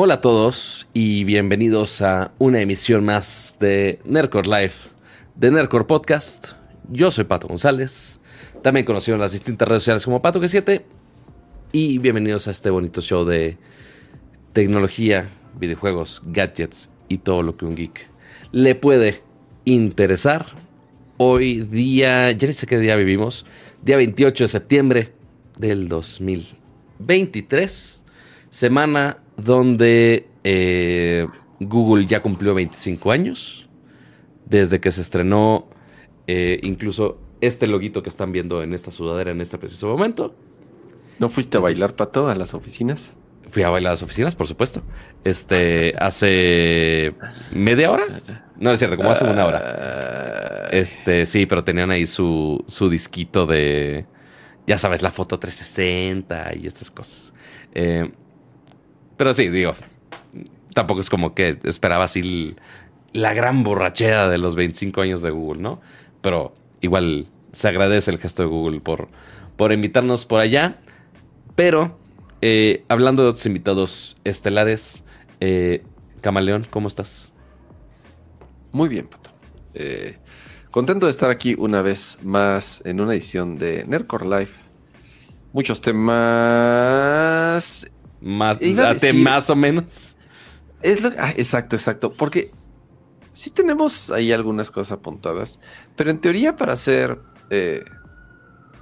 Hola a todos y bienvenidos a una emisión más de Nerdcore Live, de Nerdcore Podcast. Yo soy Pato González, también conocido en las distintas redes sociales como Pato G7. Y bienvenidos a este bonito show de tecnología, videojuegos, gadgets y todo lo que un geek le puede interesar. Hoy día, ya ni sé qué día vivimos, día 28 de septiembre del 2023, semana donde eh, Google ya cumplió 25 años, desde que se estrenó eh, incluso este loguito que están viendo en esta sudadera en este preciso momento. ¿No fuiste a bailar, Pato, a las oficinas? Fui a bailar a las oficinas, por supuesto. Este, hace media hora. No es cierto, como hace una hora. Este, sí, pero tenían ahí su, su disquito de, ya sabes, la foto 360 y estas cosas. Eh, pero sí, digo, tampoco es como que esperaba así la gran borrachera de los 25 años de Google, ¿no? Pero igual se agradece el gesto de Google por, por invitarnos por allá. Pero eh, hablando de otros invitados estelares, eh, Camaleón, ¿cómo estás? Muy bien, Pato. Eh, contento de estar aquí una vez más en una edición de Nerdcore Live. Muchos temas más, date más o menos. Es lo, ah, exacto, exacto. Porque sí tenemos ahí algunas cosas apuntadas. Pero en teoría, para hacer eh,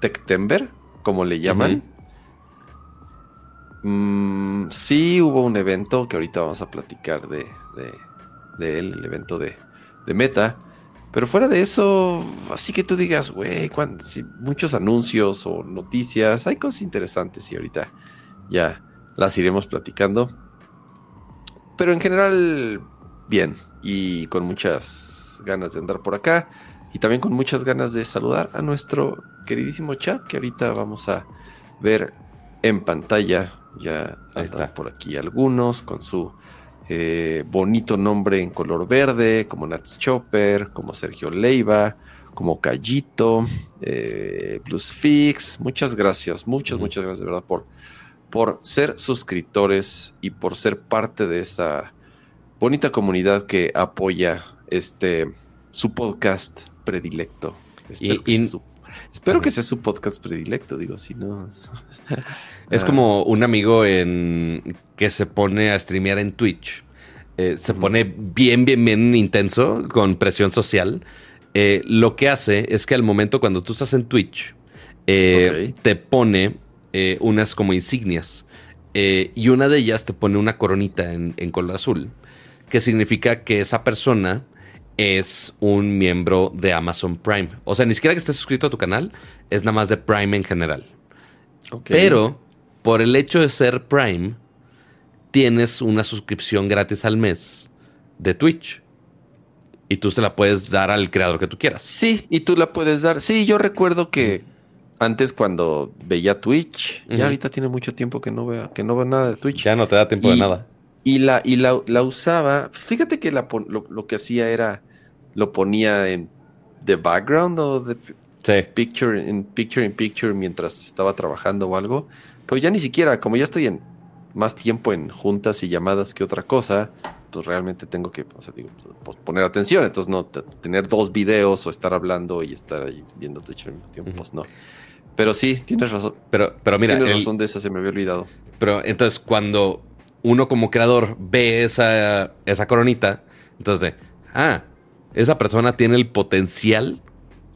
Tectember, como le llaman, mm, sí hubo un evento que ahorita vamos a platicar de, de, él, el evento de, de Meta. Pero fuera de eso, así que tú digas, güey, muchos anuncios o noticias, hay cosas interesantes y ahorita ya las iremos platicando. Pero en general, bien. Y con muchas ganas de andar por acá. Y también con muchas ganas de saludar a nuestro queridísimo chat que ahorita vamos a ver en pantalla. Ya están por aquí algunos con su eh, bonito nombre en color verde, como Nats Chopper, como Sergio Leiva, como Callito, eh, Fix. Muchas gracias, muchas, muchas gracias de verdad por por ser suscriptores y por ser parte de esa bonita comunidad que apoya este su podcast predilecto. Espero, que, sea su, podcast predilecto, digo, si no. es como un amigo en que se pone a streamear en Twitch. Eh, se pone bien, bien, bien intenso con presión social. Eh, lo que hace es que al momento cuando tú estás en Twitch, eh, te pone eh, unas como insignias. Eh, y una de ellas te pone una coronita en, color azul, que significa que esa persona es un miembro de Amazon Prime. O sea, ni siquiera que estés suscrito a tu canal, es nada más de Prime en general. Pero por el hecho de ser Prime, tienes una suscripción gratis al mes de Twitch. Y tú se la puedes dar al creador que tú quieras. Sí, y tú la puedes dar. Sí, yo recuerdo que antes cuando veía Twitch, ya ahorita tiene mucho tiempo que no vea, que no veo nada de Twitch. Ya no te da tiempo de nada. Y la, y la, usaba. Fíjate que la, lo, que hacía era lo ponía en the background o de picture in picture in picture mientras estaba trabajando o algo. Pero ya ni siquiera, como ya estoy en más tiempo en juntas y llamadas que otra cosa, pues realmente tengo que pues poner atención. Entonces, no tener dos videos o estar hablando y estar ahí viendo Twitch al mismo tiempo, pues no. Pero sí, tienes razón. Pero, pero mira. Tienes razón de esa, se me había olvidado. Pero entonces, cuando uno como creador ve esa, esa coronita, entonces de, ah, esa persona tiene el potencial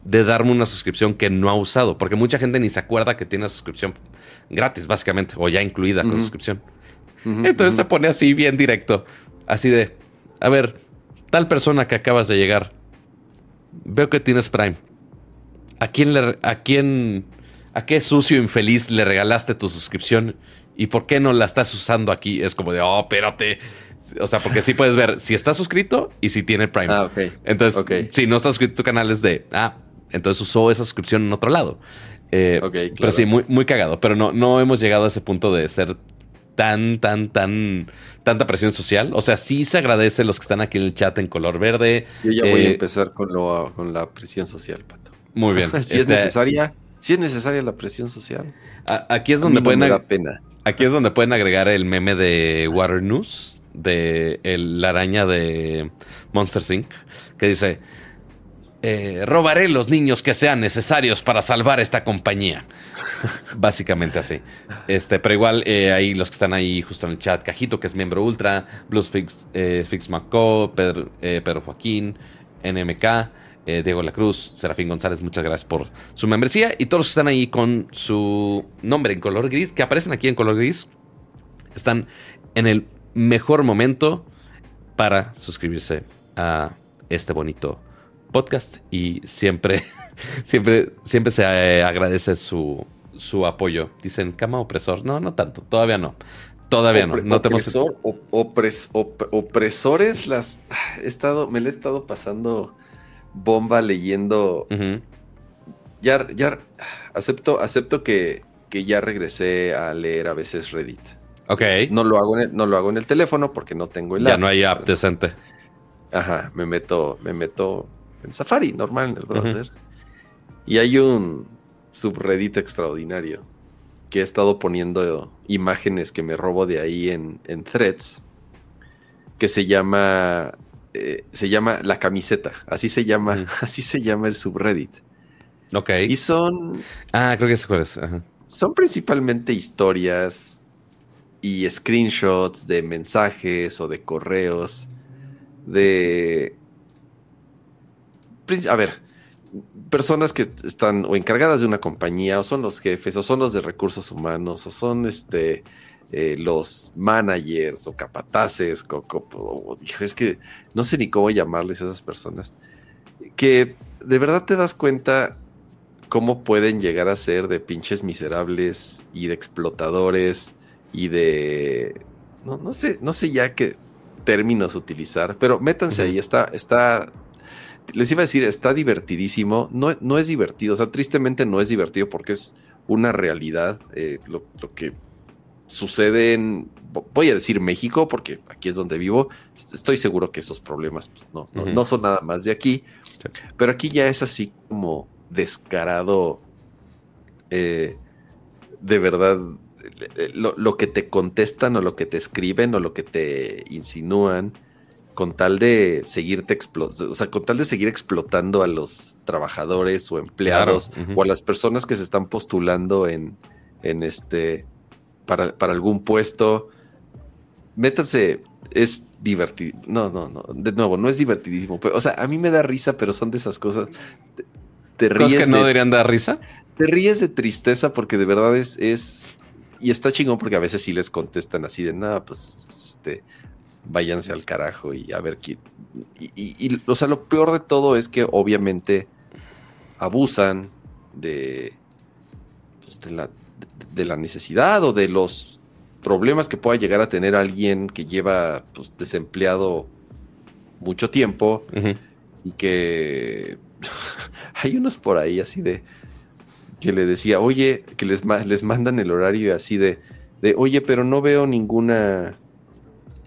de darme una suscripción que no ha usado, porque mucha gente ni se acuerda que tiene una suscripción gratis, básicamente, o ya incluida con suscripción. Entonces se pone así bien directo, así de, a ver, tal persona que acabas de llegar, veo que tienes Prime. ¿A quién le, a quién ¿A qué sucio infeliz le regalaste tu suscripción? ¿Y por qué no la estás usando aquí? Es como de, oh, espérate. O sea, porque sí puedes ver si está suscrito y si tiene Prime. Ah, ok. Entonces, si no está suscrito a tu canal es de, ah, entonces usó esa suscripción en otro lado. Eh, ok, claro. Pero sí, muy, muy cagado. Pero no, no hemos llegado a ese punto de ser tan, tan, tan, tanta presión social. O sea, sí se agradece los que están aquí en el chat en color verde. Yo ya voy a eh, empezar con, lo, con la presión social, Pato. Muy bien. si es este, necesaria, si es necesaria la presión social. aquí es donde pueden. pena. Aquí es donde pueden agregar el meme de Water News, de la araña de Monster Inc., que dice, eh, robaré los niños que sean necesarios para salvar esta compañía. Básicamente así. Este, pero igual eh, ahí los que están ahí justo en el chat, Cajito, que es miembro ultra, Blues Fix, eh, Fix Pedro, Pedro Joaquín, NMK, Diego La Cruz, Serafín González, muchas gracias por su membresía. Y todos los que están ahí con su nombre en color gris, que aparecen aquí en color gris, están en el mejor momento para suscribirse a este bonito podcast y siempre, siempre, siempre se eh, agradece su, su apoyo. Dicen cama opresor. No, no tanto, todavía no. Todavía no. no opresor, opresores, las he estado, me le he estado pasando bomba leyendo. Ya, ya acepto, acepto que, que, ya regresé a leer a veces Reddit. Ok. No lo hago en el, no lo hago en el teléfono porque no tengo el Ya no hay app decente. Ajá, me meto, me meto en Safari, normal en el browser. Y hay un subreddit extraordinario que he estado poniendo imágenes que me robo de ahí en, threads que se llama eh, se llama la camiseta. Así se llama así se llama el subreddit. Ok. Y son ah creo que es cuál es son principalmente historias y screenshots de mensajes o de correos de a ver, personas que están o encargadas de una compañía, o son los jefes, o son los de recursos humanos, o son este eh, los managers o capataces, o, es que no sé ni cómo llamarles a esas personas, que de verdad te das cuenta cómo pueden llegar a ser de pinches miserables y de explotadores y de no, no sé, no sé ya qué términos utilizar, pero métanse ahí, está, está les iba a decir, está divertidísimo. No, no es divertido, o sea, tristemente no es divertido porque es una realidad eh, lo, que sucede en, voy a decir México, porque aquí es donde vivo. Estoy seguro que esos problemas pues, no, no, son nada más de aquí. Pero aquí ya es así como descarado. Eh, de verdad, lo, lo, que te contestan o lo que te escriben o lo que te insinúan con tal de seguirte o sea, con tal de seguir explotando a los trabajadores o empleados o a las personas que se están postulando en, en este para, algún puesto. Métanse, es divertido. No, no, no. De nuevo, no es divertidísimo. o sea, a mí me da risa, pero son de esas cosas. Te, ríes. que no deberían dar risa? Te ríes de tristeza porque de verdad es, es. Y está chingón porque a veces sí les contestan así de nada, pues, este váyanse al carajo y a ver quién. Y, o sea, lo peor de todo es que obviamente abusan de, pues, de, la, de, la, necesidad o de los problemas que pueda llegar a tener alguien que lleva pues, desempleado mucho tiempo y que hay unos por ahí así de que le decía, oye, que les, les mandan el horario así de, de, oye, pero no veo ninguna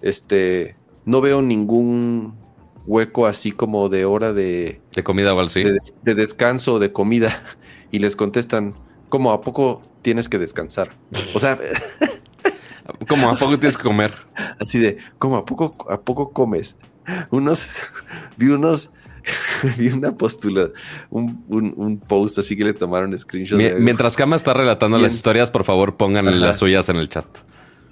este, no veo ningún hueco así como de hora de... De comida o algo así. De, descanso, de comida. Y les contestan, ¿cómo a poco tienes que descansar? O sea... ¿Cómo a poco tienes que comer? Así de, ¿cómo a poco, a poco comes? Unos, vi unos, vi una postula, un, post así que le tomaron screenshot. mientras Kama está relatando las historias, por favor pongan las suyas en el chat.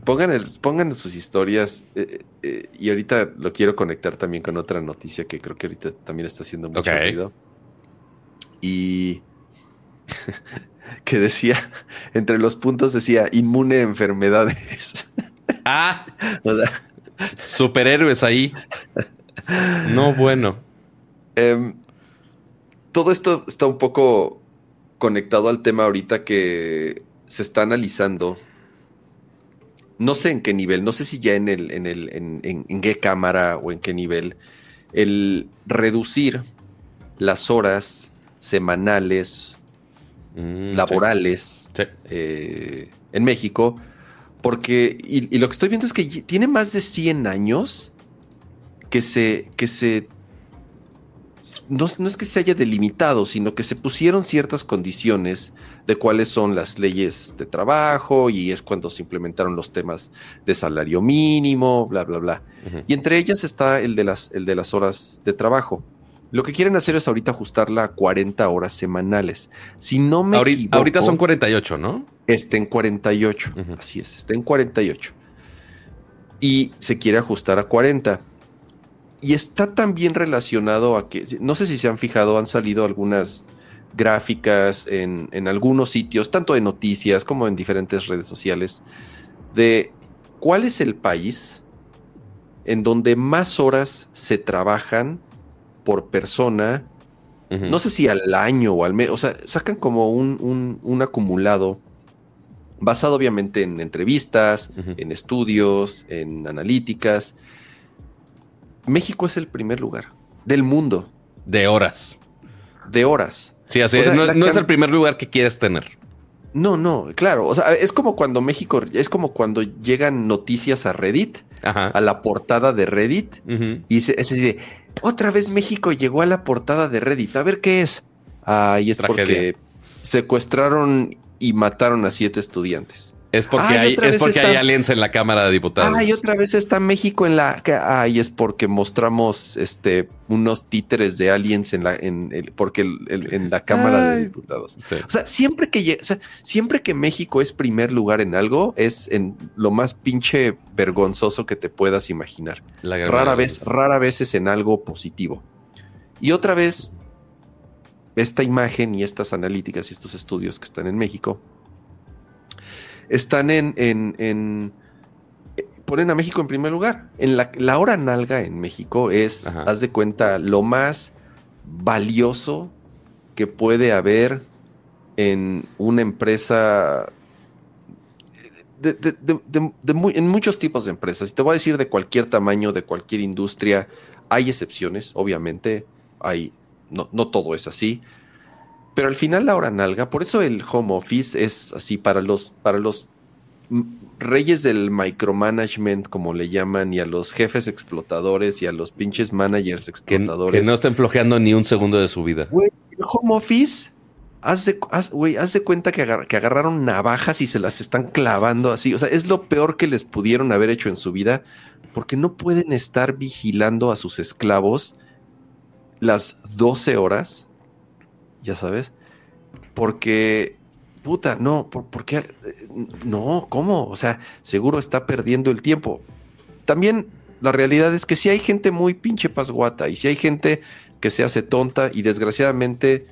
Pongan, el, pongan sus historias eh, eh, y ahorita lo quiero conectar también con otra noticia que creo que ahorita también está haciendo mucho ruido. Y que decía, entre los puntos decía, inmune a enfermedades. Ah, superhéroes ahí. No, bueno. Em, todo esto está un poco conectado al tema ahorita que se está analizando no sé en qué nivel, no sé si ya en el, en el, en, qué cámara o en qué nivel, el reducir las horas semanales, mm, laborales eh, en México, porque, y, lo que estoy viendo es que tiene más de 100 años que se, que se, no, no es que se haya delimitado, sino que se pusieron ciertas condiciones de cuáles son las leyes de trabajo y es cuando se implementaron los temas de salario mínimo, bla, bla, bla. Y entre ellas está el de, las, el de las horas de trabajo. Lo que quieren hacer es ahorita ajustarla a 40 horas semanales. Si no me ahorita, equivoco, ahorita son 48, ¿no? Está en 48. Así es, está en 48. Y se quiere ajustar a 40. Y está también relacionado a que, no sé si se han fijado, han salido algunas gráficas en, en algunos sitios, tanto de noticias como en diferentes redes sociales, de cuál es el país en donde más horas se trabajan por persona, no sé si al año o al mes, o sea, sacan como un, un- un acumulado basado obviamente en entrevistas, en estudios, en analíticas. México es el primer lugar del mundo De horas. de horas. Sí, así O es. sea, No, es el primer lugar que quieres tener. No, no, claro. O sea, es como cuando México, es como cuando llegan noticias a Reddit, Ajá. a la portada de Reddit, y se, es así de, otra vez México llegó a la portada de Reddit. A ver qué es. Ah, y es Tragedia. porque secuestraron y mataron a siete estudiantes. Es porque, Ay, hay, es porque está- hay aliens en la Cámara de Diputados. Ah, y otra vez está México en la. que- Ah, y es porque mostramos este unos títeres de aliens en la, en el, porque el- el- en la Cámara Ay. de Diputados. Sí. O sea, siempre que o sea, siempre que México es primer lugar en algo, es en lo más pinche vergonzoso que te puedas imaginar. La Rara vez, rara vez es en algo positivo. Y otra vez, esta imagen y estas analíticas y estos estudios que están en México están en, en, en- eh, ponen a México en primer lugar. En la, la hora nalga en México es, Ajá. haz de cuenta, lo más valioso que puede haber en una empresa de, de- de- de- de muy- en muchos tipos de empresas. Y te voy a decir de cualquier tamaño, de cualquier industria. Hay excepciones, obviamente. Hay, no, no todo es así. Pero al final la hora nalga, por eso el home office es así para los, para los reyes del micromanagement, como le llaman, y a los jefes explotadores y a los pinches managers Que, explotadores. que no estén flojeando ni un segundo de su vida. Güey, el home office, haz de, haz- güey, haz de cuenta que, agar- que agarraron navajas y se las están clavando así. O sea, es lo peor que les pudieron haber hecho en su vida, porque no pueden estar vigilando a sus esclavos las 12 horas, ya sabes, porque, puta, no, por, ¿por qué? No, ¿cómo? O sea, seguro está perdiendo el tiempo. También la realidad es que si hay gente muy pinche pasguata y si hay gente que se hace tonta y desgraciadamente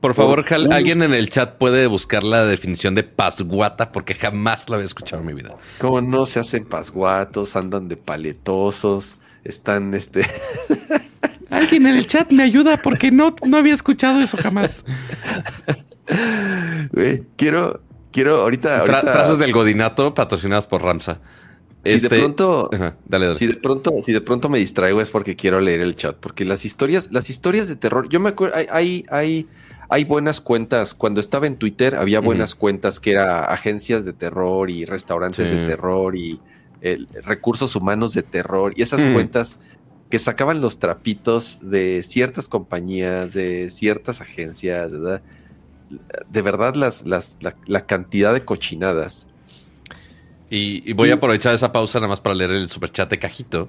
Por favor, Por alguien en el chat puede buscar la definición de pasguata porque jamás lo había escuchado en mi vida. como no se hacen pasguatos, andan de paletosos, están este Alguien en el chat me ayuda porque no, no había escuchado eso jamás. güey, quiero quiero ahorita, Fra- ahorita frases del Godinato patrocinadas por Ramsa. si Este- de pronto Ajá, dale, dale. si de pronto si de pronto me distraigo es porque quiero leer el chat, porque las historias las historias de terror, yo me acuerdo hay hay hay, hay buenas cuentas cuando estaba en Twitter había buenas cuentas que era agencias de terror y restaurantes Sí. de terror y el- recursos humanos de terror y esas cuentas que sacaban los trapitos de ciertas compañías, de ciertas agencias, ¿verdad? De verdad, las, las, la, la cantidad de cochinadas. Y, y voy Y- a aprovechar esa pausa nada más para leer el superchat de Cajito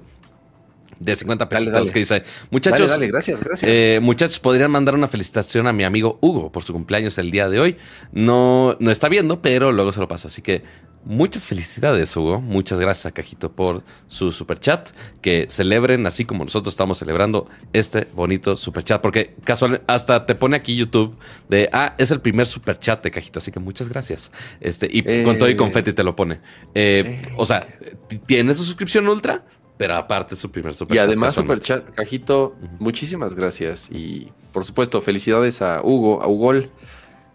de 50 pesos Dale, dale. que dice, muchachos, dale, dale, gracias, gracias. Eh, muchachos, podrían mandar una felicitación a mi amigo Hugo por su cumpleaños el día de hoy. No, no está viendo, pero luego se lo paso. Así que muchas felicidades, Hugo. Muchas gracias a Cajito por su super chat. Que celebren así como nosotros estamos celebrando este bonito super chat. Porque casual, hasta te pone aquí YouTube de ah, es el primer super chat de Cajito. Así que muchas gracias. Este, y Eh. con todo y confeti te lo pone. Eh, Eh. O sea, tiene su suscripción ultra, pero aparte es su primer super y chat. además, personal. super chat, Cajito, muchísimas gracias. Y por supuesto, felicidades a Hugo, a Ugol.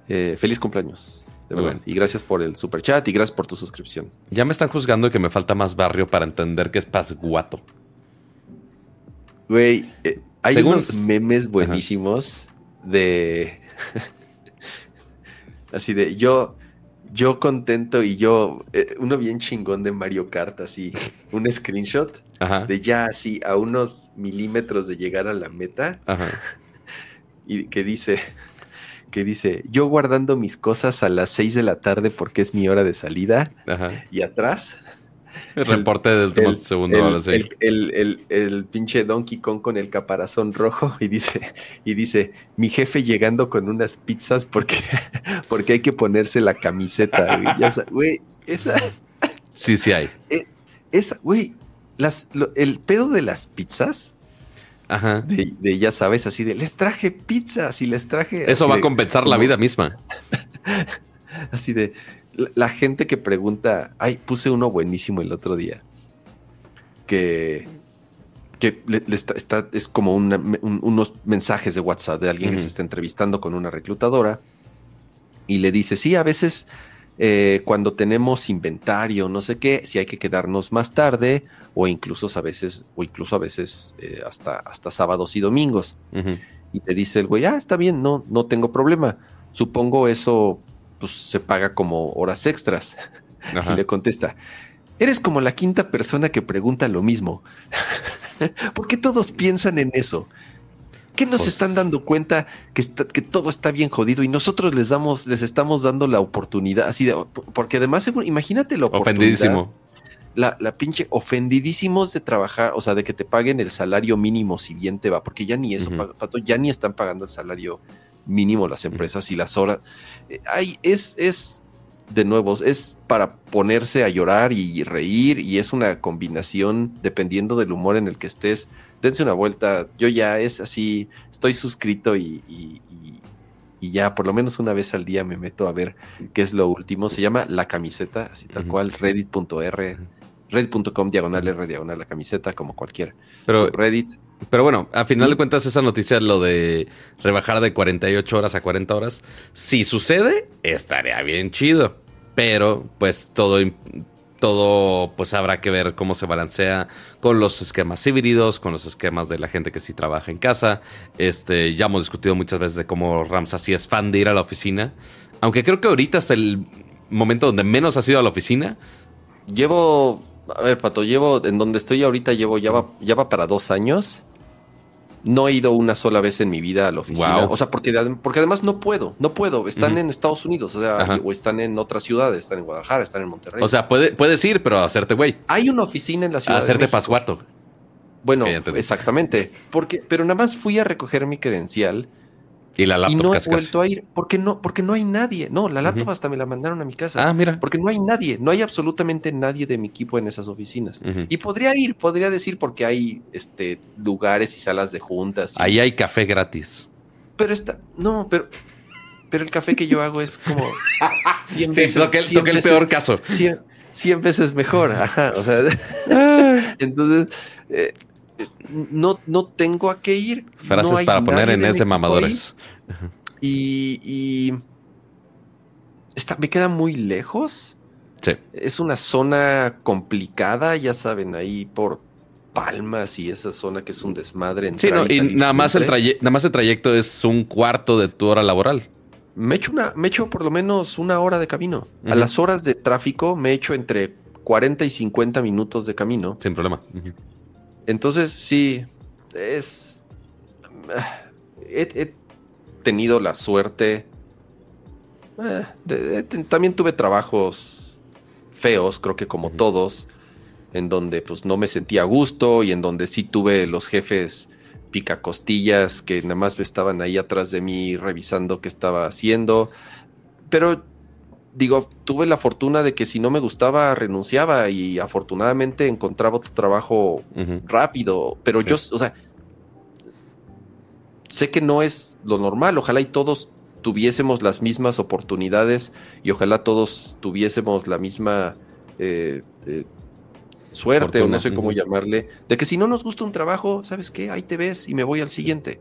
Eh, feliz cumpleaños, de verdad. Y gracias por el super chat y gracias por tu suscripción. Ya me están juzgando que me falta más barrio para entender que es pasguato. Güey, eh, hay Según- unos memes buenísimos de. así de yo. Yo contento y yo. eh, uno bien chingón de Mario Kart, así. Un screenshot Ajá. de ya así a unos milímetros de llegar a la meta. Ajá. Y que dice. Que dice, yo guardando mis cosas a las 6 de la tarde porque es mi hora de salida. Ajá. Y atrás, El reporte del el, segundo el- a las seis. el- el- pinche Donkey Kong con el caparazón rojo y dice, y dice, mi jefe llegando con unas pizzas porque, porque hay que ponerse la camiseta, güey. Ya sa- güey, esa, Sí, sí hay. esa, güey, las, lo- el pedo de las pizzas, Ajá. de, de, ya sabes, así de, les traje pizzas y les traje... Eso va a compensar la vida misma. Así de, la, la gente que pregunta, ay, puse uno buenísimo el otro día, que, que le- le está, está- es como una- un- unos mensajes de WhatsApp de alguien que se está entrevistando con una reclutadora y le dice, sí, a veces eh, cuando tenemos inventario, no sé qué, si hay que quedarnos más tarde o incluso a veces, o incluso a veces eh, hasta, hasta sábados y domingos. Y te dice el güey, ah, está bien, no, no tengo problema. Supongo eso pues, se paga como horas extras. Ajá. Y le contesta, eres como la quinta persona que pregunta lo mismo. ¿Por qué todos piensan en eso? ¿Qué nos Pues- están dando cuenta que, está- que todo está bien jodido y nosotros les damos, les estamos dando la oportunidad? Así de, porque además, imagínate la oportunidad. Ofendidísimo. La, la pinche ofendidísimos de trabajar, o sea, de que te paguen el salario mínimo si bien te va, porque ya ni eso, pa- Pato, ya ni están pagando el salario mínimo las empresas y las horas. Eh, ay, es, es, de nuevo, es para ponerse a llorar y reír y es una combinación dependiendo del humor en el que estés. Dense una vuelta, yo ya es así, estoy suscrito y, y- y- y ya por lo menos una vez al día me meto a ver qué es lo último. Se llama La Camiseta, así tal cual, reddit.r, reddit.com diagonal r diagonal la camiseta, como cualquier Pero, Reddit. pero bueno, a final de cuentas, esa noticia, lo de rebajar de 48 horas a 40 horas, si sucede, estaría bien chido. Pero, pues, todo, todo, pues, habrá que ver cómo se balancea con los esquemas híbridos, con los esquemas de la gente que sí trabaja en casa. Este, ya hemos discutido muchas veces de cómo Ramsa sí es fan de ir a la oficina. Aunque creo que ahorita es el momento donde menos has ido a la oficina. Llevo, a ver, Pato, llevo, en donde estoy ahorita, llevo, ya va, ya va para dos años. No he ido una sola vez en mi vida a la oficina. Wow. O sea, porque, de- porque además no puedo, no puedo. Están en Estados Unidos, o sea, o están en otras ciudades, están en Guadalajara, están en Monterrey. O sea, puede, puedes ir, pero hacerte güey. hay una oficina en la ciudad. de hacerte México. pascuato. Bueno, exactamente. Porque, pero nada más fui a recoger mi credencial Y la y laptop no he casi, casi. vuelto a ir. Porque no, porque no hay nadie. No, la laptop hasta me la mandaron a mi casa. Ah, mira. Porque no hay nadie, no hay absolutamente nadie de mi equipo en esas oficinas. Y podría ir, podría decir porque hay este lugares y salas de juntas. y- Ahí hay café gratis. Pero está, no, pero, pero el café que yo hago es como 100 Sí, toqué, 100 toqué el veces- peor caso. 100, 100 veces mejor. Ajá, o sea, entonces eh, eh, no, no tengo a qué ir. Frases no hay para poner en ese mamadores. Y, y está, me queda muy lejos. Sí. Es una zona complicada, ya saben, ahí por Palmas y esa zona que es un desmadre. Sí, no, y nada más, el nada más el trayecto es un cuarto de tu hora laboral. Me echo, una, me echo por lo menos una hora de camino. A las horas de tráfico me echo entre 40 y 50 minutos de camino. Sin problema. Entonces, sí, es... He, he tenido la suerte... eh, de- de- también tuve trabajos feos, creo que como todos, en donde pues no me sentía a gusto y en donde sí tuve los jefes picacostillas que nada más estaban ahí atrás de mí revisando qué estaba haciendo. Pero digo, tuve la fortuna de que si no me gustaba renunciaba y afortunadamente encontraba otro trabajo rápido, pero Sí. yo, o sea, sé que no es lo normal, ojalá y todos tuviésemos las mismas oportunidades y ojalá todos tuviésemos la misma eh, eh, suerte o no sé cómo llamarle, de que si no nos gusta un trabajo, ¿sabes qué? Ahí te ves y me voy al siguiente.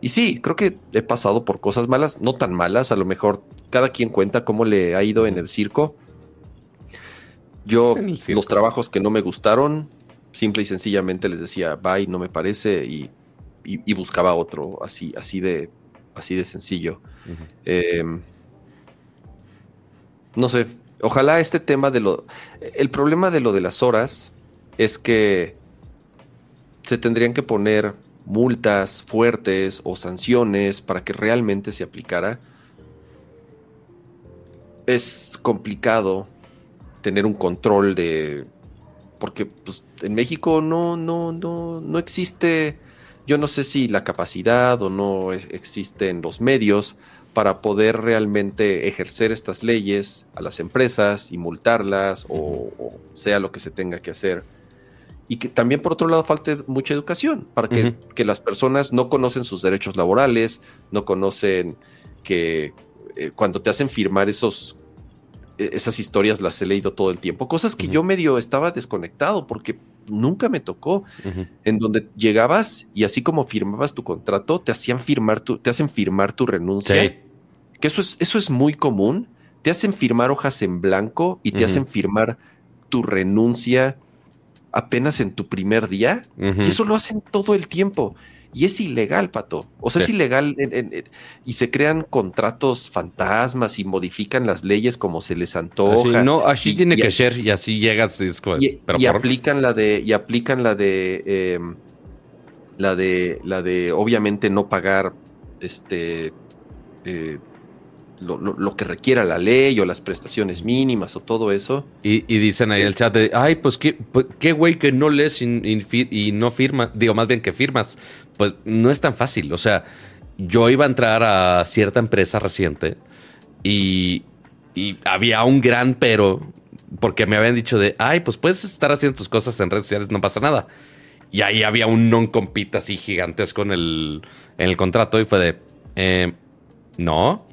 Y sí, creo que he pasado por cosas malas, no tan malas, a lo mejor cada quien cuenta cómo le ha ido en el circo. Yo, En el circo. los trabajos que no me gustaron, simple y sencillamente les decía, bye, no me parece, y, y- y buscaba otro, así, así de, así de sencillo. Eh, no sé, ojalá este tema de lo... El problema de lo de las horas es que se tendrían que poner multas fuertes o sanciones para que realmente se aplicara, es complicado tener un control de. Porque pues, en México no, no, no, no existe. Yo no sé si la capacidad o no existen los medios para poder realmente ejercer estas leyes a las empresas y multarlas o, sea lo que se tenga que hacer. Y que también por otro lado falte mucha educación para que, que las personas no conocen sus derechos laborales, no conocen que eh, cuando te hacen firmar esos e, esas historias las he leído todo el tiempo, cosas que yo medio estaba desconectado porque nunca me tocó, en donde llegabas y así como firmabas tu contrato, te hacían firmar tu, te hacen firmar tu renuncia que eso es, eso es muy común. Te hacen firmar hojas en blanco y te hacen firmar tu renuncia apenas en tu primer día. Y eso lo hacen todo el tiempo. Y es ilegal, Pato. O sea, es ilegal y se crean contratos fantasmas y modifican las leyes como se les antoja. no, así tiene que ser y así llegas. y, aplican la de, y aplican la de, em, la de, la de, obviamente no pagar, este, eh, lo, que requiera la ley o las prestaciones mínimas o todo eso. Y, dicen ahí en el chat de, ay, pues qué, pues, qué güey que no lees y, no firma, digo, más bien que firmas. Pues no es tan fácil. O sea, yo iba a entrar a cierta empresa reciente y, había un gran pero, porque me habían dicho de, ay, pues puedes estar haciendo tus cosas en redes sociales, no pasa nada. Y ahí había un non-compete así gigantesco en el, el contrato y fue de, eh, no,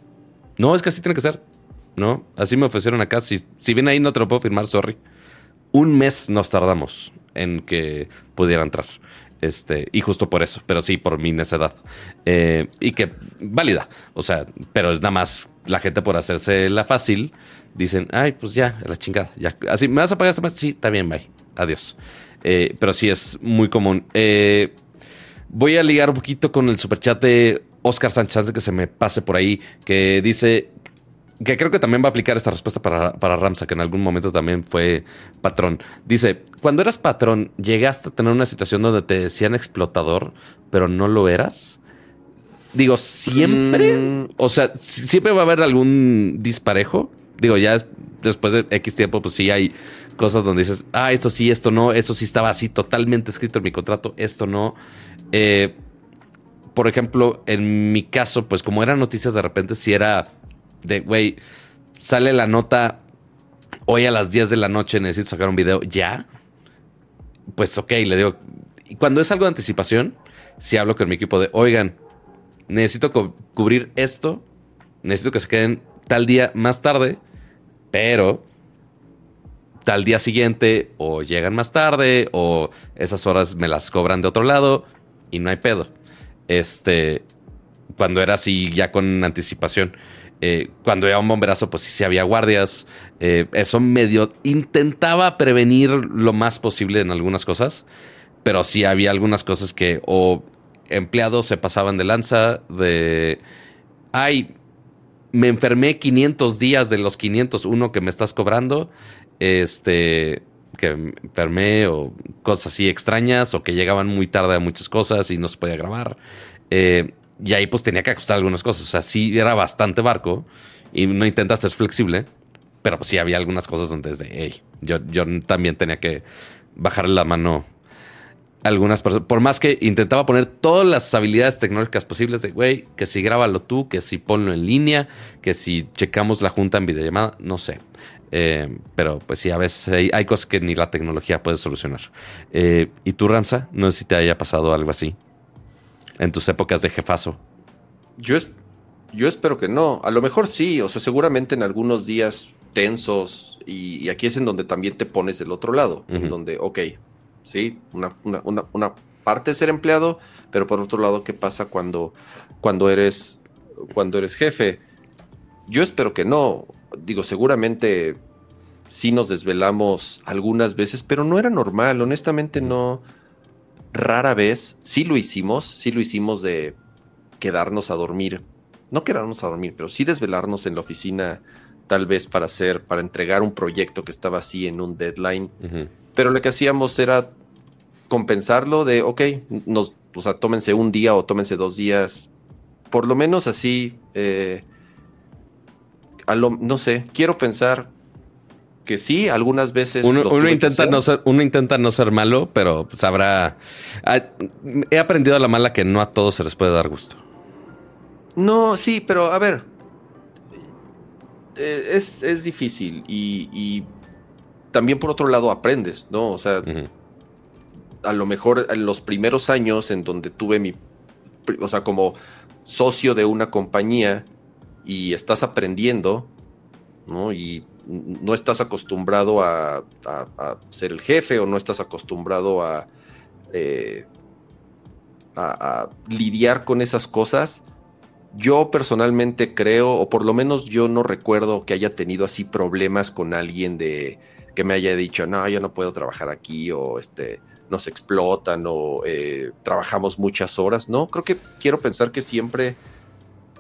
no, es que así tiene que ser. No, así me ofrecieron acá. Si, si bien ahí no te lo puedo firmar, sorry. Un mes nos tardamos en que pudiera entrar. Este, y justo por eso, pero sí, por mi necedad. Eh, y que válida. O sea, pero es nada más la gente por hacerse la fácil. Dicen, ay, pues ya, la chingada. Ya. Así, ¿me vas a pagar esta más? Sí, está bien, bye. Adiós. Eh, pero sí es muy común. Eh, voy a ligar un poquito con el superchat de Oscar Sánchez, que se me pase por ahí, que dice que creo que también va a aplicar esta respuesta para, para, Ramsa, que en algún momento también fue patrón. Dice, cuando eras patrón, ¿llegaste a tener una situación donde te decían explotador, pero no lo eras? Digo, siempre. Mm. O sea, siempre va a haber algún disparejo. Digo, ya después de X tiempo, pues sí hay cosas donde dices, ah, esto sí, esto no, esto sí estaba así totalmente escrito en mi contrato, esto no. Eh, por ejemplo, en mi caso, pues como eran noticias de repente, si era de, güey, sale la nota hoy a las 10 de la noche, necesito sacar un video ya. Pues ok, le digo, y cuando es algo de anticipación, si hablo con mi equipo de, oigan, necesito cubrir esto, necesito que se queden tal día más tarde, pero tal día siguiente o llegan más tarde o esas horas me las cobran de otro lado y no hay pedo. Este, cuando era así ya con anticipación. Eh, cuando era un bomberazo, pues sí, había guardias. Eh, eso medio intentaba prevenir lo más posible en algunas cosas, pero sí había algunas cosas que o empleados se pasaban de lanza, de, ay, me enfermé 500 días de los 501 que me estás cobrando, este, que enfermé o cosas así extrañas o que llegaban muy tarde a muchas cosas y no se podía grabar. Eh, y ahí pues tenía que ajustar algunas cosas. O sea, sí era bastante barco y no intenta ser flexible, pero pues sí había algunas cosas donde desde, hey, yo, yo también tenía que bajarle la mano a algunas personas. Por más que intentaba poner todas las habilidades tecnológicas posibles de, güey, que si grábalo tú, que si ponlo en línea, que si checamos la junta en videollamada, no sé. Eh, pero pues sí, a veces hay, cosas que ni la tecnología puede solucionar. Eh, ¿Y tú, Ramsa? No sé si te haya pasado algo así en tus épocas de jefazo. Yo, yo espero que no. A lo mejor sí, o sea, seguramente en algunos días tensos y, aquí es en donde también te pones del otro lado, en donde, ok, sí, una, una, parte de ser empleado, pero por otro lado, ¿qué pasa cuando, cuando, eres, cuando eres jefe? Yo espero que no digo, seguramente sí nos desvelamos algunas veces, pero no era normal, honestamente no. Rara vez, sí lo hicimos, sí lo hicimos de quedarnos a dormir, no quedarnos a dormir, pero sí desvelarnos en la oficina, tal vez para hacer, para entregar un proyecto que estaba así en un deadline. Pero lo que hacíamos era compensarlo de, ok, nos, o sea, tómense un día o tómense dos días, por lo menos así, eh, no sé, quiero pensar que sí, algunas veces. Uno, intenta, no ser, uno intenta no ser malo, pero sabrá. Pues, he aprendido a la mala que no a todos se les puede dar gusto. No, sí, pero a ver. Eh, es, difícil y, también por otro lado aprendes, ¿no? O sea, a lo mejor en los primeros años en donde tuve mi. O sea, como socio de una compañía y estás aprendiendo, ¿no? Y no estás acostumbrado a, ser el jefe o no estás acostumbrado eh, a, lidiar con esas cosas. Yo personalmente creo, o por lo menos yo no recuerdo que haya tenido así problemas con alguien de que me haya dicho, no, yo no puedo trabajar aquí, o este, nos explotan, o eh, trabajamos muchas horas. No, creo que quiero pensar que siempre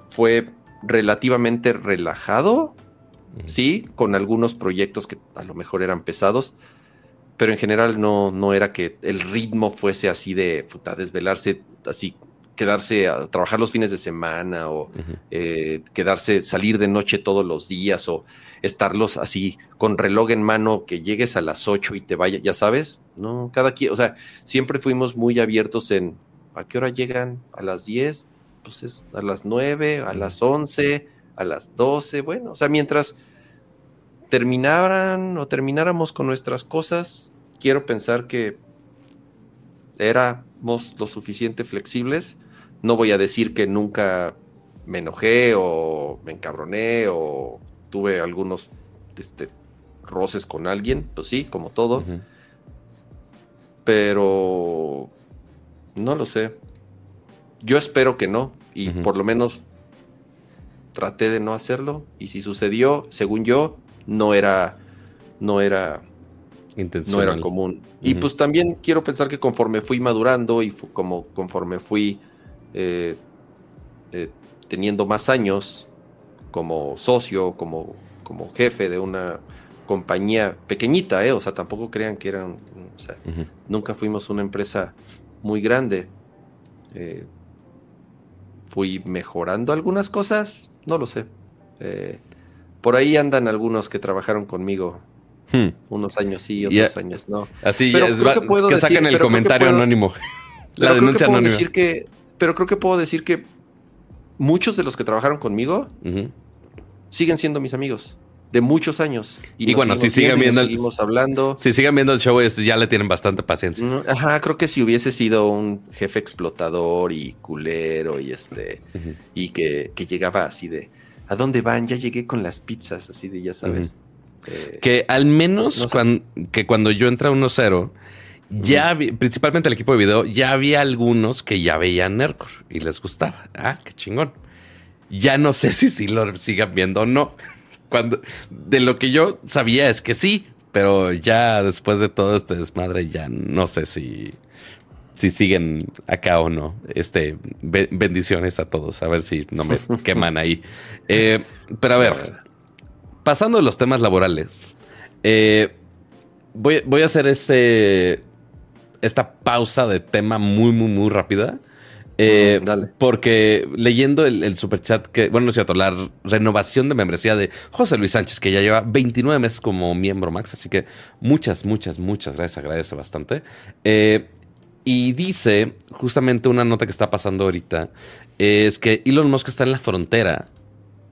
fue relativamente relajado sí, con algunos proyectos que a lo mejor eran pesados, pero en general no, no era que el ritmo fuese así de puta, desvelarse, así quedarse a trabajar los fines de semana o eh, quedarse, salir de noche todos los días o estarlos así con reloj en mano que llegues a las 8 y te vaya, ya sabes, no, cada quien, o sea, siempre fuimos muy abiertos en a qué hora llegan, a las 10, pues es a las 9, a las 11, a las 12, bueno, o sea, mientras terminaran o termináramos con nuestras cosas, quiero pensar que éramos lo suficiente flexibles. No voy a decir que nunca me enojé o me encabroné o tuve algunos este, roces con alguien, pues sí, como todo. Pero no lo sé. Yo espero que no. Y por lo menos traté de no hacerlo y si sucedió, según yo, no era, no era, no era común. Y pues también quiero pensar que conforme fui madurando y como conforme fui eh, eh, teniendo más años como socio, como, como jefe de una compañía pequeñita, ¿eh? o sea, tampoco crean que eran, o sea, nunca fuimos una empresa muy grande. Eh, fui mejorando algunas cosas, no lo sé. Eh, por ahí andan algunos que trabajaron conmigo. Hmm. Unos años sí, otros años no. Así pero es, que, saquen el comentario anónimo. La denuncia anónima. Decir que, pero creo que puedo decir que muchos de los que trabajaron conmigo siguen siendo mis amigos de muchos años. Y, bueno, si siguen viendo el, seguimos hablando. Si siguen viendo el show, ya le tienen bastante paciencia. Ajá, creo que si hubiese sido un jefe explotador y culero y este y que, llegaba así de ¿a dónde van? Ya llegué con las pizzas, así de ya sabes. Eh, que al menos cuando, que cuando yo entré a 1-0, ya principalmente el equipo de video, ya había algunos que ya veían Nercor y les gustaba. Ah, qué chingón. Ya no sé si, si lo sigan viendo o no cuando de lo que yo sabía es que sí, pero ya después de todo este desmadre ya no sé si si siguen acá o no. Este bendiciones a todos, a ver si no me queman ahí. Eh, pero a ver, pasando de los temas laborales, eh, voy, voy a hacer este esta pausa de tema muy, muy, muy rápida eh, porque leyendo el, el superchat que, bueno, no es cierto, la renovación de membresía de José Luis Sánchez, que ya lleva 29 meses como miembro Max, así que muchas, muchas, muchas gracias, agradece bastante. Eh, y dice, justamente una nota que está pasando ahorita, es que Elon Musk está en la frontera,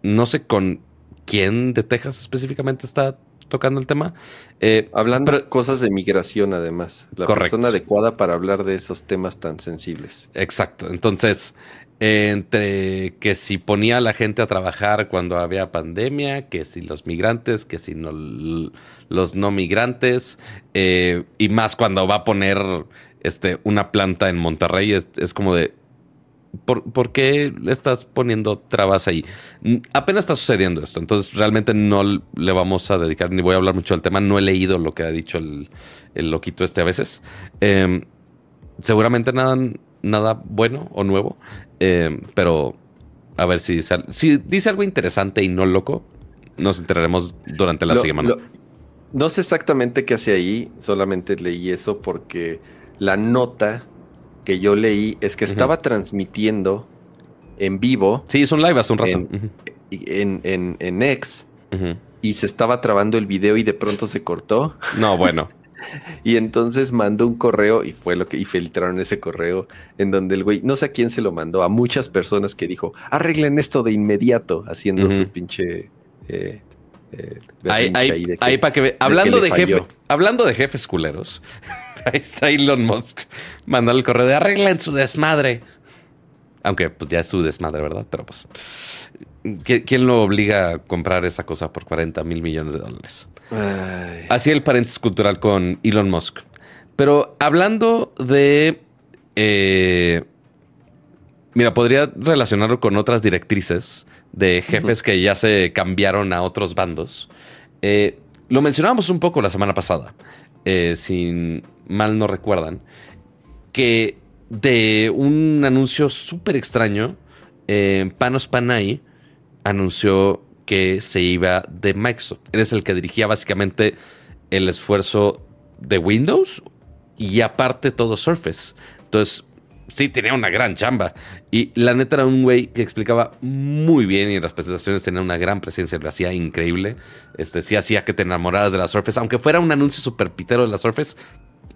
no sé con quién de Texas específicamente está tocando el tema. Eh, Hablando de cosas de migración, además. La persona adecuada para hablar de esos temas tan sensibles. Exacto. Entonces, entre que si ponía a la gente a trabajar cuando había pandemia, que si los migrantes, que si no los no migrantes, eh, y más cuando va a poner este, una planta en Monterrey, es como de, ¿Por, qué le estás poniendo trabas ahí? Apenas está sucediendo esto, entonces realmente no le vamos a dedicar, ni voy a hablar mucho del tema. No he leído lo que ha dicho el, loquito este a veces. Em, seguramente nada, nada bueno o nuevo, em, pero a ver si dice, si dice algo interesante y no loco, nos enteraremos durante la semana. no sé exactamente qué hace ahí, solamente leí eso porque la nota que yo leí es que estaba transmitiendo en vivo. Sí, es un live hace un rato. en, en, en X y se estaba trabando el video y de pronto se cortó. No, bueno. Y entonces mandó un correo y fue lo que y filtraron ese correo en donde el güey, no sé a quién se lo mandó, a muchas personas que dijo, arreglen esto de inmediato, haciendo su pinche... eh, eh, Ahí, ahí- ahí para que ve- Hablando de, jefe, hablando de jefes culeros. Ahí está Elon Musk mandando el correo de arreglen su desmadre. Aunque pues ya es su desmadre, ¿verdad? Pero pues. ¿qui- ¿Quién lo obliga a comprar esa cosa por 40 mil millones de dólares? Ay. Así el paréntesis cultural con Elon Musk. Pero hablando de. eh, mira, podría relacionarlo con otras directrices de jefes que ya se cambiaron a otros bandos. Eh, lo mencionábamos un poco la semana pasada, eh, si mal no recuerdan, que de un anuncio súper extraño, eh, Panos Panay anunció que se iba de Microsoft. Él es el que dirigía básicamente el esfuerzo de Windows y aparte todo Surface. Entonces, sí, tenía una gran chamba. Y la neta era un güey que explicaba muy bien y en las presentaciones tenía una gran presencia, lo hacía increíble. Este, sí hacía que te enamoraras de la Surface, aunque fuera un anuncio super pitero de la Surface,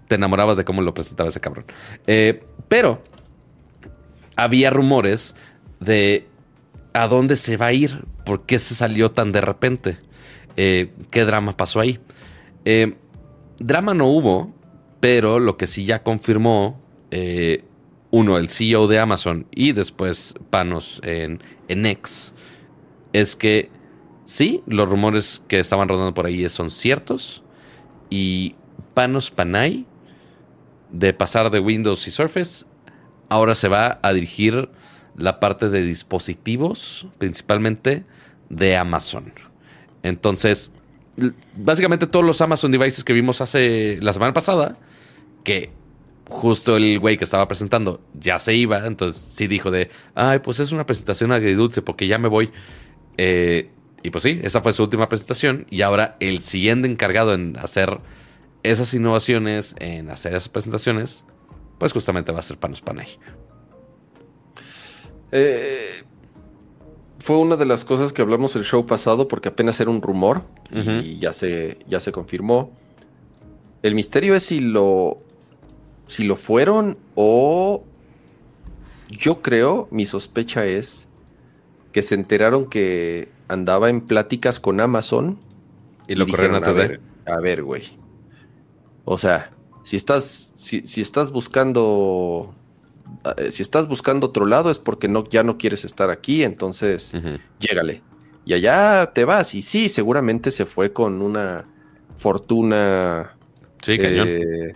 te enamorabas de cómo lo presentaba ese cabrón. Eh, pero había rumores de a dónde se va a ir, por qué se salió tan de repente, Eh, qué drama pasó ahí. Eh, drama no hubo, pero lo que sí ya confirmó, uno, el CEO de Amazon y después Panos en, en X, es que sí, los rumores que estaban rodando por ahí son ciertos y Panos Panay, de pasar de Windows y Surface, ahora se va a dirigir la parte de dispositivos, principalmente de Amazon. Entonces, básicamente todos los Amazon devices que vimos hace la semana pasada, que justo el güey que estaba presentando ya se iba, entonces sí dijo de, ay, pues es una presentación agridulce porque ya me voy. Eh, y pues sí, esa fue su última presentación y ahora el siguiente encargado en hacer esas innovaciones, en hacer esas presentaciones, pues justamente va a ser Panos Panay. Eh, fue una de las cosas que hablamos el show pasado porque apenas era un rumor y ya se, ya se confirmó. El misterio es si lo, si lo fueron o yo creo, mi sospecha es que se enteraron que andaba en pláticas con Amazon Y lo corrieron dijeron, antes a de... A ver, güey. O sea, si estás, si, si estás buscando, eh, si estás buscando otro lado es porque no, ya no quieres estar aquí, entonces Ujú. llégale. Y allá te vas. Y sí, seguramente se fue con una fortuna Sí, cañón. eh,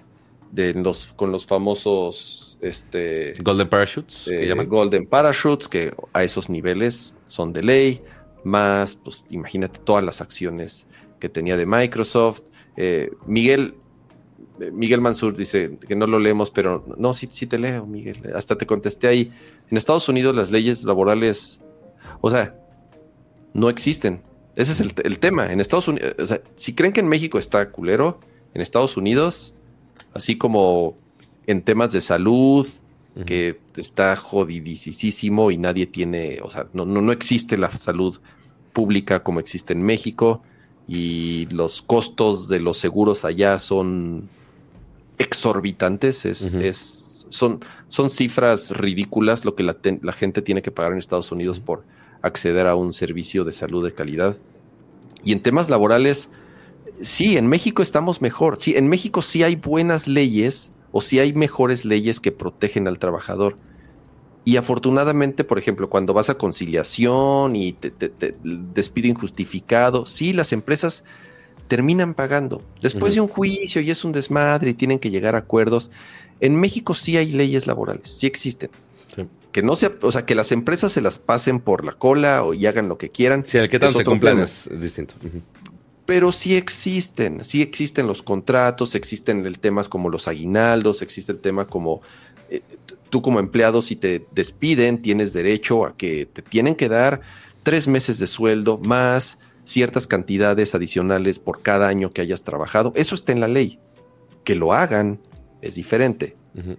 de los, con los famosos este, Golden Parachutes, eh, llaman. Golden Parachutes, que a esos niveles son de ley, más, pues imagínate todas las acciones que tenía de Microsoft. Eh, Miguel, Miguel Mansur dice que no lo leemos, pero no, sí, sí te leo, Miguel. Hasta te contesté ahí. En Estados Unidos las leyes laborales, o sea, no existen. Ese es el, el tema. En Estados Unidos, o sea, si creen que en México está culero, en Estados Unidos, así como en temas de salud, que está jodidísimo y nadie tiene, o sea, no, no, no existe la salud pública como existe en México y los costos de los seguros allá son exorbitantes, es, es, son, son cifras ridículas lo que la, ten- la gente tiene que pagar en Estados Unidos por acceder a un servicio de salud de calidad. Y en temas laborales, sí, en México estamos mejor. Sí, en México sí hay buenas leyes o sí hay mejores leyes que protegen al trabajador. Y afortunadamente, por ejemplo, cuando vas a conciliación y te, te- te- despido injustificado, sí, las empresas terminan pagando. Después de un juicio y es un desmadre y tienen que llegar a acuerdos. En México sí hay leyes laborales, sí existen. Sí. Que no sea, o sea, que las empresas se las pasen por la cola o y hagan lo que quieran. Sí, el que tanto se cumplan es, es distinto. Pero sí existen, sí existen los contratos, existen el temas como los aguinaldos, existe el tema como eh, tú como empleado si te despiden tienes derecho a que te tienen que dar tres meses de sueldo más ciertas cantidades adicionales por cada año que hayas trabajado. Eso está en la ley. Que lo hagan es diferente.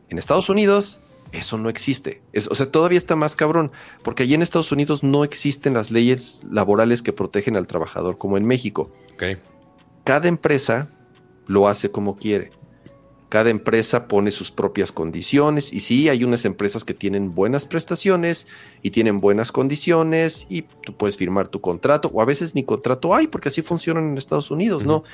En Estados Unidos Eso no existe. o sea, todavía está más cabrón, porque allí en Estados Unidos no existen las leyes laborales que protegen al trabajador como en México. Cada empresa lo hace como quiere. Cada empresa pone sus propias condiciones y sí, hay unas empresas que tienen buenas prestaciones y tienen buenas condiciones y tú puedes firmar tu contrato o a veces ni contrato hay porque así funcionan en Estados Unidos, ¿no?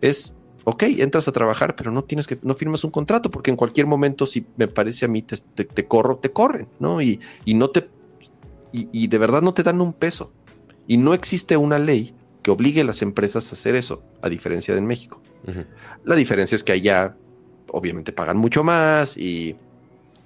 Es ok, entras a trabajar, pero no tienes que, no firmas un contrato, porque en cualquier momento, si me parece a mí, te, corro, te corren, ¿no? Y, y no te, y, de verdad no te dan un peso. Y no existe una ley que obligue a las empresas a hacer eso, a diferencia de en México. La diferencia es que allá, obviamente, pagan mucho más y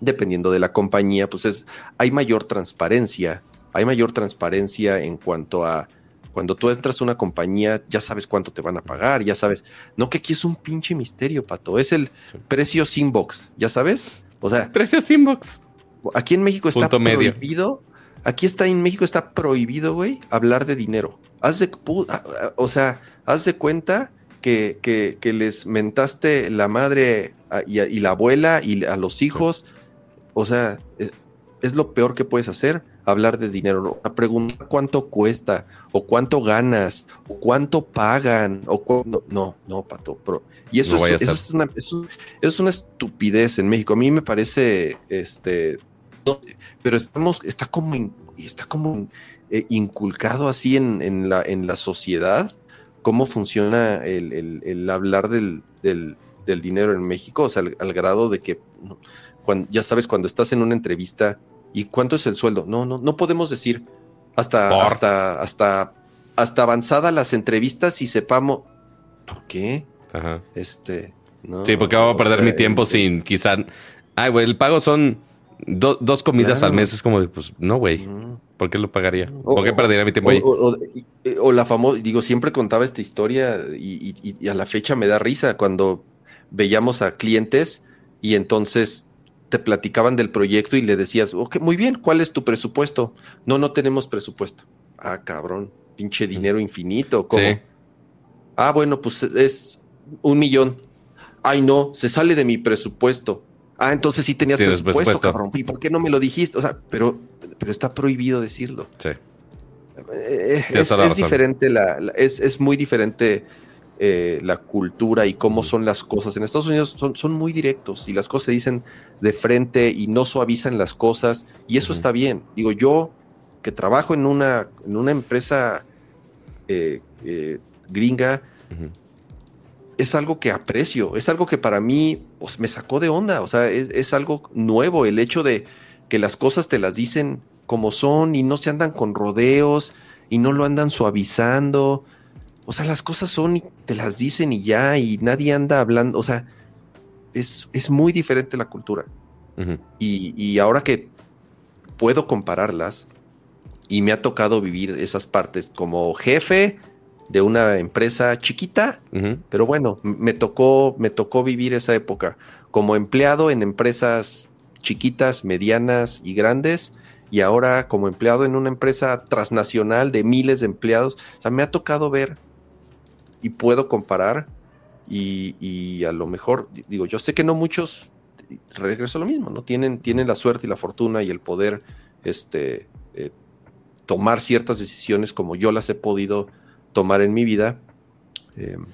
dependiendo de la compañía, pues es, hay mayor transparencia, hay mayor transparencia en cuanto a cuando tú entras a una compañía, ya sabes cuánto te van a pagar, ya sabes. No que aquí es un pinche misterio, pato. Es el precio sin box, ¿ya sabes? O sea, precio sin box. Aquí en México está prohibido. Aquí está en México está prohibido, güey, hablar de dinero. Haz de, o sea, haz de cuenta que, que, les mentaste la madre y, y, la abuela y a los hijos. O sea, e, es lo peor que puedes hacer hablar de dinero, a preguntar cuánto cuesta, o cuánto ganas, o cuánto pagan, o no, no, no, pato. y eso, es, una, es una estupidez en México. A mí me parece, este, pero estamos, está como, está como eh, inculcado así en, la, en la sociedad cómo funciona el, hablar del, dinero en México, o sea, al, grado de que, cuando, ya sabes, cuando estás en una entrevista ¿Y cuánto es el sueldo? No, no, no podemos decir hasta, hasta, hasta, hasta avanzada las entrevistas y sepamos por qué. Ajá. Este, no. Sí, porque voy a perder mi tiempo sin quizá. Ay, güey, el pago son dos comidas al mes. Es como, pues, no, güey. ¿Por qué lo pagaría? ¿Por qué perdería mi tiempo ahí? O, la famosa, digo, siempre contaba esta historia y, y, a la fecha me da risa cuando veíamos a clientes y entonces te platicaban del proyecto y le decías, ok, muy bien, ¿cuál es tu presupuesto? No, no tenemos presupuesto. Ah, cabrón, pinche dinero infinito. ¿cómo? Ah, bueno, pues es un millón. Ay, no, se sale de mi presupuesto. Ah, entonces sí tenías presupuesto, cabrón. ¿Y por qué no me lo dijiste? O sea, pero, pero está prohibido decirlo. Sí. Eh, es, diferente la, es, es muy diferente eh, la cultura y cómo son las cosas. En Estados Unidos son, son, muy directos y las cosas se dicen de frente y no suavizan las cosas y eso está bien. Digo, yo que trabajo en una, en una empresa eh, eh, gringa, es algo que aprecio, es algo que para mí pues, me sacó de onda, o sea, es, es algo nuevo el hecho de que las cosas te las dicen como son y no se andan con rodeos y no lo andan suavizando o sea, las cosas son y te las dicen y ya, y nadie anda hablando. O sea, es, es muy diferente la cultura. y, ahora que puedo compararlas, y me ha tocado vivir esas partes como jefe de una empresa chiquita, pero bueno, me tocó, me tocó vivir esa época como empleado en empresas chiquitas, medianas y grandes, y ahora como empleado en una empresa transnacional de miles de empleados. O sea, me ha tocado ver y puedo comparar y, a lo mejor, digo, yo sé que no muchos, regreso a lo mismo, ¿no? Tienen, tienen la suerte y la fortuna y el poder este, eh, tomar ciertas decisiones como yo las he podido tomar en mi vida. Em,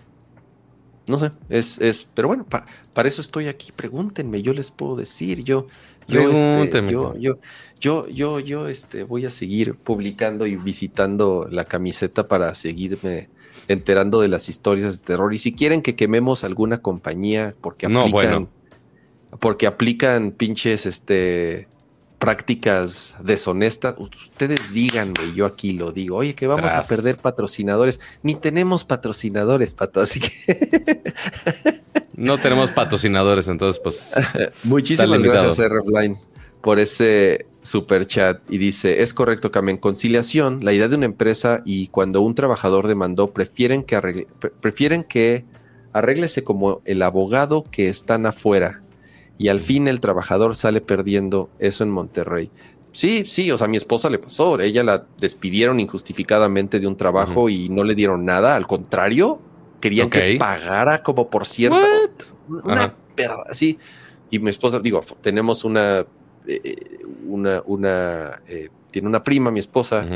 no sé, es, es, pero bueno, para, eso estoy aquí, pregúntenme, yo les puedo decir, yo, yo, este, yo, yo, yo, yo, yo, este, voy a seguir publicando y visitando la camiseta para seguirme enterando de las historias de terror. Y si quieren que quememos alguna compañía porque aplican, porque aplican pinches este prácticas deshonestas, ustedes díganme, yo aquí lo digo, oye, que vamos a perder patrocinadores. Ni tenemos patrocinadores, Pato, así que... no tenemos patrocinadores, entonces pues... Muchísimas gracias, R. por ese super chat y dice, es correcto, Carmen, conciliación, la idea de una empresa y cuando un trabajador demandó, prefieren que, arregle, prefieren que arréglese como el abogado que están afuera y al fin el trabajador sale perdiendo eso en Monterrey. Sí, sí, o sea, a mi esposa le pasó, ella la despidieron injustificadamente de un trabajo y no le dieron nada, al contrario, querían que pagara como por cierto. Una verdad, sí. Y mi esposa, digo, tenemos una eh, una, una tiene una prima, mi esposa,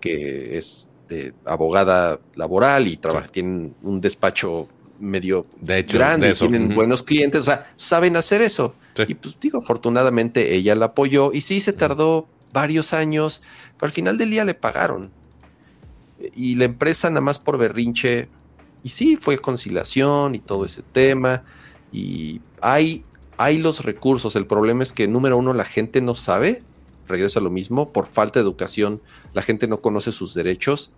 que es abogada laboral y trabaja, tienen un despacho medio De hecho, grande, de tienen buenos clientes, o sea, saben hacer eso. Sí. Y pues digo, afortunadamente ella la apoyó y sí se tardó varios años, pero al final del día le pagaron. Y la empresa nada más por berrinche, y sí, fue conciliación y todo ese tema, y hay, hay los recursos, el problema es que número uno, la gente no sabe, regreso a lo mismo, por falta de educación, la gente no conoce sus derechos,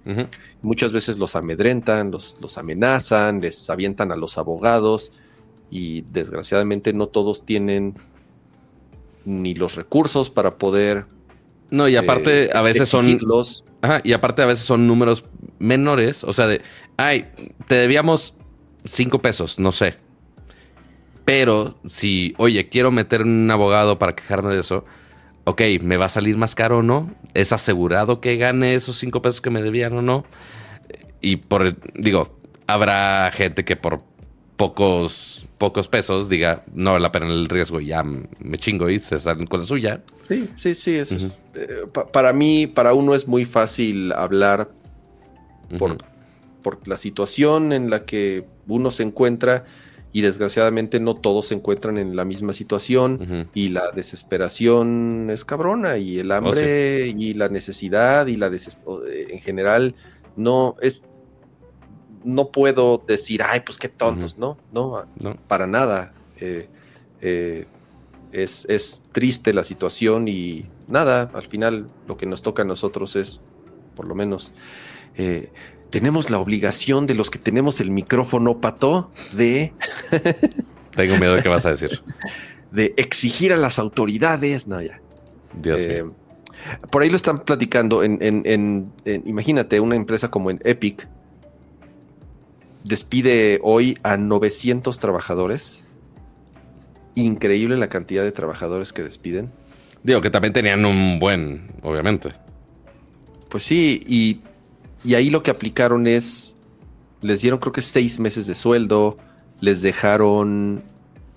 muchas veces los amedrentan, los, los amenazan, les avientan a los abogados y desgraciadamente no todos tienen ni los recursos para poder... No, y aparte, eh, a veces son. Ajá, y aparte a veces son números menores. O sea, de, ay, te debíamos cinco pesos, no sé. Pero si, oye, quiero meter un abogado para quejarme de eso, ok, ¿me va a salir más caro o no? ¿Es asegurado que gane esos cinco pesos que me debían o no? Y por, digo, habrá gente que por pocos, pocos pesos diga, no vale la pena el riesgo, y ya me chingo y se salen con la suya. Sí, sí, sí. eso es, eh, pa- para mí, para uno es muy fácil hablar por, por la situación en la que uno se encuentra y desgraciadamente no todos se encuentran en la misma situación. Y la desesperación es cabrona y el hambre y la necesidad y la eh, en general no es no puedo decir ay pues qué tontos no no ¿No? para nada Eh, eh, es, es triste la situación y nada al final lo que nos toca a nosotros es por lo menos eh, tenemos la obligación de los que tenemos el micrófono pato de Tengo miedo de qué vas a decir. de exigir a las autoridades no ya Dios Eh, mío. por ahí lo están platicando en, en- en- en- imagínate, una empresa como en Epic despide hoy a 900 trabajadores. Increíble la cantidad de trabajadores que despiden. Digo que también tenían un buen, obviamente. Pues sí, y, y ahí lo que aplicaron es, les dieron creo que seis meses de sueldo, les dejaron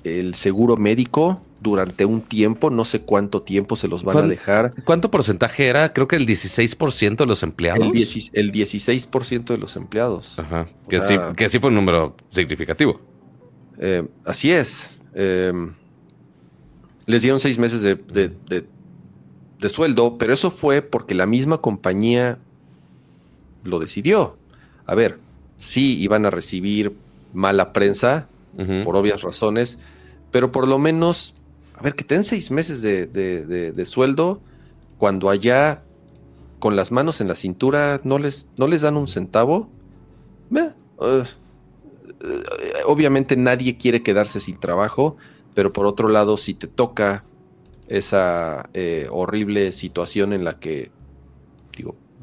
el seguro médico durante un tiempo, no sé cuánto tiempo se los van a ¿Cuán- dejar. ¿Cuánto porcentaje era? Creo que el 16% de los empleados. El, 10 el 16% de los empleados. Ajá. Que, sea- sí, que sí fue un número significativo. Eh, así es. Eh, les dieron seis meses de, de- de- de sueldo, pero eso fue porque la misma compañía lo decidió. A ver, sí iban a recibir mala prensa, por obvias razones, pero por lo menos, a ver, que te den seis meses de, de- de- de sueldo cuando allá con las manos en la cintura no les, no les dan un centavo. Eh, eh, obviamente nadie quiere quedarse sin trabajo, pero por otro lado, si te toca esa eh, horrible situación en la que,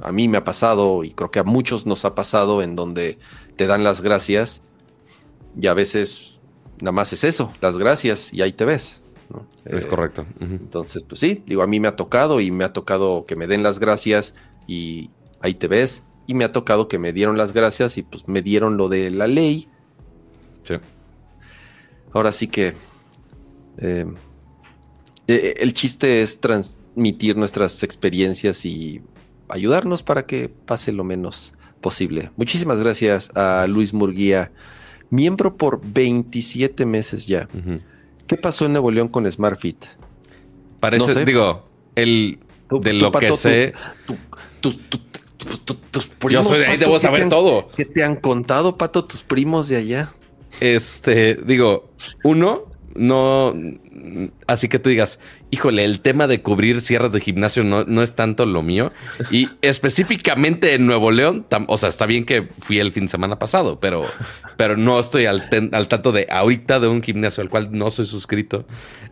a mí me ha pasado y creo que a muchos nos ha pasado en donde te dan las gracias y a veces nada más es eso, las gracias y ahí te ves. ¿no? Es Eh, correcto. Entonces, pues sí, digo, a mí me ha tocado y me ha tocado que me den las gracias y ahí te ves. Y me ha tocado que me dieron las gracias y pues me dieron lo de la ley. Sí. Ahora sí que eh, eh, el chiste es transmitir nuestras experiencias y ayudarnos para que pase lo menos posible. Muchísimas gracias a Luis Murguía, miembro por 27 meses ya. ¿Qué pasó en Nuevo León con SmartFit? Parece, No sé. digo, el Tú- de tú, lo Pato, que sé. tú- tus, tu- tu- tu- tus Yo primos, soy de ahí, Pato, debo ¿qué saber han- todo. ¿Qué te han contado, Pato, tus primos de allá? Este, digo, uno, no. Así que tú digas, híjole, el tema de cubrir sierras de gimnasio no, no es tanto lo mío. Y específicamente en Nuevo León, tam- o sea, está bien que fui el fin de semana pasado, pero, pero no estoy al, ten- al tanto de ahorita de un gimnasio al cual no soy suscrito.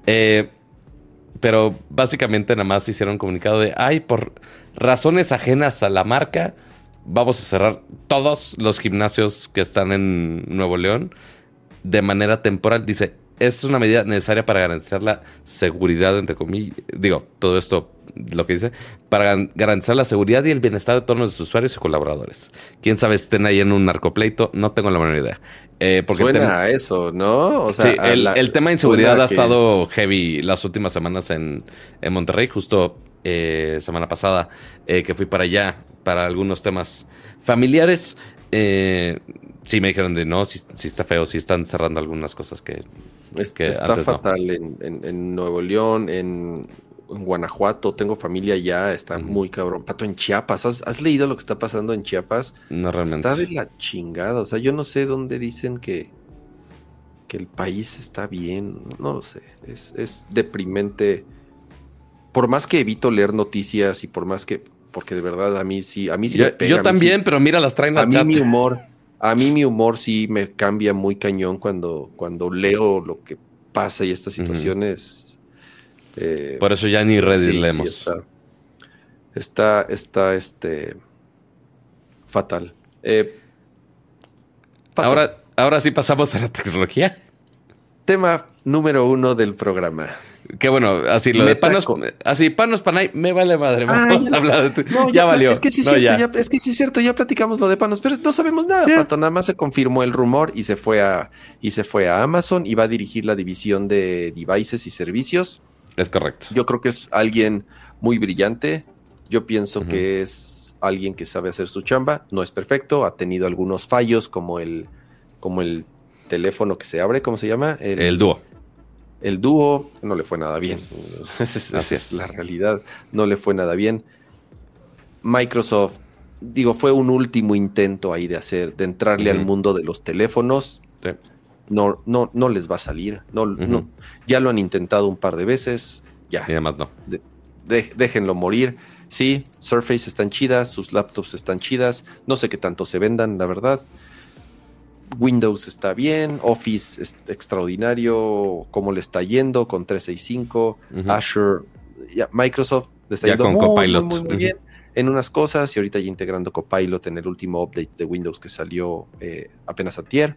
Eh, pero básicamente nada más hicieron comunicado de, ay, por razones ajenas a la marca, vamos a cerrar todos los gimnasios que están en Nuevo León de manera temporal. Dice, es una medida necesaria para garantizar la seguridad, entre comillas. Digo, todo esto, lo que dice, para garantizar la seguridad y el bienestar de todos los usuarios y colaboradores. Quién sabe si estén ahí en un narcopleito, no tengo la menor idea. Eh, porque Suena a eso, ¿no? O sea, sí, el, tema de inseguridad ha estado heavy las últimas semanas en, Monterrey, justo eh, semana pasada eh, que fui para allá para algunos temas familiares. Eh, sí me dijeron de no, si, está feo, si están cerrando algunas cosas que... está fatal en, Nuevo León, en, Guanajuato, tengo familia ya, está muy cabrón. Pato, en Chiapas, ¿has, leído lo que está pasando en Chiapas? No realmente. Está de la chingada, o sea, yo no sé dónde dicen que, que el país está bien, no lo sé, es, es deprimente. Por más que evito leer noticias y por más que, porque de verdad a mí sí, a mí sí yo, me pega. Yo también, pero mira, las traen a mí mi humor, a mí mi humor sí me cambia muy cañón cuando, cuando leo lo que pasa y estas situaciones. Eh, Por eso ya ni Reddit leemos. está, está, este, fatal. Eh, ahora, ahora sí pasamos a la tecnología. Tema número uno del programa. Qué bueno, así lo de panos, así panos panay, me vale madre, ah, vamos a hablar de No, ya, valió. Es que sí, es que sí es cierto, ya platicamos lo de panos, pero no sabemos nada, Pato, nada más se confirmó el rumor y se fue a y se fue a Amazon y va a dirigir la división de devices y servicios. Es correcto. Yo creo que es alguien muy brillante. Yo pienso que es alguien que sabe hacer su chamba, no es perfecto, ha tenido algunos fallos como el como el teléfono que se abre, ¿cómo se llama? el dúo el dúo no le fue nada bien. Esa es, la realidad. No le fue nada bien. Microsoft, digo, fue un último intento ahí de hacer, de entrarle al mundo de los teléfonos. No, no, no les va a salir. No, no, ya lo han intentado un par de veces. Ya. Y además no. déjenlo morir. Sí, Surface están chidas, sus laptops están chidas. No sé qué tanto se vendan, la verdad. Windows está bien, Office es extraordinario, cómo le está yendo con 365, Azure, Microsoft le está yendo muy, bien en unas cosas y ahorita ya integrando Copilot en el último update de Windows que salió eh, apenas a tier.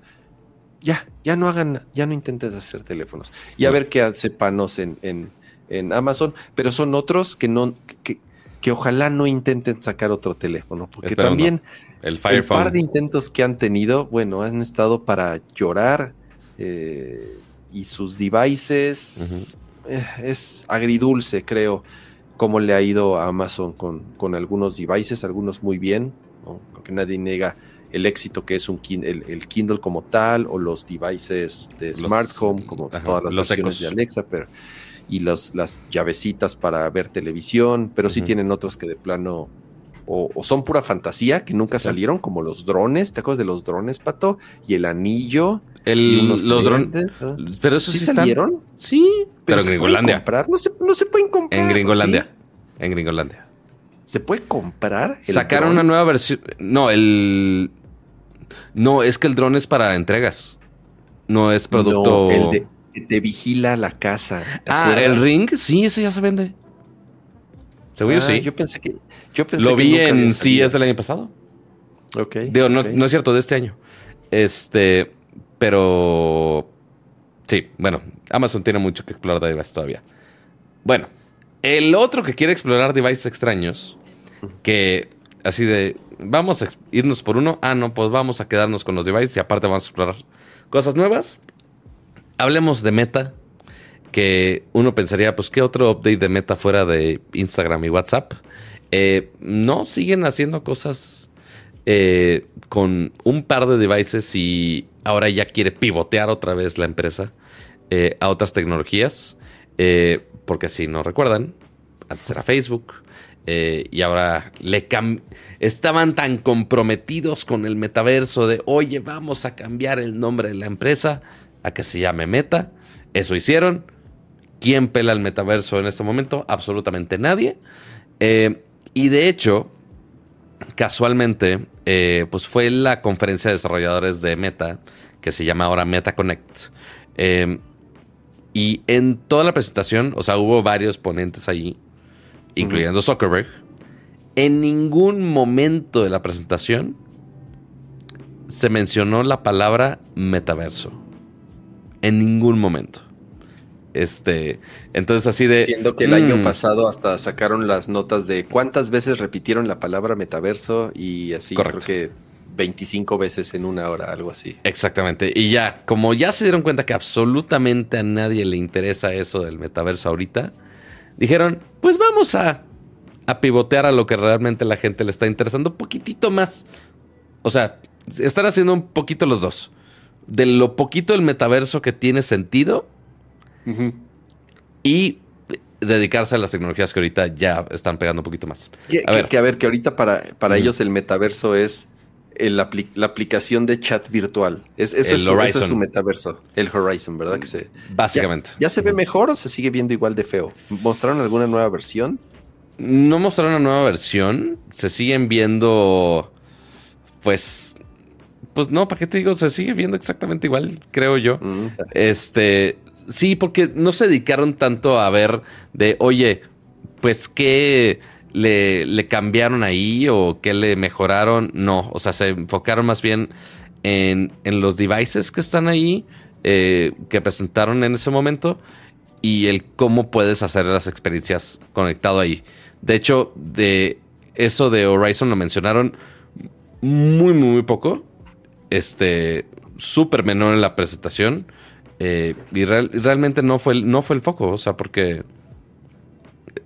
Ya, ya no hagan, ya no intentes hacer teléfonos. Y a ver qué hace Panos en, en, Amazon, pero son otros que no, que, que ojalá no intenten sacar otro teléfono, porque también el, Fire par de intentos que han tenido, bueno, han estado para llorar eh, y sus devices eh, es agridulce, creo, cómo le ha ido a Amazon con, con algunos devices, algunos muy bien, porque nadie niega el éxito que es un el, Kindle como tal o los devices de Smart Home como todas las los versiones de Alexa, pero y los, las llavecitas para ver televisión, pero sí tienen otros que de plano o, son pura fantasía que nunca salieron, como los drones, ¿te acuerdas de los drones, Pato? Y el anillo. El, los drones. ¿ah? Pero eso sí, salieron. Sí, pero, en Gringolandia. No se, no se pueden comprar. En Gringolandia. En Gringolandia. ¿Se puede comprar? Sacaron una nueva versión. No, el. No, es que el drone es para entregas. No es producto. el de, te vigila la casa. Ah, el ring, sí, ese ya se vende. Según yo ah, sí. Yo pensé que. Yo Lo vi en sí, es del año pasado. Ok. Digo, No, es cierto, de este año. Este, pero. Sí, bueno, Amazon tiene mucho que explorar de devices todavía. Bueno, el otro que quiere explorar devices extraños, que así de, vamos a irnos por uno, ah, no, pues vamos a quedarnos con los devices y aparte vamos a explorar cosas nuevas. Hablemos de Meta, que uno pensaría, pues, ¿qué otro update de Meta fuera de Instagram y WhatsApp? Eh, no, siguen haciendo cosas eh, con un par de devices y ahora ya quiere pivotear otra vez la empresa eh, a otras tecnologías, porque si no recuerdan, antes era Facebook. y ahora le estaban tan comprometidos con el metaverso de, oye, vamos a cambiar el nombre de la empresa a que se llame Meta. Eso hicieron. ¿Quién pela el metaverso en este momento? Absolutamente nadie. Eh, y de hecho, casualmente, eh, pues fue la conferencia de desarrolladores de Meta, que se llama ahora Meta Connect. Eh, y en toda la presentación, o sea, hubo varios ponentes allí, incluyendo Zuckerberg. En ningún momento de la presentación se mencionó la palabra metaverso En ningún momento. Este, entonces así de. Siendo que el año mm. pasado hasta sacaron las notas de cuántas veces repitieron la palabra metaverso y así creo que 25 veces en una hora, algo así. Exactamente. Y ya, como ya se dieron cuenta que absolutamente a nadie le interesa eso del metaverso ahorita, dijeron, pues vamos a, a pivotear a lo que realmente la gente le está interesando un poquitito más. O sea, están haciendo un poquito los dos. De lo poquito del metaverso que tiene sentido y dedicarse a las tecnologías que ahorita ya están pegando un poquito más. Que, a, ver. Que, a ver, que ahorita para, para ellos el metaverso es el la aplicación de chat virtual. Es, eso, es, su metaverso. El Horizon, ¿verdad? Que se, Básicamente. ¿ya, se ve mejor o se sigue viendo igual de feo? ¿Mostraron alguna nueva versión? No mostraron una nueva versión. Se siguen viendo. Pues. Pues no, ¿para qué te digo? Se sigue viendo exactamente igual, creo yo. Mm, este. Sí, porque no se dedicaron tanto a ver de, oye, pues qué le, cambiaron ahí o qué le mejoraron. No, o sea, se enfocaron más bien en, los devices que están ahí, eh, que presentaron en ese momento y el cómo puedes hacer las experiencias conectado ahí. De hecho, de eso de Horizon lo mencionaron muy, muy, muy poco. Este, súper menor en la presentación. Eh, y, realmente no fue, el, no fue el foco, o sea, porque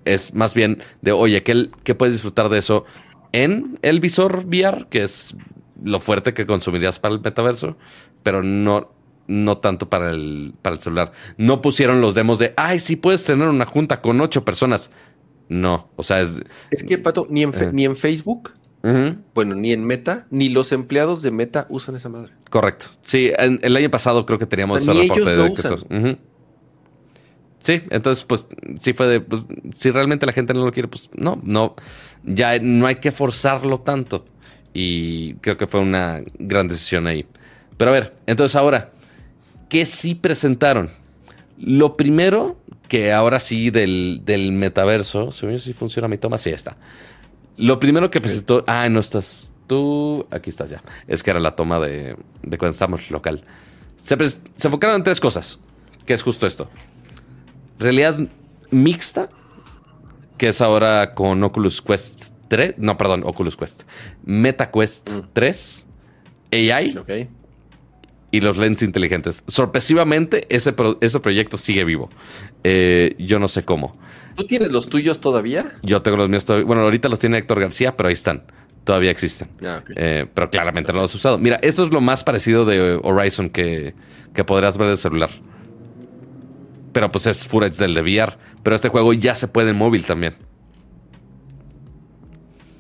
es más bien de, oye, ¿qué, ¿qué, puedes disfrutar de eso en el visor VR, que es lo fuerte que consumirías para el metaverso, pero no, no tanto para el, para el celular. No pusieron los demos de, ay, sí puedes tener una junta con ocho personas. No, o sea, es... Es que, Pato, ni en, eh. ni en Facebook bueno, ni en Meta, ni los empleados de Meta usan esa madre. Correcto. Sí, el año pasado creo que teníamos o reporte de que Sí, entonces, pues, sí fue de, pues, si realmente la gente no lo quiere, pues, no, no, ya no hay que forzarlo tanto. Y creo que fue una gran decisión ahí. Pero a ver, entonces ahora, ¿qué sí presentaron? Lo primero, que ahora sí del, del metaverso, si funciona mi toma, sí está. Lo primero que presentó. Ah, no estás tú. Aquí estás ya. Es que era la toma de, de cuando estamos local. Se, se enfocaron en tres cosas. Que es justo esto: realidad mixta, que es ahora con Oculus Quest 3. No, perdón, Oculus Quest. Meta Quest 3. Mm. AI. Ok y los lentes inteligentes. Sorpresivamente, ese, ese proyecto sigue vivo. Eh, yo no sé cómo. ¿Tú tienes los tuyos todavía? Yo tengo los míos todavía. Bueno, ahorita los tiene Héctor García, pero ahí están. Todavía existen. Ah, eh, pero claramente no los he usado. Mira, eso es lo más parecido de Horizon que, que podrás ver de celular. Pero pues es footage del de VR. Pero este juego ya se puede en móvil también.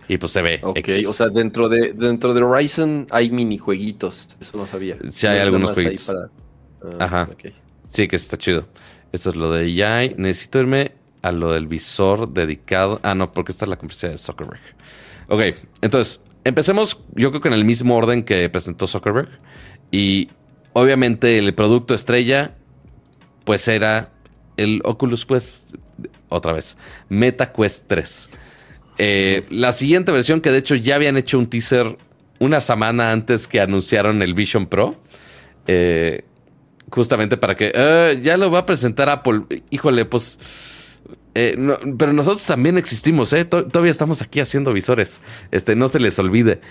Y pues se ve. Ok, o sea, dentro de, dentro de Horizon hay minijueguitos. Eso no sabía. Sí, hay algunos jueguitos. Ah, Ajá. Sí, que está chido. Esto es lo de AI. Necesito irme a lo del visor dedicado. Ah, no, porque esta es la conferencia de Zuckerberg. Ok, entonces, empecemos yo creo que en el mismo orden que presentó Zuckerberg. Y obviamente el producto estrella, pues era el Oculus Quest, otra vez, Meta Quest 3. Eh, la siguiente versión, que de hecho ya habían hecho un teaser una semana antes que anunciaron el Vision Pro. Eh, justamente para que eh, ya lo va a presentar Apple. Híjole, pues. Pero nosotros también existimos, todavía estamos aquí haciendo visores. Este, no se les olvide.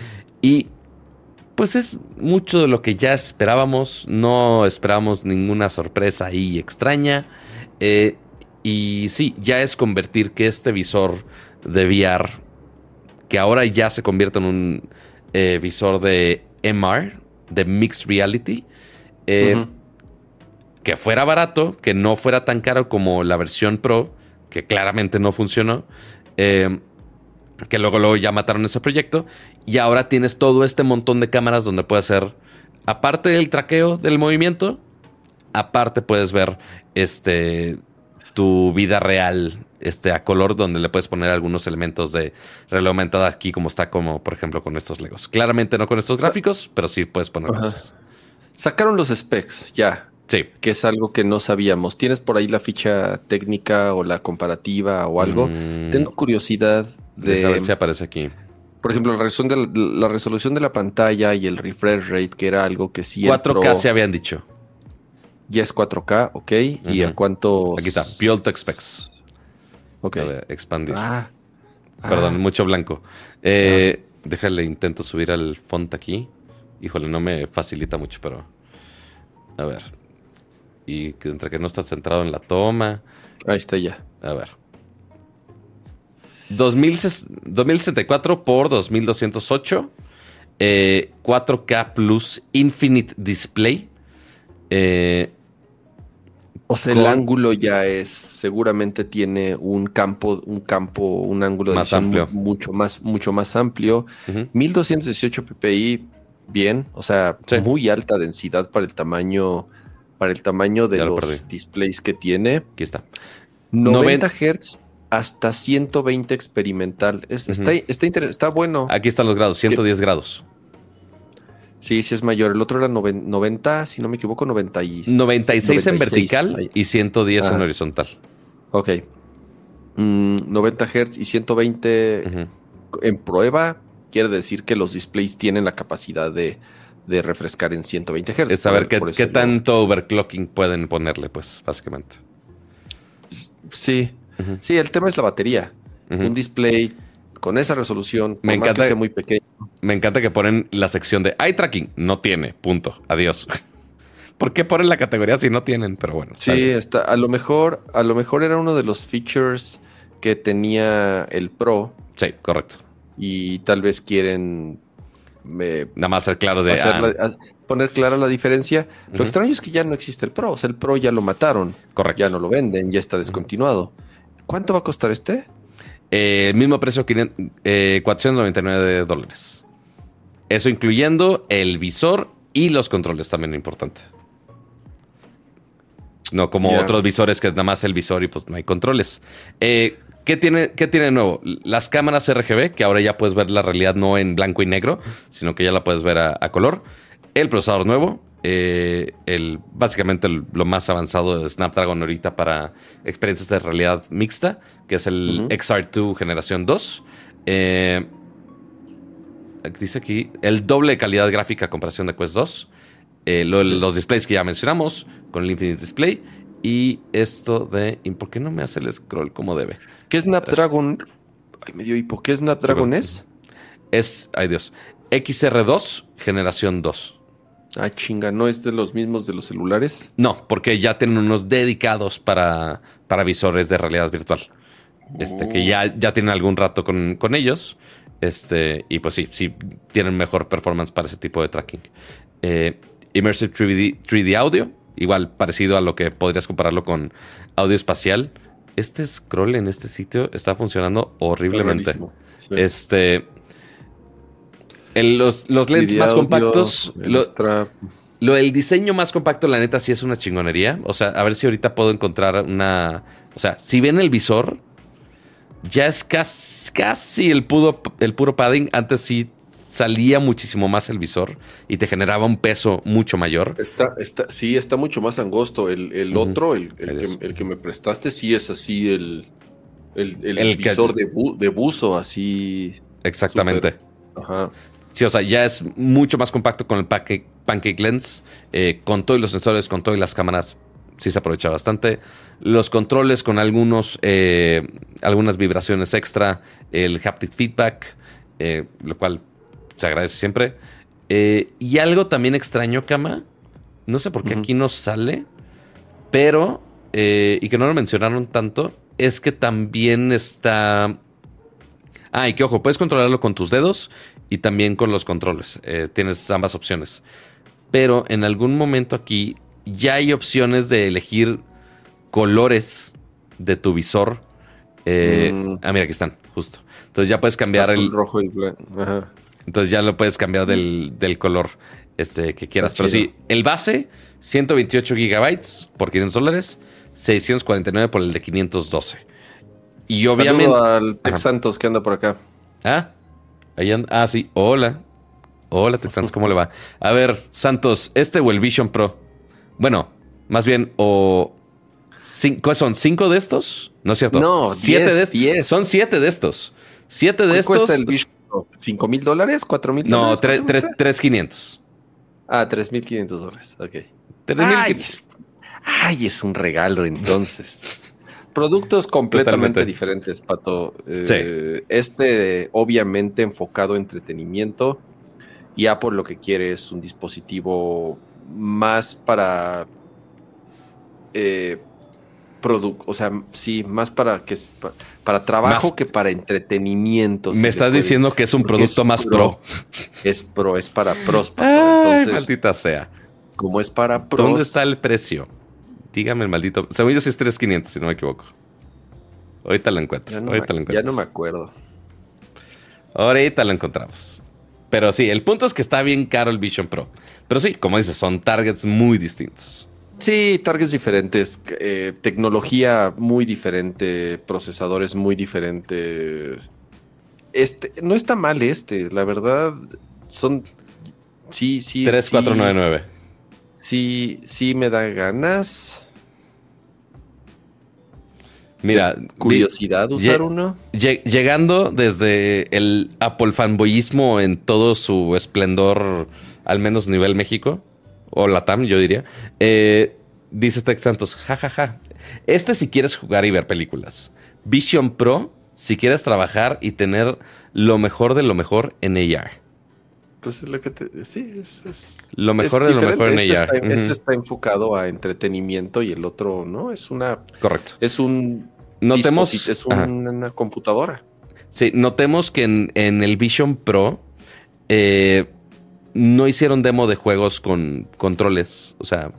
Y pues es mucho de lo que ya esperábamos. No esperábamos ninguna sorpresa ahí extraña. y sí, ya es convertir que este visor de VR, que ahora ya se convierte en un eh, visor de MR, de Mixed Reality, eh, que fuera barato, que no fuera tan caro como la versión Pro, que claramente no funcionó, eh, que luego, luego ya mataron ese proyecto, y ahora tienes todo este montón de cámaras donde puedes hacer, aparte del traqueo del movimiento, aparte puedes ver este tu vida real este, a color donde le puedes poner algunos elementos de realidad aumentada aquí como está como por ejemplo con estos Legos. Claramente no con estos gráficos, pero sí puedes ponerlos. Sacaron los specs ya. Sí. Que es algo que no sabíamos. ¿Tienes por ahí la ficha técnica o la comparativa o algo? Mm. Tengo curiosidad de... A ver si aparece aquí. Por ejemplo, la resolución, de la, la resolución de la pantalla y el refresh rate, que era algo que sí... 4K se habían dicho. Ya es 4K, ok. ¿Y a cuánto? Aquí está, to Specs. Ok. Ver, expandir. Ah, Perdón, ah. mucho blanco. Eh, Déjale, intento subir al font aquí. Híjole, no me facilita mucho, pero. A ver. Y que entre que no está centrado en la toma. Ahí está ya. A ver. 2000 2064 por 2208. eh, 4K Plus Infinite Display. Eh, O sea, el ángulo ya es, seguramente tiene un campo, un campo, un ángulo de Más amplio. mu- mucho más, mucho más amplio. ujú. 1218 ppi, bien, o sea, Sí. muy alta densidad para el tamaño, para el tamaño de Ya los displays que tiene. Aquí está. 90 Hz hasta 120 experimental. Es- está, está, inter- está bueno. Aquí están los grados, 110 grados. Sí, sí es mayor. El otro era noven- 90, si no me equivoco, 90 y- 96 en vertical Ahí. y 110 en horizontal. Ok. Mm, 90 Hz y 120 Ujú. en prueba quiere decir que los displays tienen la capacidad de, de refrescar en 120 Hz. Es saber qué, yo- tanto overclocking pueden ponerle, pues, básicamente. Sí, sí, el tema es la batería. Un display con esa resolución, Me que encanta- sea muy pequeño. Me encanta que ponen la sección de eye tracking. No tiene, punto. Adiós. ¿Por qué ponen la categoría si no tienen? Pero bueno. Sí, está, a lo mejor, a lo mejor era uno de los features que tenía el Pro Sí, correcto. y tal vez quieren eh, Nada más ser claro de. hacer ah, la- a- poner clara la diferencia. Lo extraño es que ya no existe el Pro, o sea, el Pro ya lo mataron, correcto. ya no lo venden, ya está descontinuado. ¿Cuánto va a costar este? Eh, el mismo precio, 500, eh, 499 dólares. Eso incluyendo el visor y los controles, también importante. No como otros visores que es nada más el visor y pues no hay controles. Eh, ¿qué, tiene, ¿Qué tiene de nuevo? Las cámaras RGB, que ahora ya puedes ver la realidad no en blanco y negro, sino que ya la puedes ver a, a color. El procesador nuevo, eh, el, básicamente el- lo más avanzado de Snapdragon ahorita para experiencias de realidad mixta, que es el Ujú. XR2 generación 2. Eh, dice aquí el doble de calidad gráfica a comparación de Quest 2. Eh, lo- los displays que ya mencionamos con el Infinite Display. Y esto de... ¿y ¿Por qué no me hace el scroll como debe? ¿Qué Snapdragon? Ay, me dio hipo. ¿Qué Snapdragon es? Es, ay Dios, XR2 generación 2. Ah, chinga, ¿no es de los mismos de los celulares? No, porque ya tienen unos dedicados para, para visores de realidad virtual. Este, que ya, ya tienen algún rato con, con ellos. Este, y pues sí, sí tienen mejor performance para ese tipo de tracking. Eh, Immersive 3D, 3D Audio, igual parecido a lo que podrías compararlo con audio espacial. Este scroll en este sitio está funcionando horriblemente. Sí. Este. los, los lentes Video más compactos. lo, el diseño más compacto, la neta, sí es una chingonería. O sea, a ver si ahorita puedo encontrar una. O sea, si ven el visor, ya es casi, casi el, puro, el puro padding. Antes sí salía muchísimo más el visor y te generaba un peso mucho mayor. Está, está, sí, está mucho más angosto. El, el otro, el, el que, el que me prestaste, sí es así el, el, que- visor de, bu- de buzo, así. Exactamente. Ajá. Sí, o sea, ya es mucho más compacto con el Pancake, pancake Lens, eh, con todos los sensores, con todas las cámaras, sí se aprovecha bastante. Los controles con algunos, eh, algunas vibraciones extra, el haptic feedback, eh, lo cual se agradece siempre. Eh, y algo también extraño, Kama, no sé por qué aquí no sale, pero, eh, y que no lo mencionaron tanto, es que también está... Ah, y que ojo, puedes controlarlo con tus dedos y también con los controles. Eh, tienes ambas opciones. Pero en algún momento aquí ya hay opciones de elegir colores de tu visor. Eh, Mm. Ah, mira, aquí están, justo. Entonces ya puedes cambiar Azul, el. rojo y blanco. Ajá. Entonces ya lo puedes cambiar del, del color este, que quieras. Pero sí, el base, 128 gigabytes por 500 dólares, 649 por el de 512. Y obviamente. Saludo al Tex Ajá. Santos que anda por acá. Ah, ahí anda. Ah, sí. Hola. Hola, Texans, ¿cómo le va? A ver, Santos, este o el Vision Pro. Bueno, más bien, o. Cinco, ¿Son cinco de estos? No es cierto. No, siete diez, de estos. Son siete de estos. Siete de ¿Qué estos. cuesta el Vision? ¿Cinco mil dólares? ¿Cuatro mil no, tres, ¿Cuánto tres, tres quinientos. Ah, tres mil quinientos dólares. Ok. Ay, qui- Ay, es un regalo entonces. Productos completamente Totalmente. diferentes, Pato. Eh, Este, obviamente, enfocado en entretenimiento. Y Apple lo que quiere es un dispositivo más para. Eh, produ- o sea, sí, más para que pa- para trabajo Más- que para entretenimiento. si Me estás diciendo que es un Porque producto es más pro. pro. Es pro, es para pros, Entonces, maldita sea. como es para pros. ¿Dónde está el precio? Dígame el maldito. Según yo sí es 3500, si no me equivoco. Ahorita lo encuentro. Ya no, ahorita lo me, encuentro. ya no me acuerdo. Ahorita lo encontramos. Pero sí, el punto es que está bien caro el Vision Pro. Pero sí, como dices, son targets muy distintos. Sí, targets diferentes, eh, tecnología muy diferente, procesadores muy diferentes. Este, no está mal este, la verdad, son, sí, sí. 3499. Sí, sí, sí me da ganas. Mira, de curiosidad usar uno. lle- llegando desde el Apple fanboyismo en todo su esplendor, al menos nivel México, o Latam, yo diría, eh, dice Tex Santos, jajaja, este si quieres jugar y ver películas. Vision Pro, si quieres trabajar y tener lo mejor de lo mejor en AR. Pues es lo que te, sí, es, es- Lo mejor es de lo mejor en este AR. Está, este Ujú, está enfocado a entretenimiento y el otro, ¿no? Es una, Correcto. es un, Notemos, es un- una computadora. Sí, notemos que en, en el Vision Pro eh, no hicieron demo de juegos con controles. O sea,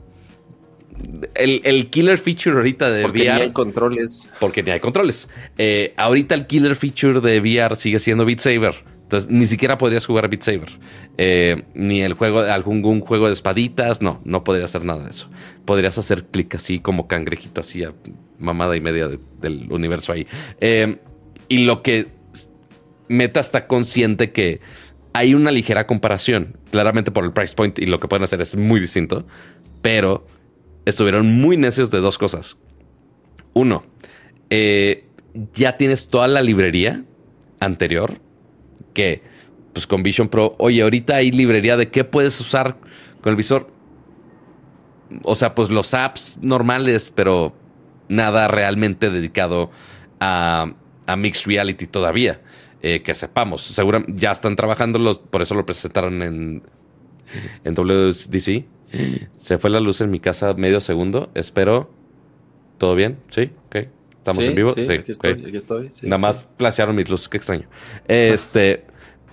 el, el killer feature ahorita de Porque VR. ni hay controles. porque ni hay controles. Eh, ahorita el killer feature de VR sigue siendo Beat Saber. Entonces, ni siquiera podrías jugar Beat Saber. Eh, ni el juego, algún, algún juego de espaditas. No, no podrías hacer nada de eso. Podrías hacer clic así como cangrejito, así a mamada y media de- del universo ahí. Eh, y lo que Meta está consciente que hay una ligera comparación. Claramente por el price point y lo que pueden hacer es muy distinto. Pero estuvieron muy necios de dos cosas. Uno, eh, ya tienes toda la librería anterior que pues con Vision Pro, oye, ahorita hay librería de qué puedes usar con el visor. O sea, pues los apps normales, pero nada realmente dedicado a, a Mixed Reality todavía. Eh, que sepamos. Seguramente ya están trabajando, los, por eso lo presentaron en, en WDC. Se fue la luz en mi casa medio segundo. Espero. ¿Todo bien? ¿Sí? Ok. ¿Estamos Sí, en vivo? Sí, Sí. aquí estoy, aquí estoy. sí, Nada más flashearon mis luces, qué extraño. Este,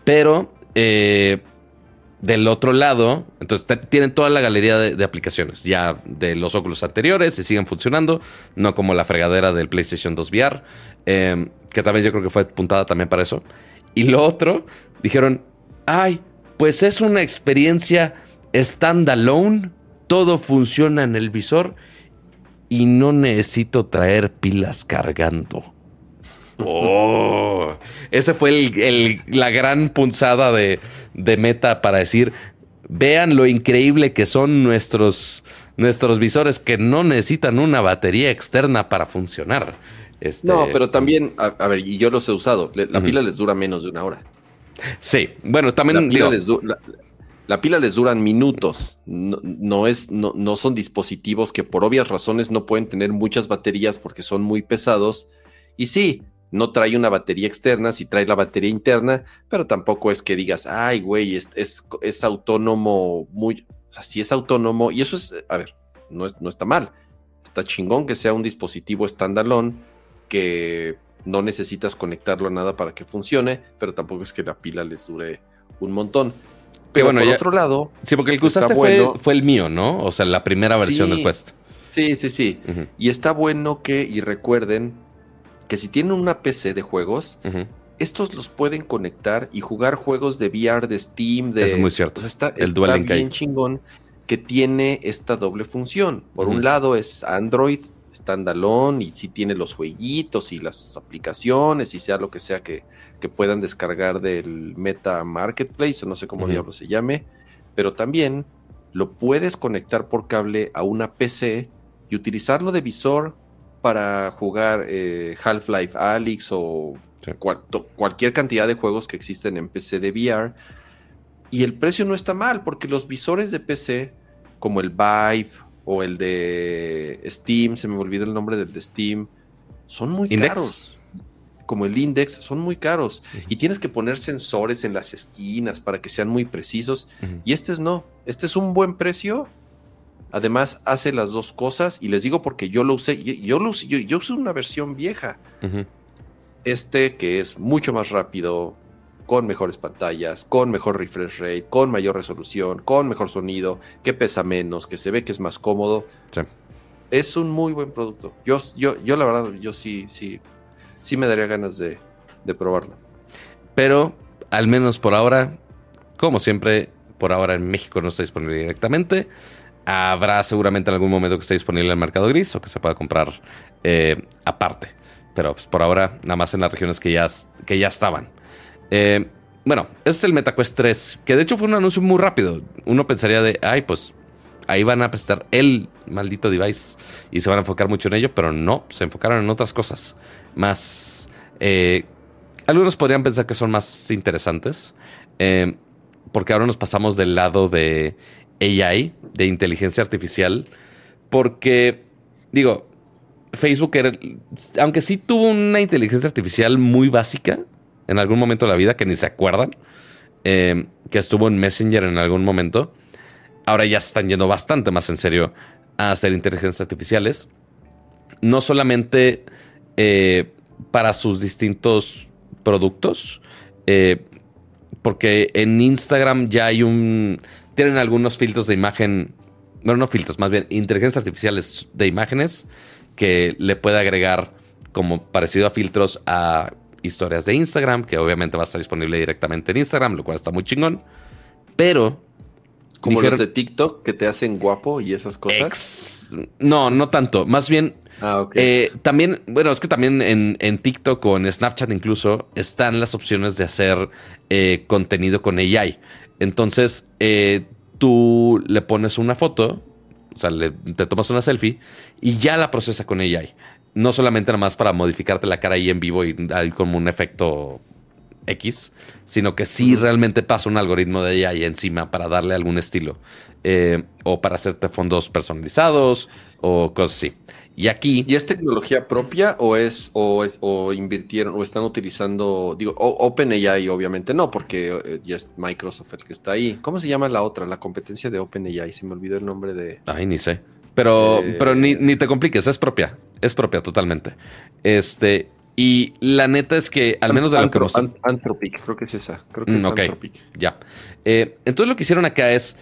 pero eh, del otro lado, entonces tienen toda la galería de, aplicaciones ya de los óculos anteriores y siguen funcionando, no como la fregadera del PlayStation 2 VR, eh, que también yo creo que fue apuntada también para eso. Y lo otro, dijeron, ay, pues es una experiencia standalone, todo funciona en el visor y no necesito traer pilas cargando. Oh, ese fue el- la gran punzada de, de meta para decir, vean lo increíble que son nuestros, nuestros visores que no necesitan una batería externa para funcionar. Este, No, pero también, a, a ver, y yo los he usado. la pila les dura menos de una hora. Sí, bueno, La también pila, digo, les du- la- la pila les duran minutos. No, no es, no, no son dispositivos que por obvias razones no pueden tener muchas baterías porque son muy pesados. Y sí, no trae una batería externa, sí trae la batería interna, pero tampoco es que digas, ay, güey, es, es, es autónomo muy. O sea, sí es autónomo. Y eso es, a ver, no, es, no está mal. Está chingón que sea un dispositivo standalone que no necesitas conectarlo a nada para que funcione, pero tampoco es que la pila les dure un montón. Pero bueno, por ya- otro lado, sí, porque el que usaste fue, bueno. fue el mío, ¿no? O sea, la primera versión Sí. del Quest. sí, sí, sí. Y está bueno que, y recuerden, que si tienen una PC de juegos, estos los pueden conectar y jugar juegos de VR, de Steam, de... Es muy cierto. o sea, está El está bien chingón que tiene esta doble función. Por un lado es Android standalone y sí tiene los jueguitos y las aplicaciones y sea lo que sea que, que puedan descargar del Meta Marketplace o no sé cómo Ujú. diablo se llame, pero también lo puedes conectar por cable a una PC y utilizarlo de visor para jugar eh, Half-Life Alyx o Sí. cual- to- cualquier cantidad de juegos que existen en PC de VR. Y el precio no está mal, porque los visores de PC, como el Vive o el de Steam, se me olvidó el nombre del de Steam, son muy caros. Como el Index, son muy caros. Y tienes que poner sensores en las esquinas para que sean muy precisos. Y este es no. Este es un buen precio. Además, hace las dos cosas. Y les digo porque yo lo usé. Yo, lo usé, yo, usé una versión vieja. Este que es mucho más rápido, con mejores pantallas, con mejor refresh rate, con mayor resolución, con mejor sonido, que pesa menos, que se ve que es más cómodo. Es un muy buen producto. Yo, yo, yo la verdad, yo sí, sí, sí me daría ganas de, de probarlo. Pero, al menos por ahora, como siempre, por ahora en México no está disponible directamente. Habrá seguramente en algún momento que esté disponible en el mercado gris o que se pueda comprar eh, aparte. Pero pues, por ahora, nada más en las regiones que ya, que ya estaban. Eh, bueno, ese es el MetaQuest 3, que de hecho fue un anuncio muy rápido. Uno pensaría de, ay, pues ahí van a prestar el maldito device y se van a enfocar mucho en ello, pero no, se enfocaron en otras cosas más. Eh, algunos podrían pensar que son más interesantes, porque ahora nos pasamos del lado de AI, de inteligencia artificial, porque, digo, Facebook, era, aunque sí tuvo una inteligencia artificial muy básica, en algún momento de la vida que ni se acuerdan, eh, que estuvo en Messenger en algún momento. Ahora ya se están yendo bastante más en serio a hacer inteligencias artificiales. No solamente eh, para sus distintos productos, eh, porque en Instagram ya hay un... Tienen algunos filtros de imagen, bueno, no filtros, más bien inteligencias artificiales de imágenes que le puede agregar como parecido a filtros a historias de Instagram, que obviamente va a estar disponible directamente en Instagram, lo cual está muy chingón. Pero. Como los de TikTok que te hacen guapo y esas cosas. no, no tanto. Más bien. Ah, eh, también, bueno, es que también en, TikTok o en Snapchat incluso están las opciones de hacer eh, contenido con AI. Entonces, eh, tú le pones una foto, o sea, te tomas una selfie y ya la procesa con AI no solamente nada más para modificarte la cara ahí en vivo y hay como un efecto X, sino que sí realmente pasa un algoritmo de ahí encima para darle algún estilo. Eh, o para hacerte fondos personalizados o cosas así. Y aquí. ¿Y es tecnología propia o es, o es, o invirtieron, o están utilizando, digo, OpenAI, obviamente no, porque eh, ya es Microsoft el que está ahí. ¿Cómo se llama la otra? La competencia de OpenAI. Se me olvidó el nombre de. Ay, ni sé. Pero, eh, pero ni, ni, te compliques, es propia. Es propia totalmente. Este. Y la neta es que, al menos de lo que Anthropic, creo que es esa. Creo que es mm, Anthropic. Ya. Eh, entonces lo que hicieron acá es.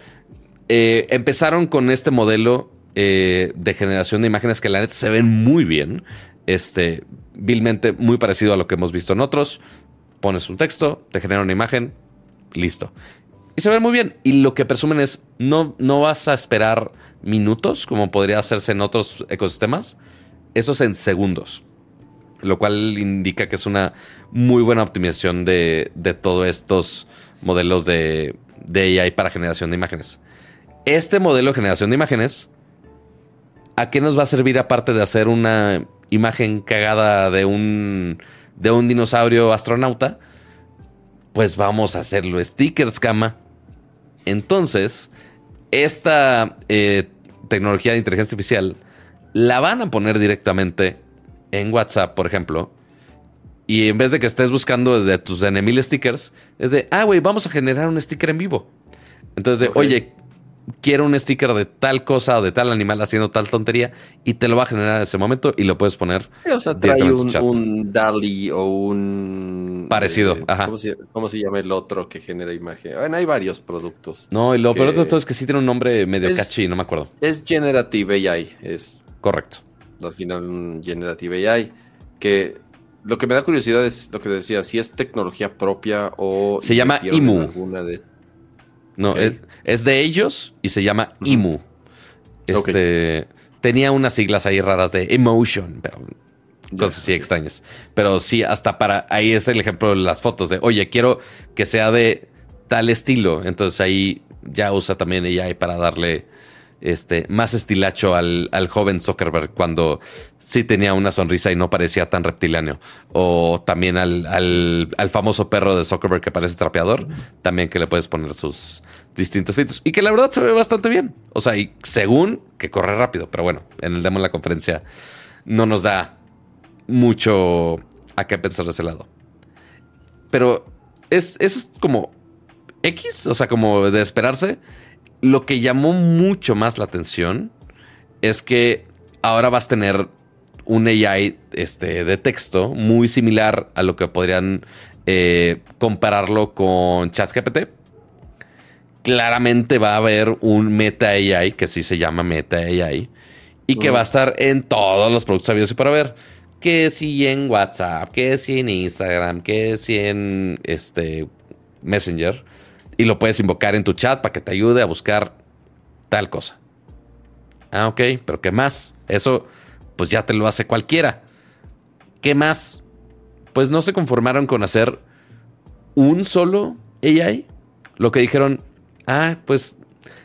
Eh, empezaron con este modelo de generación de imágenes que la neta se ven muy bien. Este. Vilmente muy parecido a lo que hemos visto en otros. Pones un texto, te genera una imagen, listo. Y se ven muy bien. Y lo que presumen es, no, no vas a esperar minutos, como podría hacerse en otros ecosistemas. Eso es en segundos. Lo cual indica que es una muy buena optimización de, todos estos modelos de, de AI para generación de imágenes. Este modelo de generación de imágenes, ¿a qué nos va a servir aparte de hacer una imagen cagada de un, de un dinosaurio astronauta? Pues vamos a hacerlo stickers, cama. Entonces, esta eh, tecnología de inteligencia artificial la van a poner directamente en WhatsApp, por ejemplo. Y en vez de que estés buscando de tus enemil stickers, es de, ah, güey, vamos a generar un sticker en vivo. Entonces, de, oye, quiero un sticker de tal cosa o de tal animal haciendo tal tontería y te lo va a generar en ese momento y lo puedes poner. o sea, trae un, un, DALI o un. Parecido, eh, ajá. ¿cómo se, llama el otro que genera imagen? Bueno, hay varios productos. No, y lo peor de todo es que sí tiene un nombre medio catchy, no me acuerdo. Es Generative AI, es. Correcto. Al final, Generative AI, que lo que me da curiosidad es lo que decía, si es tecnología propia o. Se llama IMU. No, es, de ellos y se llama IMU. Este tenía unas siglas ahí raras de emotion, pero cosas así extrañas. Pero sí, hasta para ahí es el ejemplo de las fotos de, oye, quiero que sea de tal estilo. Entonces ahí ya usa también AI para darle este, más estilacho al, joven Zuckerberg cuando sí tenía una sonrisa y no parecía tan reptiliano. O también al, al, famoso perro de Zuckerberg que parece trapeador, también que le puedes poner sus distintos filtros. Y que la verdad se ve bastante bien. O sea, y según que corre rápido, pero bueno, en el demo de la conferencia no nos da mucho a qué pensar de ese lado. Pero es, es como X, o sea, como de esperarse. Lo que llamó mucho más la atención es que ahora vas a tener un AI este, de texto muy similar a lo que podrían eh, compararlo con ChatGPT. Claramente va a haber un Meta AI, que sí se llama Meta AI, y que va a estar en todos los productos sabios y para ver. Que si en WhatsApp, que si en Instagram, que si en este Messenger y lo puedes invocar en tu chat para que te ayude a buscar tal cosa. Ah, ok, pero ¿qué más? Eso pues ya te lo hace cualquiera. ¿Qué más? Pues no se conformaron con hacer un solo AI. Lo que dijeron, ah, pues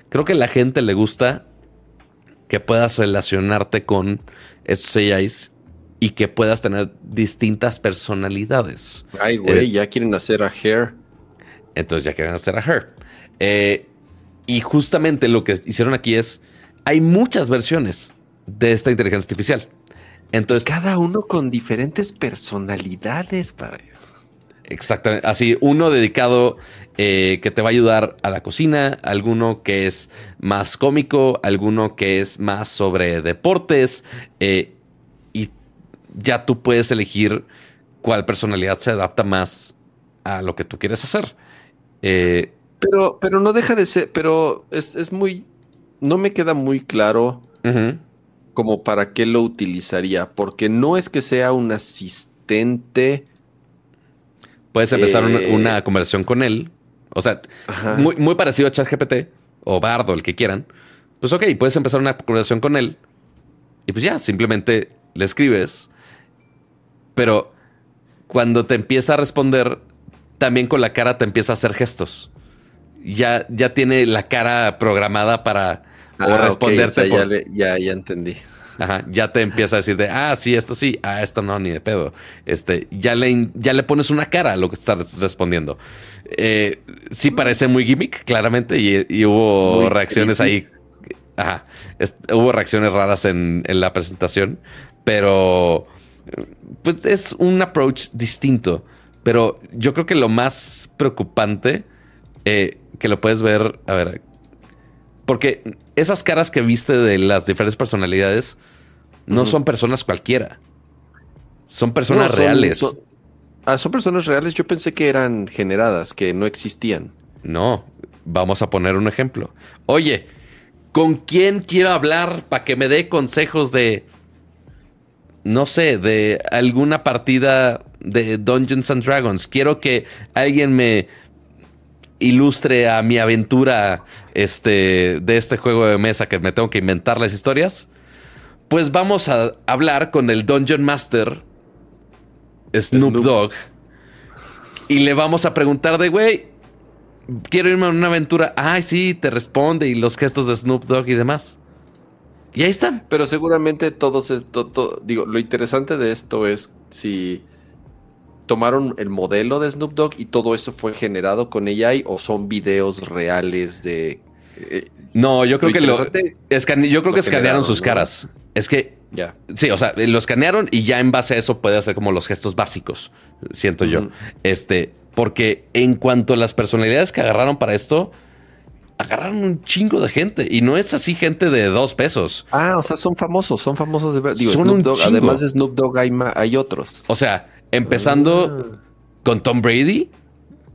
creo que a la gente le gusta que puedas relacionarte con estos AIs y que puedas tener distintas personalidades. Ay, güey, eh, ya quieren hacer a Hair. Entonces ya quieren hacer a Her. Eh, y justamente lo que hicieron aquí es, hay muchas versiones de esta inteligencia artificial. Entonces, cada uno con diferentes personalidades para Exactamente. Así, uno dedicado eh, que te va a ayudar a la cocina, alguno que es más cómico, alguno que es más sobre deportes. Eh, y ya tú puedes elegir cuál personalidad se adapta más a lo que tú quieres hacer. Eh, pero, pero no deja de ser, pero es, muy, no me queda muy claro como para qué lo utilizaría, porque no es que sea un asistente. Puedes empezar una, eh, conversación con él, o sea, muy, muy, parecido a ChatGPT o Bardo, el que quieran. Pues ok, puedes empezar una conversación con él y pues ya, simplemente le escribes, pero cuando te empieza a responder, también con la cara te empieza a hacer gestos. Ya, ya tiene la cara programada para ah, responderte. ya, ya, entendí. Ajá, ya te empieza a decir de, ah, sí, esto sí, ah, esto no, ni de pedo. Este, ya le, ya le pones una cara a lo que estás respondiendo. Eh, sí parece muy gimmick, claramente, y, hubo reacciones ahí. Ajá, hubo reacciones raras en, en la presentación, pero pues es un approach distinto. Pero yo creo que lo más preocupante eh, que lo puedes ver, a ver, porque esas caras que viste de las diferentes personalidades no son personas cualquiera. Son personas reales. ah, son personas reales. Yo pensé que eran generadas, que no existían. No, vamos a poner un ejemplo. Oye, ¿con quién quiero hablar para que me dé consejos de, no sé, de alguna partida de Dungeons and Dragons. Quiero que alguien me ilustre a mi aventura este, de este juego de mesa que me tengo que inventar las historias. Pues vamos a hablar con el Dungeon Master, Snoop, Dogg, y le vamos a preguntar de, güey, quiero irme a una aventura. Ay, sí, te responde y los gestos de Snoop Dogg y demás. Y ahí están. Pero seguramente todos esto, digo, lo interesante de esto es si tomaron el modelo de Snoop Dogg y todo eso fue generado con AI o son videos reales de... Eh, no, yo creo que lo, yo creo que escanearon sus caras. Es que ya. Sí, o sea, lo escanearon y ya en base a eso puede hacer como los gestos básicos, siento yo. Este, porque en cuanto a las personalidades que agarraron para esto, agarraron un chingo de gente y no es así gente de dos pesos. Ah, o sea, son famosos, son famosos de ver. Digo, Snoop Dogg, además de Snoop Dogg hay, hay otros. O sea, Empezando ah. con Tom Brady,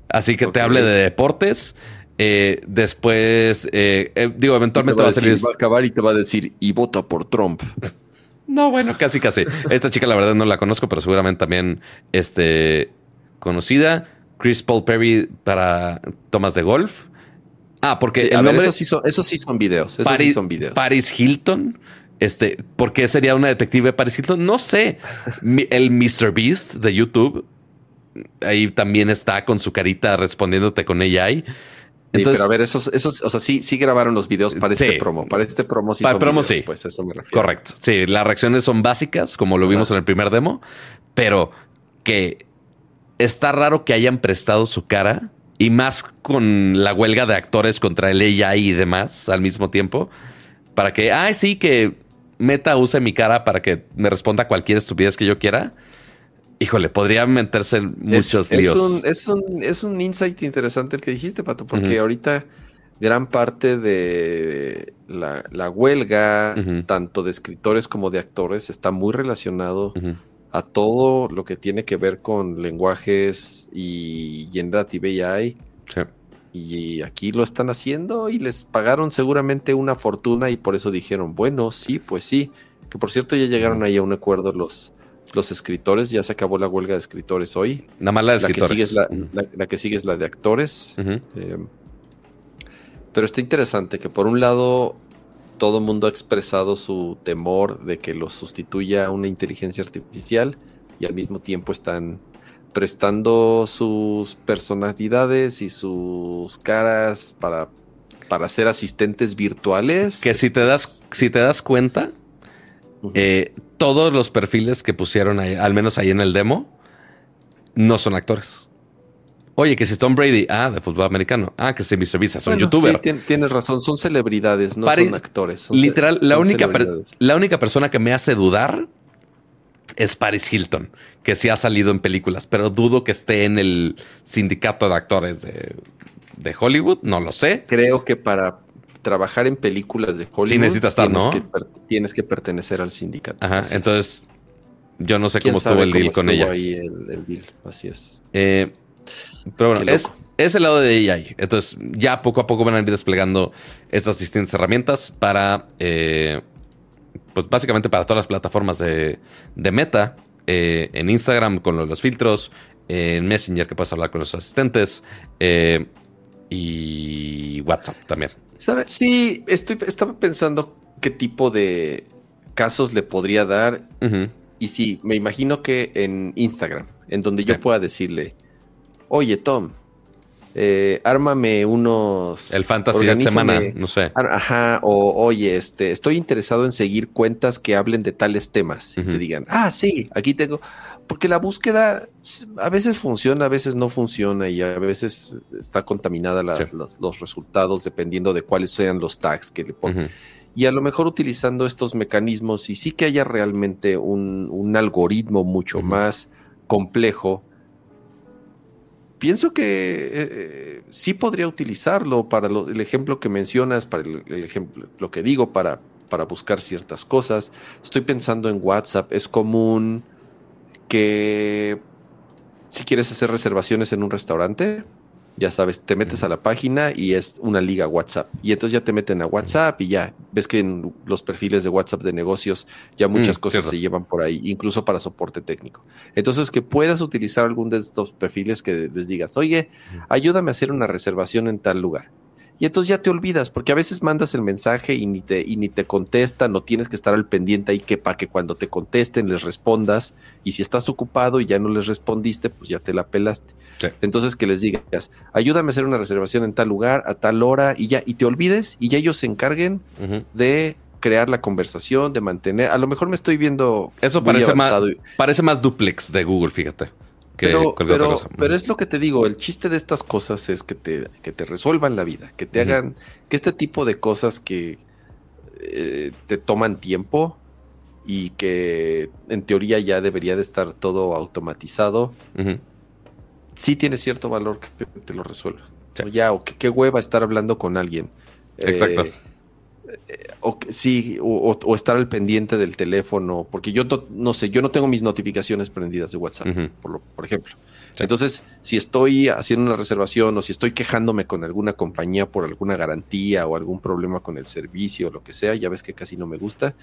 así que te hable de deportes. Eh, después, eh, eh, digo, eventualmente va a, salir. Va a acabar y te va a decir, y vota por Trump. No, bueno, casi, casi. Esta chica, la verdad, no la conozco, pero seguramente también este, conocida. Chris Paul Perry para tomas de golf. Ah, porque el nombre... esos, sí son, sí son videos. Esos sí son videos. Paris Hilton este, ¿por qué sería una detective Paris Hilton? No sé. El Mr. Beast de YouTube, ahí también está con su carita respondiéndote con AI. Entonces, pero a ver, esos, esos, o sea, sí, sí grabaron los videos para Sí. este promo. Para este promo sí Para son promo videos, sí. Pues eso me refiero. Correcto. Sí, las reacciones son básicas, como lo vimos en el primer demo, pero que está raro que hayan prestado su cara y más con la huelga de actores contra el AI y demás al mismo tiempo, para que, ay, sí, que Meta use mi cara para que me responda cualquier estupidez que yo quiera. Híjole, podría meterse en muchos es, líos. Es un, es, un, es un insight interesante el que dijiste, Pato, porque ahorita gran parte de la, la huelga, tanto de escritores como de actores, está muy relacionado a todo lo que tiene que ver con lenguajes y generative AI. Sí. Y aquí lo están haciendo y les pagaron seguramente una fortuna y por eso dijeron, bueno, sí, pues sí. Que por cierto ya llegaron ahí a un acuerdo los, los escritores, ya se acabó la huelga de escritores hoy. Nada más la de La que, sigue es la, Ujú. la- la que sigue es la de actores. Eh, pero está interesante que por un lado todo el mundo ha expresado su temor de que los sustituya una inteligencia artificial y al mismo tiempo están prestando sus personalidades y sus caras para, para ser asistentes virtuales. Que si te das, si te das cuenta, eh, todos los perfiles que pusieron ahí, al menos ahí en el demo, no son actores. Oye, que si Tom Brady, ah, de fútbol americano, ah, que si Mr. Visa, son Bueno, youtuber. sí, tien- tienes razón, son celebridades, no Pare- son actores. son Literal, la única, la única persona que me hace dudar es Paris Hilton, que sí ha salido en películas, pero dudo que esté en el sindicato de actores de, de Hollywood, no lo sé. creo que para trabajar en películas de Hollywood Sí necesitas estar, tienes, ¿no? que, tienes que pertenecer al sindicato. Ajá, entonces yo no sé ¿Quién cómo estuvo el deal cómo con ella. ahí el, el deal, así es. Eh, pero bueno, es, es el lado de AI. Entonces, ya poco a poco van a ir desplegando estas distintas herramientas para, eh, pues básicamente para todas las plataformas de, de Meta. eh, en Instagram con los filtros, en Messenger que puedes hablar con los asistentes eh, y WhatsApp también. Sí, estoy, estaba pensando qué tipo de casos le podría dar. Y sí, me imagino que en Instagram, en donde yo pueda decirle, oye Tom, eh, ármame unos... El fantasy de semana, no sé. Ar- Ajá, o oye, este, estoy interesado en seguir cuentas que hablen de tales temas y te digan, ah, sí, aquí tengo, porque la búsqueda a veces funciona, a veces no funciona y a veces está contaminada las- Sí. los, los resultados dependiendo de cuáles sean los tags que le ponen. Y a lo mejor utilizando estos mecanismos y sí que haya realmente un, un algoritmo mucho más complejo, pienso que eh, sí podría utilizarlo para el ejemplo que mencionas, para el, el ejemplo, lo que digo, para, para buscar ciertas cosas. Estoy pensando en WhatsApp, es común que si quieres hacer reservaciones en un restaurante, ya sabes, te metes a la página y es una liga WhatsApp. Y entonces ya te meten a WhatsApp y ya ves que en los perfiles de WhatsApp de negocios ya muchas Mm, cosas cierto. se llevan por ahí, incluso para soporte técnico. Entonces que puedas utilizar algún de estos perfiles que les digas, oye, ayúdame a hacer una reservación en tal lugar. Y entonces ya te olvidas, porque a veces mandas el mensaje y ni te, y ni te contestan, o tienes que estar al pendiente ahí que para que cuando te contesten les respondas. Y si estás ocupado y ya no les respondiste, pues ya te la pelaste. Sí. Entonces que les digas, ayúdame a hacer una reservación en tal lugar, a tal hora, y ya, y te olvides, y ya ellos se encarguen de crear la conversación, de mantener. A lo mejor me estoy viendo. Eso parece más, y- parece más duplex de Google, fíjate. Que pero, cualquier pero, otra cosa. pero es lo que te digo, el chiste de estas cosas es que te, que te resuelvan la vida, que te hagan, que este tipo de cosas que eh, te toman tiempo y que en teoría ya debería de estar todo automatizado, Ujú. sí tiene cierto valor que te lo resuelva. Sí. O ya, o que qué hueva estar hablando con alguien. Exacto. Eh, eh, o sí, o, estar al pendiente del teléfono, porque yo to- no sé, yo no tengo mis notificaciones prendidas de WhatsApp, por, lo- por ejemplo. Sí. Entonces, si estoy haciendo una reservación o si estoy quejándome con alguna compañía por alguna garantía o algún problema con el servicio o lo que sea, ya ves que casi no me gusta,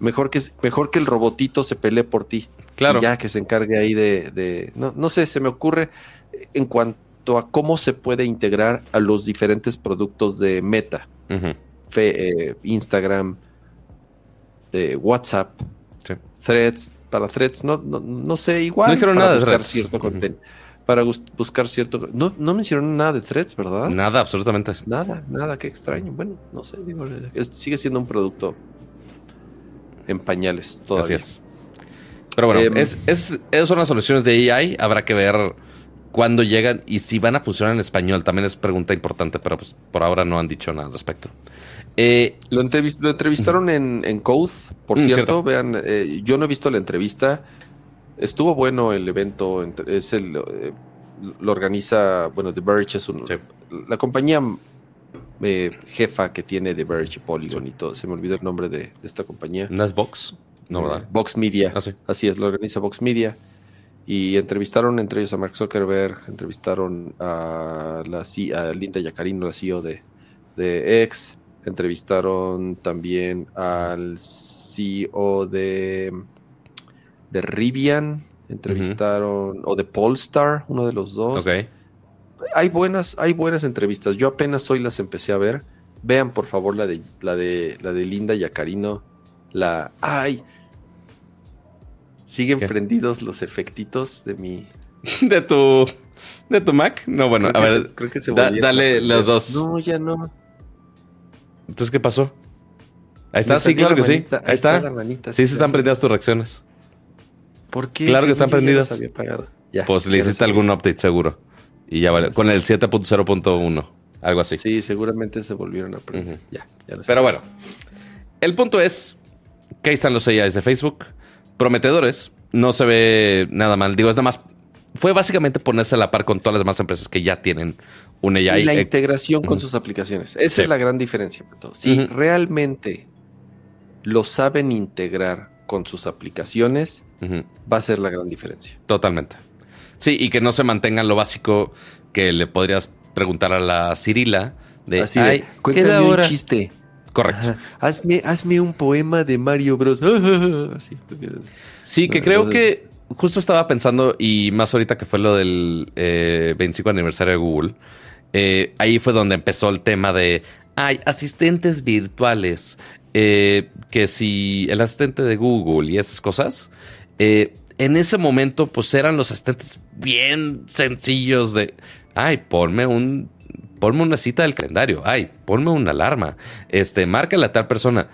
mejor que, mejor que el robotito se pelee por ti. Claro. Y ya que se encargue ahí de, de- no, no sé, se me ocurre en cuanto a cómo se puede integrar a los diferentes productos de Meta, Ujú. Fe- eh, Instagram, eh, WhatsApp, Sí. Threads, para Threads, no, no, no sé, igual. No dijeron para nada de buscar Threads. cierto contenido. para buscar cierto. No, no mencionaron nada de threads, ¿verdad? Nada, absolutamente. Nada, nada, qué extraño. Bueno, no sé, digo, sigue siendo un producto en pañales todavía. Así es. Pero bueno, em, es, es, esas son las soluciones de AI. Habrá que ver cuándo llegan y si van a funcionar en español. También es pregunta importante, pero pues por ahora no han dicho nada al respecto. Eh, lo, entrevistaron en, en, Code, por mm, cierto. Vean, eh, yo no he visto la entrevista. Estuvo bueno el evento. Es el, eh, lo organiza, bueno, The Verge es un, la compañía eh, jefa que tiene The Verge, Polygon y todo. Se me olvidó el nombre de, esta compañía. ¿No es Vox? No, ¿verdad? Eh, Vox Media. Ah, Así es, lo organiza Vox Media. Y entrevistaron entre ellos a Mark Zuckerberg, entrevistaron a, la, a Linda Yacarino, la CEO de, de X, entrevistaron también al CEO de de Rivian, entrevistaron, o de Polestar, uno de los dos. Hay buenas, hay buenas entrevistas. Yo apenas hoy las empecé a ver. Vean, por favor, la de la de la de Linda Yacarino. La. ¡Ay! Siguen prendidos los efectitos de mi. ¿De tu. de tu Mac? No, bueno, a ver. creo que se Dale los dos. No, ya no. Entonces, ¿qué pasó? Ahí está, sí, claro que sí. Ahí, está. sí, se están prendidas tus reacciones. ¿Por qué? Claro que están prendidas. pues le hiciste algún update seguro. Y ya vale. Con el 7.0.1. Algo así. Sí, seguramente se volvieron a prender. Ya, Pero bueno. El punto es que ahí están los AIs de Facebook. Prometedores. No se ve nada mal. Digo, es nada más. Fue básicamente ponerse a la par con todas las demás empresas que ya tienen un AI. Y la integración con sus aplicaciones. Esa es la gran diferencia. Si realmente lo saben integrar con sus aplicaciones, va a ser la gran diferencia. Totalmente. Sí, y que no se mantenga lo básico que le podrías preguntar a la Cirila de, Así de cuéntame un chiste. Correcto. Hazme, hazme un poema de Mario Bros. Sí, que creo que justo estaba pensando, y más ahorita que fue lo del 25 eh, aniversario de Google, eh, ahí fue donde empezó el tema de, hay asistentes virtuales, eh, que si el asistente de Google y esas cosas, en ese momento pues eran los asistentes bien sencillos de, ay, ponme un, ponme una cita del calendario, ay, ponme una alarma, este, márcale a tal persona.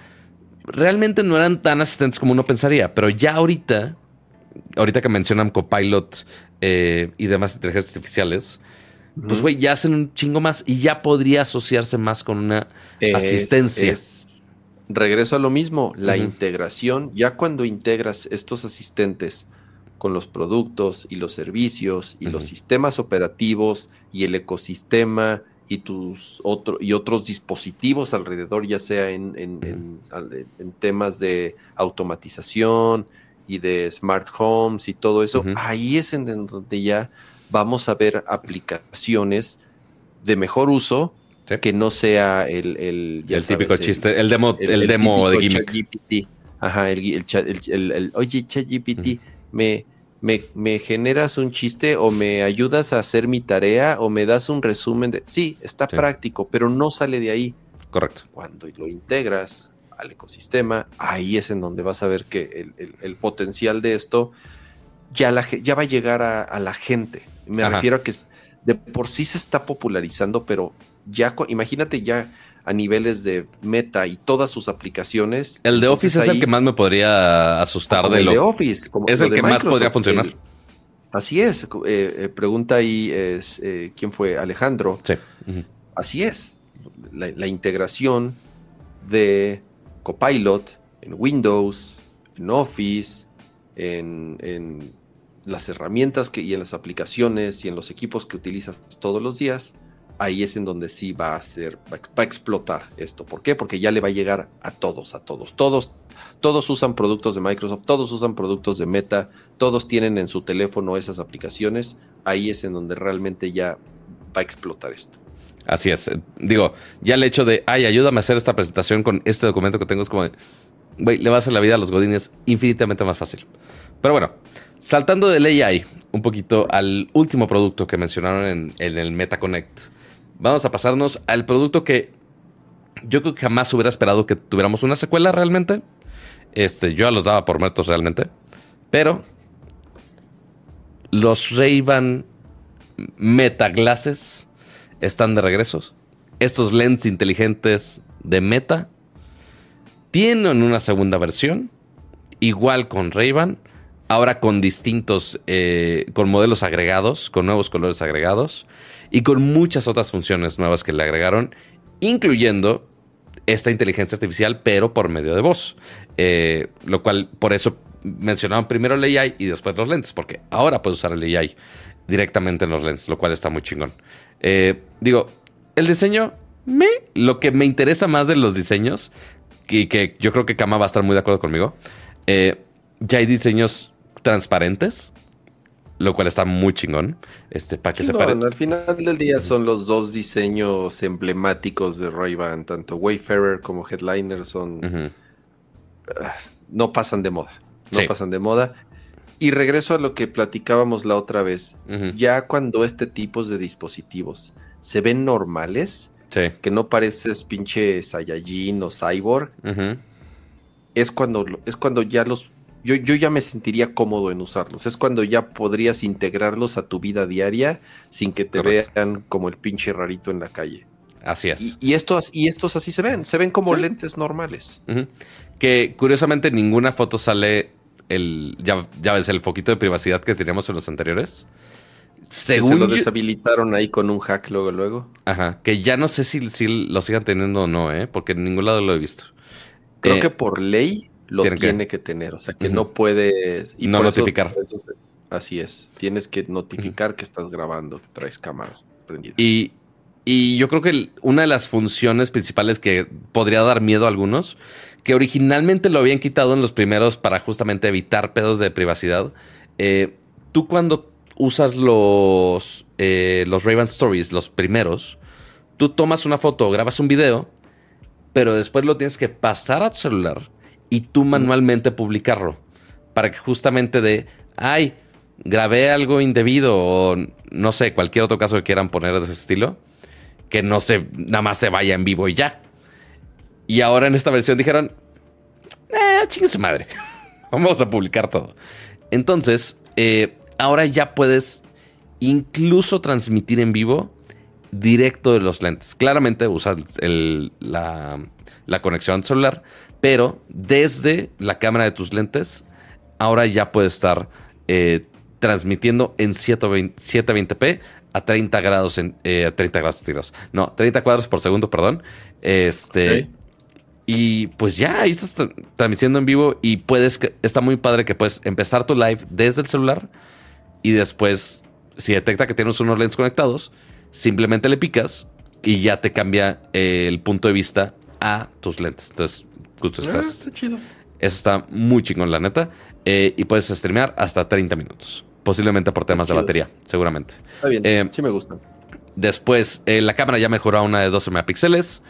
Realmente no eran tan asistentes como uno pensaría, pero ya ahorita, ahorita que mencionan Copilot eh, y demás inteligencias artificiales, pues güey, ya hacen un chingo más y ya podría asociarse más con una asistencia. regreso a lo mismo, la integración, ya cuando integras estos asistentes con los productos y los servicios y los sistemas operativos y el ecosistema y tus otro, y otros dispositivos alrededor, ya sea en, en, temas de automatización y de smart homes y todo eso, ahí es en donde ya vamos a ver aplicaciones de mejor uso que no sea el... El, el típico chiste, el demo, el, demo de gimmick. Ajá, el, el, oye, ChatGPT, me, me, me, generas un chiste o me ayudas a hacer mi tarea o me das un resumen de... Sí, está práctico, pero no sale de ahí. Correcto. Cuando lo integras al ecosistema, ahí es en donde vas a ver que el, potencial de esto ya, la, ya va a llegar a, la gente. Me refiero a que de por sí se está popularizando, pero ya, imagínate ya a niveles de Meta y todas sus aplicaciones. El de Office es el que más me podría asustar de el lo. De Office, es el que más podría funcionar. así es. Eh, eh, pregunta ahí es eh, quién fue Alejandro. Sí. Así es. La, integración de Copilot en Windows, en Office, en, en las herramientas que, y en las aplicaciones y en los equipos que utilizas todos los días ahí es en donde sí va a ser, va a explotar esto. ¿Por qué? Porque ya le va a llegar a todos, a todos. Todos, todos usan productos de Microsoft, todos usan productos de Meta, todos tienen en su teléfono esas aplicaciones. Ahí es en donde realmente ya va a explotar esto. Así es. Digo, ya el hecho de, ay, ayúdame a hacer esta presentación con este documento que tengo es como, güey, le va a hacer la vida a los godines infinitamente más fácil. Pero bueno, saltando del AI un poquito al último producto que mencionaron en, en el MetaConnect vamos a pasarnos al producto que yo creo que jamás hubiera esperado que tuviéramos una secuela realmente. Este, yo los daba por muertos realmente. Pero los ray Meta Glasses están de regreso. Estos lentes inteligentes de Meta tienen una segunda versión, igual con Ray-Ban, ahora con distintos, eh, con modelos agregados, con nuevos colores agregados y con muchas otras funciones nuevas que le agregaron, incluyendo esta inteligencia artificial, pero por medio de voz. Eh, lo cual, por eso mencionaban primero el AI y después los lentes, porque ahora puedes usar el AI directamente en los lentes, lo cual está muy chingón. Eh, digo, el diseño, me, lo que me interesa más de los diseños, y que yo creo que Kama va a estar muy de acuerdo conmigo, ya hay diseños transparentes, lo cual está muy chingón. Este, para que se Al final del día son los dos diseños emblemáticos de Ray-Ban, tanto Wayfarer como Headliner son ah, no pasan de moda, no pasan de moda. Y regreso a lo que platicábamos la otra vez. Ya cuando este tipo de dispositivos se ven normales, que no pareces pinche Saiyajin o Cyborg, es cuando es cuando ya los yo, ya me sentiría cómodo en usarlos. Es cuando ya podrías integrarlos a tu vida diaria sin que te vean como el pinche rarito en la calle. Así es. Y, estos, y estos así se ven, se ven como lentes normales. Que curiosamente ninguna foto sale el, ya, ya ves, el foquito de privacidad que teníamos en los anteriores. Según se lo deshabilitaron ahí con un hack luego, luego. Ajá, que ya no sé si, si lo sigan teniendo o no, ¿eh? porque en ningún lado lo he visto. Creo eh, que por ley lo tiene que, tener. O sea, que no puede... Y no notificar. así es. Tienes que notificar que estás grabando, que traes cámaras prendidas. Y, y yo creo que una de las funciones principales que podría dar miedo a algunos, que originalmente lo habían quitado en los primeros para justamente evitar pedos de privacidad. Eh, tú cuando usas los, eh, los Raven Stories, los primeros, tú tomas una foto, grabas un video, pero después lo tienes que pasar a tu celular y tú manualmente publicarlo. Para que justamente de, ay, grabé algo indebido o no sé, cualquier otro caso que quieran poner de ese estilo, que no se, nada más se vaya en vivo y ya. Y ahora en esta versión dijeron, eh, chingue su madre, vamos a publicar todo. Entonces, eh, ahora ya puedes incluso transmitir en vivo directo de los lentes. Claramente usas la, la conexión celular, pero desde la cámara de tus lentes, ahora ya puedes estar eh, transmitiendo en 720p a 30 grados en 30 eh, grados tiros. No, 30 cuadros por segundo, perdón. Este y pues ya ahí estás transmitiendo en vivo y puedes está muy padre que puedes empezar tu live desde el celular y después si detecta que tienes unos lentes conectados, simplemente le picas y ya te cambia el punto de vista a tus lentes. Entonces, justo ah, estás. Eso está muy chingón, la neta. Eh, y puedes streamear hasta 30 minutos. Posiblemente por temas de batería, seguramente. Está bien, eh, sí me gusta. Después, eh, la cámara ya mejoró a una de 12 megapíxeles.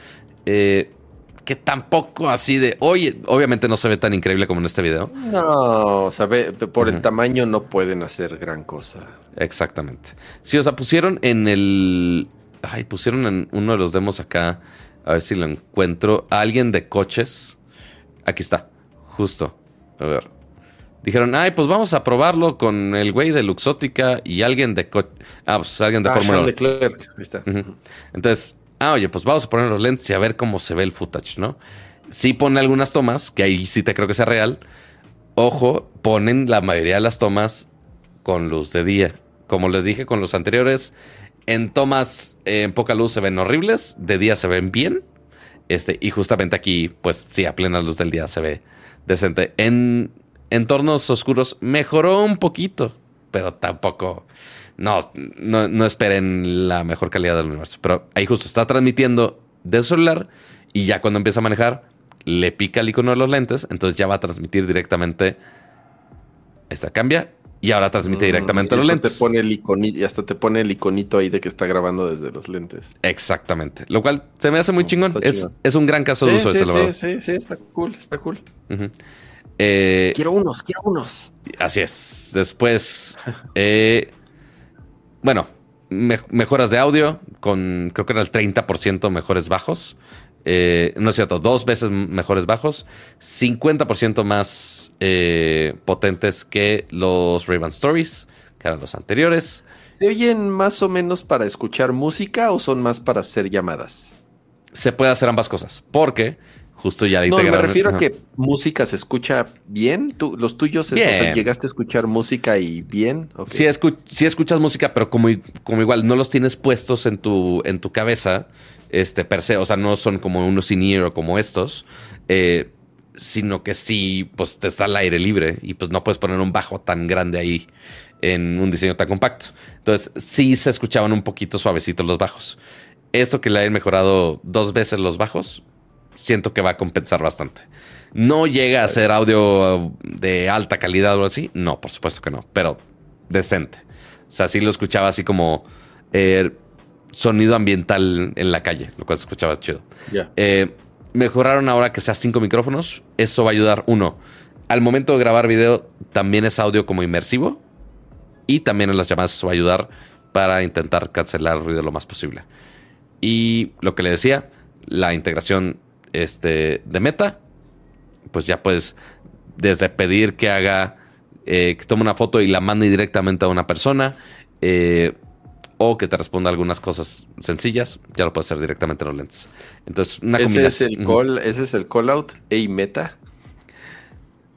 que tampoco así de. Oye, obviamente no se ve tan increíble como en este video. No, o sea, por el tamaño no pueden hacer gran cosa. Exactamente. Sí, o sea, pusieron en el. Ay, pusieron en uno de los demos acá. A ver si lo encuentro. Alguien de coches. Aquí está. Justo. A ver. Dijeron, ay, pues vamos a probarlo con el güey de Luxótica y alguien de coche. Ah, pues alguien de ah, Fórmula 1. Ahí está. Entonces, ah, oye, pues vamos a poner los lentes y a ver cómo se ve el footage, ¿no? Sí pone algunas tomas, que ahí sí te creo que sea real. Ojo, ponen la mayoría de las tomas con luz de día. Como les dije con los anteriores, en tomas en poca luz se ven horribles, de día se ven bien. Este, y justamente aquí, pues sí, a plena luz del día se ve decente. En entornos oscuros mejoró un poquito, pero tampoco. No, no, esperen la mejor calidad del universo. Pero ahí justo está transmitiendo de celular y ya cuando empieza a manejar, le pica el icono de los lentes, entonces ya va a transmitir directamente. Esta cambia y ahora transmite mm, directamente los lentes. Te pone el iconito, y hasta te pone el iconito ahí de que está grabando desde los lentes. Exactamente. Lo cual se me hace muy chingón. Es, es, un gran caso de uso sí, ese, sí, sí, sí, está cool, está cool. Eh, quiero unos, quiero unos. Así es. Después, eh, bueno, mejoras de audio con creo que era el 30% mejores bajos. Eh, no es cierto, dos veces mejores bajos, 50% más eh, potentes que los Raven Stories, que eran los anteriores. ¿Se oyen más o menos para escuchar música o son más para hacer llamadas? Se puede hacer ambas cosas, porque justo ya No, me refiero a que música se escucha bien. ¿Tú, los tuyos, bien. llegaste a escuchar música y bien. Sí, escuchas música, pero como, como igual no los tienes puestos en tu, en tu cabeza, este, per se, o sea, no son como unos in o como estos, eh, sino que sí, pues te está al aire libre y pues no puedes poner un bajo tan grande ahí en un diseño tan compacto. Entonces, sí se escuchaban un poquito suavecitos los bajos. Esto que le hayan mejorado dos veces los bajos, siento que va a compensar bastante. No llega a ser audio de alta calidad o así. No, por supuesto que no, pero decente. O sea, sí lo escuchaba así como eh, sonido ambiental en la calle, lo cual se escuchaba chido. Eh, mejoraron ahora que sea cinco micrófonos. Eso va a ayudar, uno, al momento de grabar video también es audio como inmersivo. Y también en las llamadas eso va a ayudar para intentar cancelar el ruido lo más posible. Y lo que le decía, la integración este, de Meta, pues ya puedes desde pedir que haga, eh, que tome una foto y la mande directamente a una persona, eh, o que te responda algunas cosas sencillas, ya lo puedes hacer directamente en los lentes. Entonces, una ¿Ese combinación. Es el call, ¿Ese es el call out y Meta?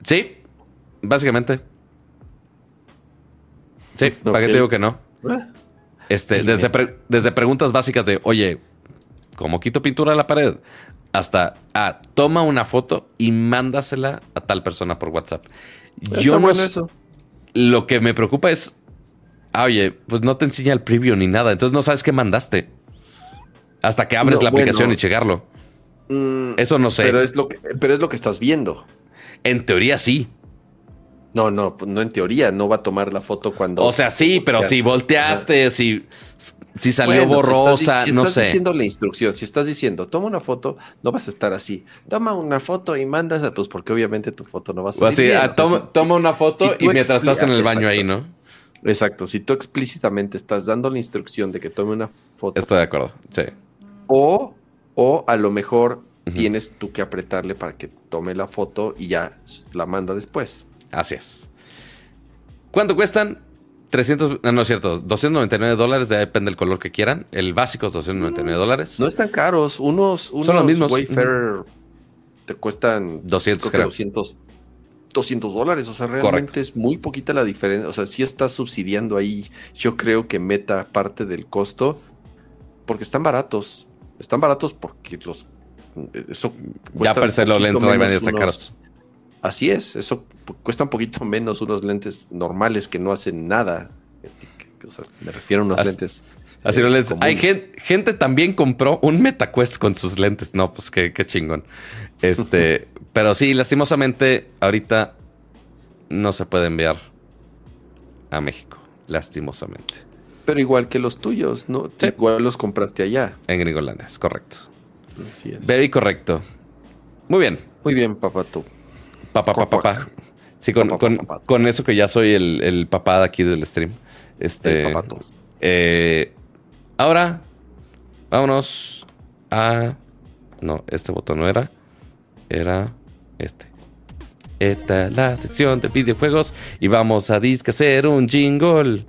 Sí, básicamente. Sí, ¿para qué te digo que no? Ah. Este, desde, desde preguntas básicas de, oye, ¿cómo quito pintura de la pared? Hasta ah, toma una foto y mándasela a tal persona por WhatsApp. Yo no eso. Lo que me preocupa es, ah, oye, pues no te enseña el preview ni nada, entonces no sabes qué mandaste. Hasta que abres la aplicación y checarlo. Mm, eso no sé. Pero es, lo que, pero es lo que estás viendo. En teoría sí. No, no, no en teoría, no va a tomar la foto cuando. O sea, sí, pero si volteaste, si si salió borrosa, no sé. Si estás diciendo la instrucción, si estás diciendo, toma una foto, no vas a estar así. Toma una foto y mandas, pues porque obviamente tu foto no va a salir bien. Ah, toma, una foto y mientras estás en el baño ahí, ¿no? Exacto. Si tú explícitamente estás dando la instrucción de que tome una foto. Estoy de acuerdo, sí. O, o a lo mejor tienes tú que apretarle para que tome la foto y ya la manda después. Así es. ¿Cuánto cuestan? 300, no, es cierto, 299 dólares, depende del color que quieran. El básico es 299 dólares. No están caros, unos, unos Son los mismos. Wayfair te cuestan 200, 200, 200 dólares, o sea, realmente es muy poquita la diferencia, o sea, si estás subsidiando ahí, yo creo que meta parte del costo, porque están baratos, están baratos porque los... Eso ya per se los lentes ray están caros. Así es, eso cuesta un poquito menos unos lentes normales que no hacen nada. me refiero a unos lentes. Así los lentes. Hay gente, también compró un MetaQuest con sus lentes. No, pues qué, chingón. Este, pero sí, lastimosamente, ahorita no se puede enviar a México. Lastimosamente. Pero igual que los tuyos, ¿no? Igual los compraste allá. En Gringolandia, es correcto. Very correcto. Muy bien. Muy bien, papá, tú. Papá, papá, papá. Sí, con, eso que ya soy el, papá de aquí del stream. Este. El eh, ahora, vámonos a. No, este botón no era. Era este. Esta es la sección de videojuegos. Y vamos a disque hacer un jingle.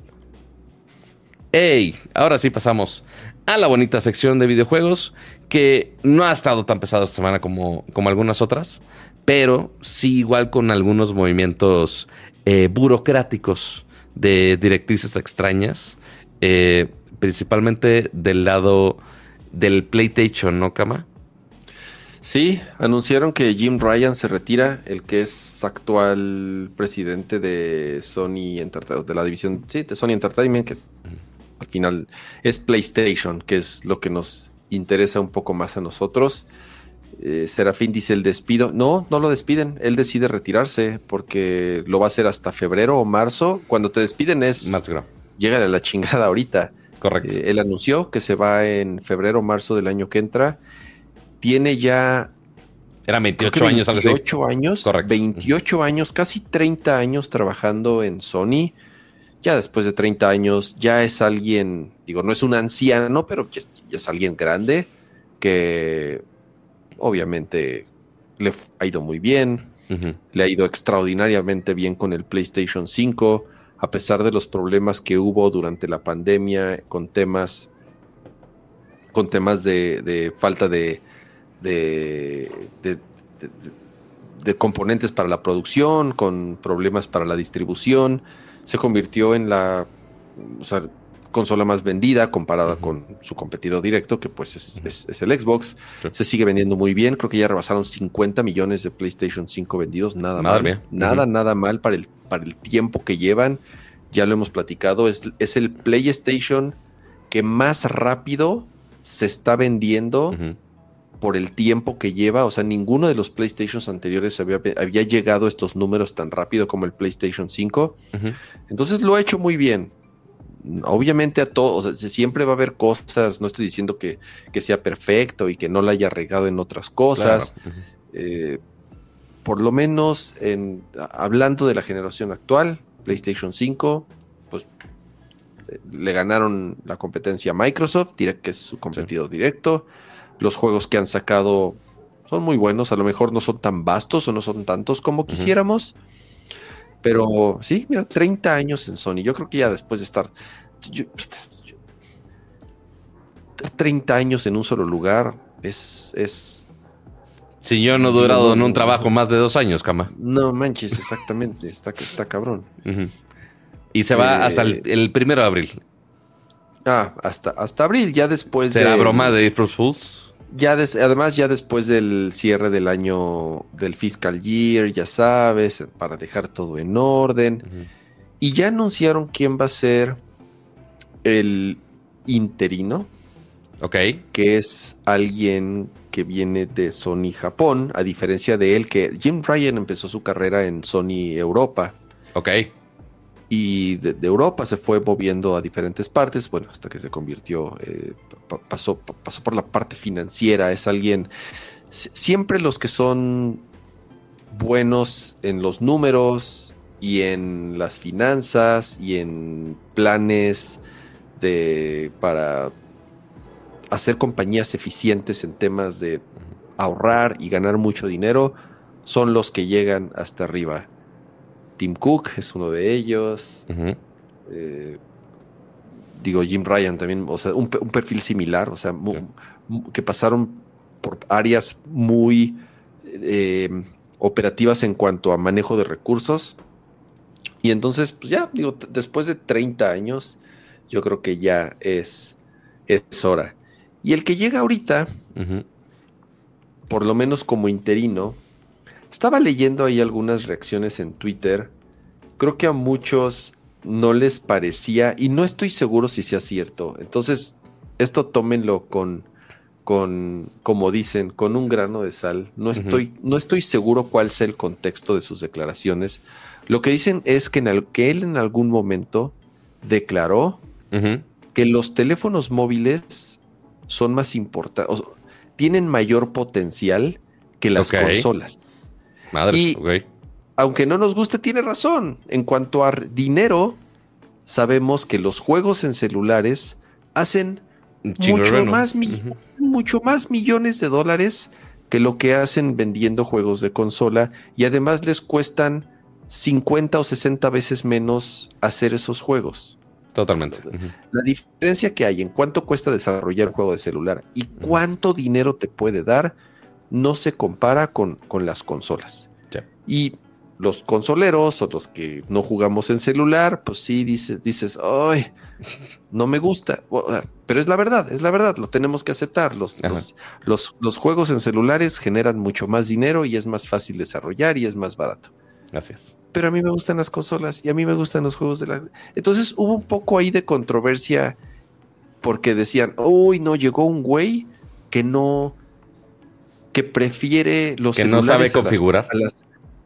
¡Ey! Ahora sí pasamos a la bonita sección de videojuegos. Que no ha estado tan pesado esta semana como, como algunas otras pero sí igual con algunos movimientos eh, burocráticos de directrices extrañas, eh, principalmente del lado del PlayStation, ¿no, Kama? Sí, anunciaron que Jim Ryan se retira, el que es actual presidente de Sony Entertainment, de la división sí, de Sony Entertainment, que al final es PlayStation, que es lo que nos interesa un poco más a nosotros. Eh, Serafín dice el despido. No, no lo despiden. Él decide retirarse porque lo va a hacer hasta febrero o marzo. Cuando te despiden es. Más Llega a la chingada ahorita. Correcto. Eh, él anunció que se va en febrero o marzo del año que entra. Tiene ya. Era 28 años, 28 años. Correcto. 28 años, casi 30 años trabajando en Sony. Ya después de 30 años, ya es alguien, digo, no es un anciano, pero ya es alguien grande que obviamente le ha ido muy bien, le ha ido extraordinariamente bien con el PlayStation 5, a pesar de los problemas que hubo durante la pandemia con temas, con temas de, falta de, de, de, componentes para la producción, con problemas para la distribución, se convirtió en la consola más vendida comparada con su competidor directo, que pues es, el Xbox. Se sigue vendiendo muy bien. Creo que ya rebasaron 50 millones de PlayStation 5 vendidos. Nada mal. Nada, nada mal para el, para el tiempo que llevan. Ya lo hemos platicado. Es, es el PlayStation que más rápido se está vendiendo por el tiempo que lleva. O sea, ninguno de los PlayStations anteriores había, había llegado a estos números tan rápido como el PlayStation 5. Entonces lo ha hecho muy bien obviamente a todos, o sea, siempre va a haber cosas, no estoy diciendo que, sea perfecto y que no la haya regado en otras cosas. Eh, por lo menos en, hablando de la generación actual, PlayStation 5, pues eh, le ganaron la competencia a Microsoft, que es su competidor directo. Los juegos que han sacado son muy buenos, a lo mejor no son tan vastos o no son tantos como quisiéramos. Pero sí, mira, 30 años en Sony. Yo creo que ya después de estar 30 años en un solo lugar es, es si yo no he durado en un trabajo más de dos años, cama. No manches, exactamente. está, está cabrón. Y se va hasta el, eh, primero de abril. Ah, hasta, hasta abril, ya después de. ¿Será broma de April Fools? Ya además, ya después del cierre del año del fiscal year, ya sabes, para dejar todo en orden. Y ya anunciaron quién va a ser el interino. Ok. Que es alguien que viene de Sony Japón, a diferencia de él, que Jim Ryan empezó su carrera en Sony Europa. Ok y de, Europa se fue moviendo a diferentes partes, bueno, hasta que se convirtió, eh, pasó, pasó por la parte financiera, es alguien, siempre los que son buenos en los números y en las finanzas y en planes de para hacer compañías eficientes en temas de ahorrar y ganar mucho dinero son los que llegan hasta arriba. Tim Cook es uno de ellos. Eh, digo, Jim Ryan también, o sea, un, perfil similar, o sea, que pasaron por áreas muy eh, operativas en cuanto a manejo de recursos. Y entonces, pues ya, digo, después de 30 años, yo creo que ya es, es hora. Y el que llega ahorita, por lo menos como interino, estaba leyendo ahí algunas reacciones en Twitter. Creo que a muchos no les parecía, y no estoy seguro si sea cierto. Entonces, esto tómenlo con, con, como dicen, con un grano de sal. No estoy, no estoy seguro cuál sea el contexto de sus declaraciones. Lo que dicen es que, en que él en algún momento declaró que los teléfonos móviles son más importantes, tienen mayor potencial que las consolas. Madre, y, aunque no nos guste, tiene razón. En cuanto a dinero, sabemos que los juegos en celulares hacen mucho más, mucho más millones de dólares que lo que hacen vendiendo juegos de consola y además les cuestan 50 o 60 veces menos hacer esos juegos. Totalmente. La diferencia que hay en cuánto cuesta desarrollar un juego de celular y cuánto dinero te puede dar no se compara con, con las consolas. Y los consoleros o los que no jugamos en celular, pues sí dices, dices, ay, no me gusta. Pero es la verdad, es la verdad, lo tenemos que aceptar. Los, los, los, juegos en celulares generan mucho más dinero y es más fácil desarrollar y es más barato. Gracias. Pero a mí me gustan las consolas y a mí me gustan los juegos de la. Entonces hubo un poco ahí de controversia porque decían, uy, no, llegó un güey que no que prefiere los que no sabe configurar a las,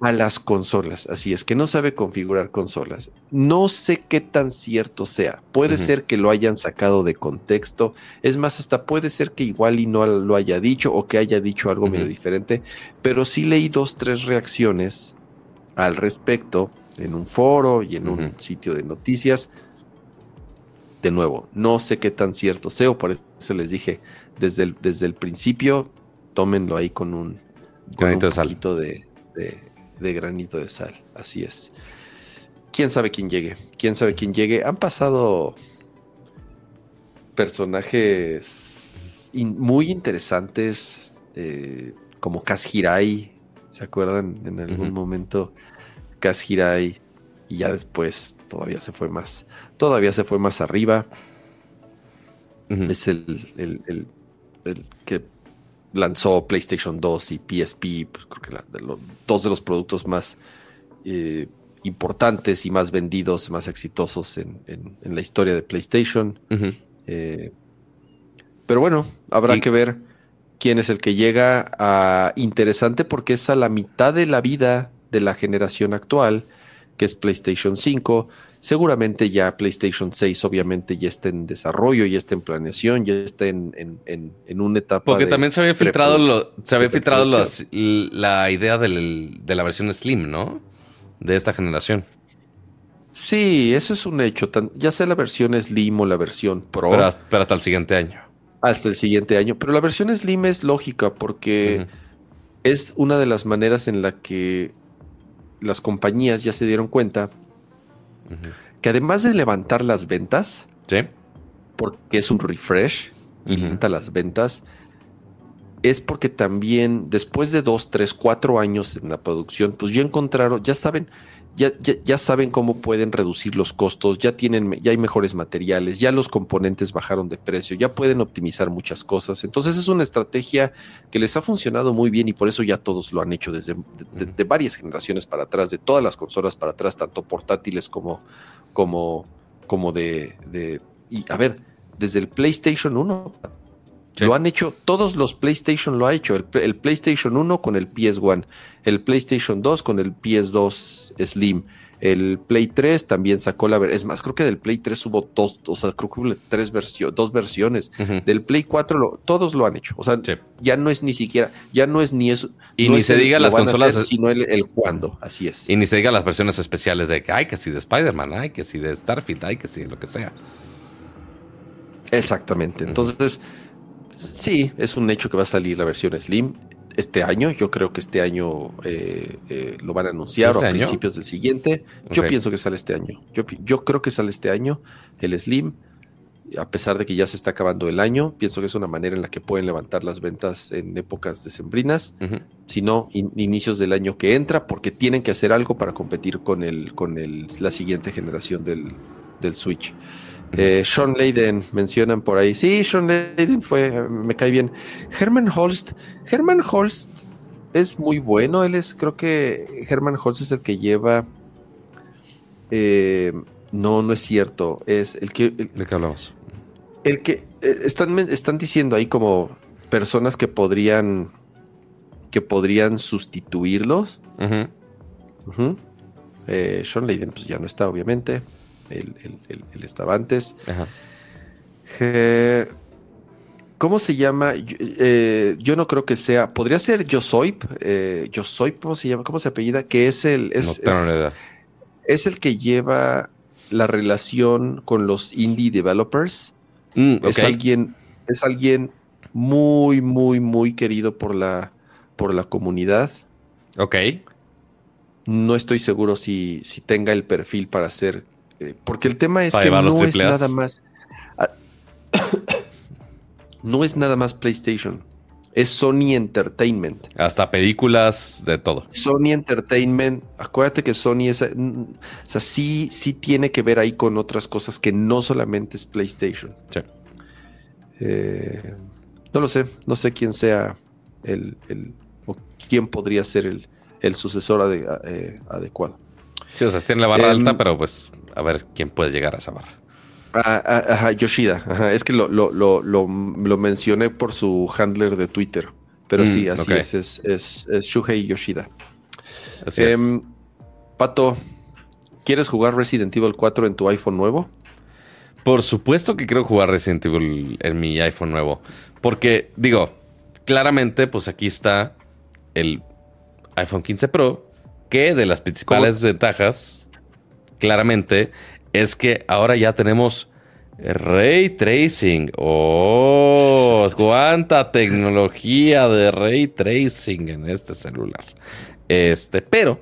a las, consolas. Así es, que no sabe configurar consolas. No sé qué tan cierto sea. Puede ser que lo hayan sacado de contexto. Es más, hasta puede ser que igual y no lo haya dicho o que haya dicho algo medio diferente. Pero sí leí dos, tres reacciones al respecto en un foro y en un sitio de noticias. De nuevo, no sé qué tan cierto sea, o por eso les dije desde el, desde el principio, tómenlo ahí con un, granito de poquito de, de, granito de sal. Así es. quién sabe quién llegue. Quién sabe quién llegue. Han pasado personajes muy interesantes, eh, como Kaz Hirai. ¿Se acuerdan? En algún momento, Kaz Hirai. Y ya después todavía se fue más. Todavía se fue más arriba. Es el, el, que lanzó PlayStation 2 y PSP, pues creo que de los, dos de los productos más eh, importantes y más vendidos, más exitosos en, la historia de PlayStation. Eh, pero bueno, habrá que ver quién es el que llega a interesante porque es a la mitad de la vida de la generación actual, que es PlayStation 5. Seguramente ya PlayStation 6 obviamente ya está en desarrollo, ya está en planeación, ya está en, en, una etapa. Porque también se había filtrado, lo, se había filtrado la idea de la versión Slim, ¿no? De esta generación. Sí, eso es un hecho. ya sea la versión Slim o la versión Pro. Pero hasta, el siguiente año. Hasta el siguiente año. Pero la versión Slim es lógica porque es una de las maneras en la que las compañías ya se dieron cuenta que además de levantar las ventas, porque es un refresh y levanta las ventas, es porque también después de dos, tres, cuatro años en la producción, pues ya encontraron, ya saben, ya, ya, saben cómo pueden reducir los costos, ya tienen, ya hay mejores materiales, ya los componentes bajaron de precio, ya pueden optimizar muchas cosas. Entonces es una estrategia que les ha funcionado muy bien y por eso ya todos lo han hecho desde de, varias generaciones para atrás, de todas las consolas para atrás, tanto portátiles como, como, como de, de y a ver, desde el PlayStation 1 lo han hecho, todos los PlayStation lo ha hecho. El, PlayStation 1 con el PS1, el PlayStation 2 con el PS2 Slim, el Play 3 también sacó la Es más, creo que del Play 3 hubo dos, o sea, creo que hubo tres versiones, dos versiones. Del Play 4 todos lo han hecho. O sea, ya no es ni siquiera, ya no es ni eso. Y ni se diga las consolas. sino el, el cuándo, así es. Y ni se diga las versiones especiales de que hay que si de Spider-Man, hay que si de Starfield, hay que si lo que sea. Exactamente. Entonces. Sí, es un hecho que va a salir la versión Slim este año. Yo creo que este año eh, eh, lo van a anunciar o a ¿Este principios del siguiente. Yo pienso que sale este año. Yo, yo, creo que sale este año el Slim. A pesar de que ya se está acabando el año, pienso que es una manera en la que pueden levantar las ventas en épocas decembrinas, si no, inicios del año que entra, porque tienen que hacer algo para competir con, el, con el, la siguiente generación del, del Switch. Eh, Sean Layden mencionan por ahí. Sí, Sean Layden fue, me cae bien. Herman Holst, Herman Holst es muy bueno. Él es, creo que Herman Holst es el que lleva. Eh, no, no es cierto. Es el que. ¿De qué hablamos? El que eh, están, están diciendo ahí como personas que podrían que podrían sustituirlos. Sean Layden, pues ya no está, obviamente él, estaba antes. ¿Cómo se llama? Eh, yo no creo que sea. Podría ser Yo Soy. Eh, yo Soy, ¿cómo se llama? ¿Cómo se apellida? Que es el. Es, es, el que lleva la relación con los indie developers. Mm, es alguien. Es alguien muy, muy, muy querido por la, por la comunidad. Ok. No estoy seguro si, si tenga el perfil para ser eh, porque el tema es que no es nada más. No es nada más PlayStation. Es Sony Entertainment. Hasta películas de todo. Sony Entertainment. Acuérdate que Sony es. Mm, o sea, sí, sí tiene que ver ahí con otras cosas que no solamente es PlayStation. Sí. Eh, no lo sé. No sé quién sea el. o quién podría ser el, sucesor eh, adecuado. Sí, o sea, tiene la barra em, alta, pero pues a ver quién puede llegar a esa barra. Ah, ah, ajá, Yoshida. Ajá. Es que lo, lo, lo, lo, mencioné por su handler de Twitter. Pero sí, mm, así es, es, es, Shuhei Yoshida. Así es. Em, Pato, ¿quieres jugar Resident Evil 4 en tu iPhone nuevo? Por supuesto que quiero jugar Resident Evil en mi iPhone nuevo. Porque, digo, claramente, pues aquí está el iPhone 15 Pro, que de las principales ventajas claramente es que ahora ya tenemos ray tracing. Oh, cuánta tecnología de ray tracing en este celular. Este, pero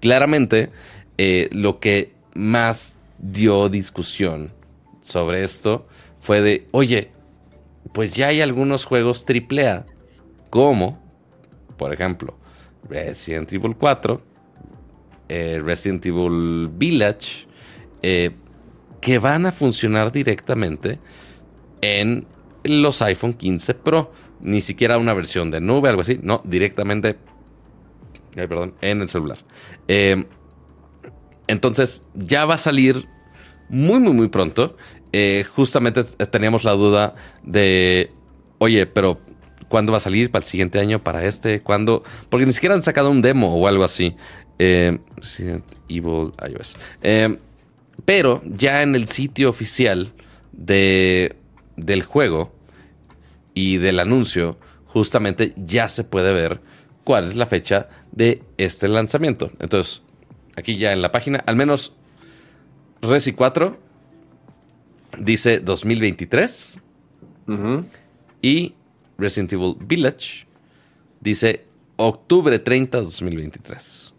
claramente eh, lo que más dio discusión sobre esto fue de, oye, pues ya hay algunos juegos AAA, como, por ejemplo, Resident Evil 4, eh, Resident Evil Village, eh, que van a funcionar directamente en los iPhone 15 Pro. Ni siquiera una versión de nube, algo así. No, directamente perdón, en el celular. Eh, entonces, ya va a salir muy, muy, muy pronto. Eh, justamente teníamos la duda de, oye, pero ¿cuándo va a salir? ¿Para el siguiente año? ¿Para este? ¿Cuándo? Porque ni siquiera han sacado un demo o algo así. Eh, Evil iOS. Eh, pero ya en el sitio oficial de, del juego y del anuncio, justamente ya se puede ver cuál es la fecha de este lanzamiento. Entonces, aquí ya en la página, al menos Resi 4 dice 2023 y Resident Evil Village dice octubre 30 2023.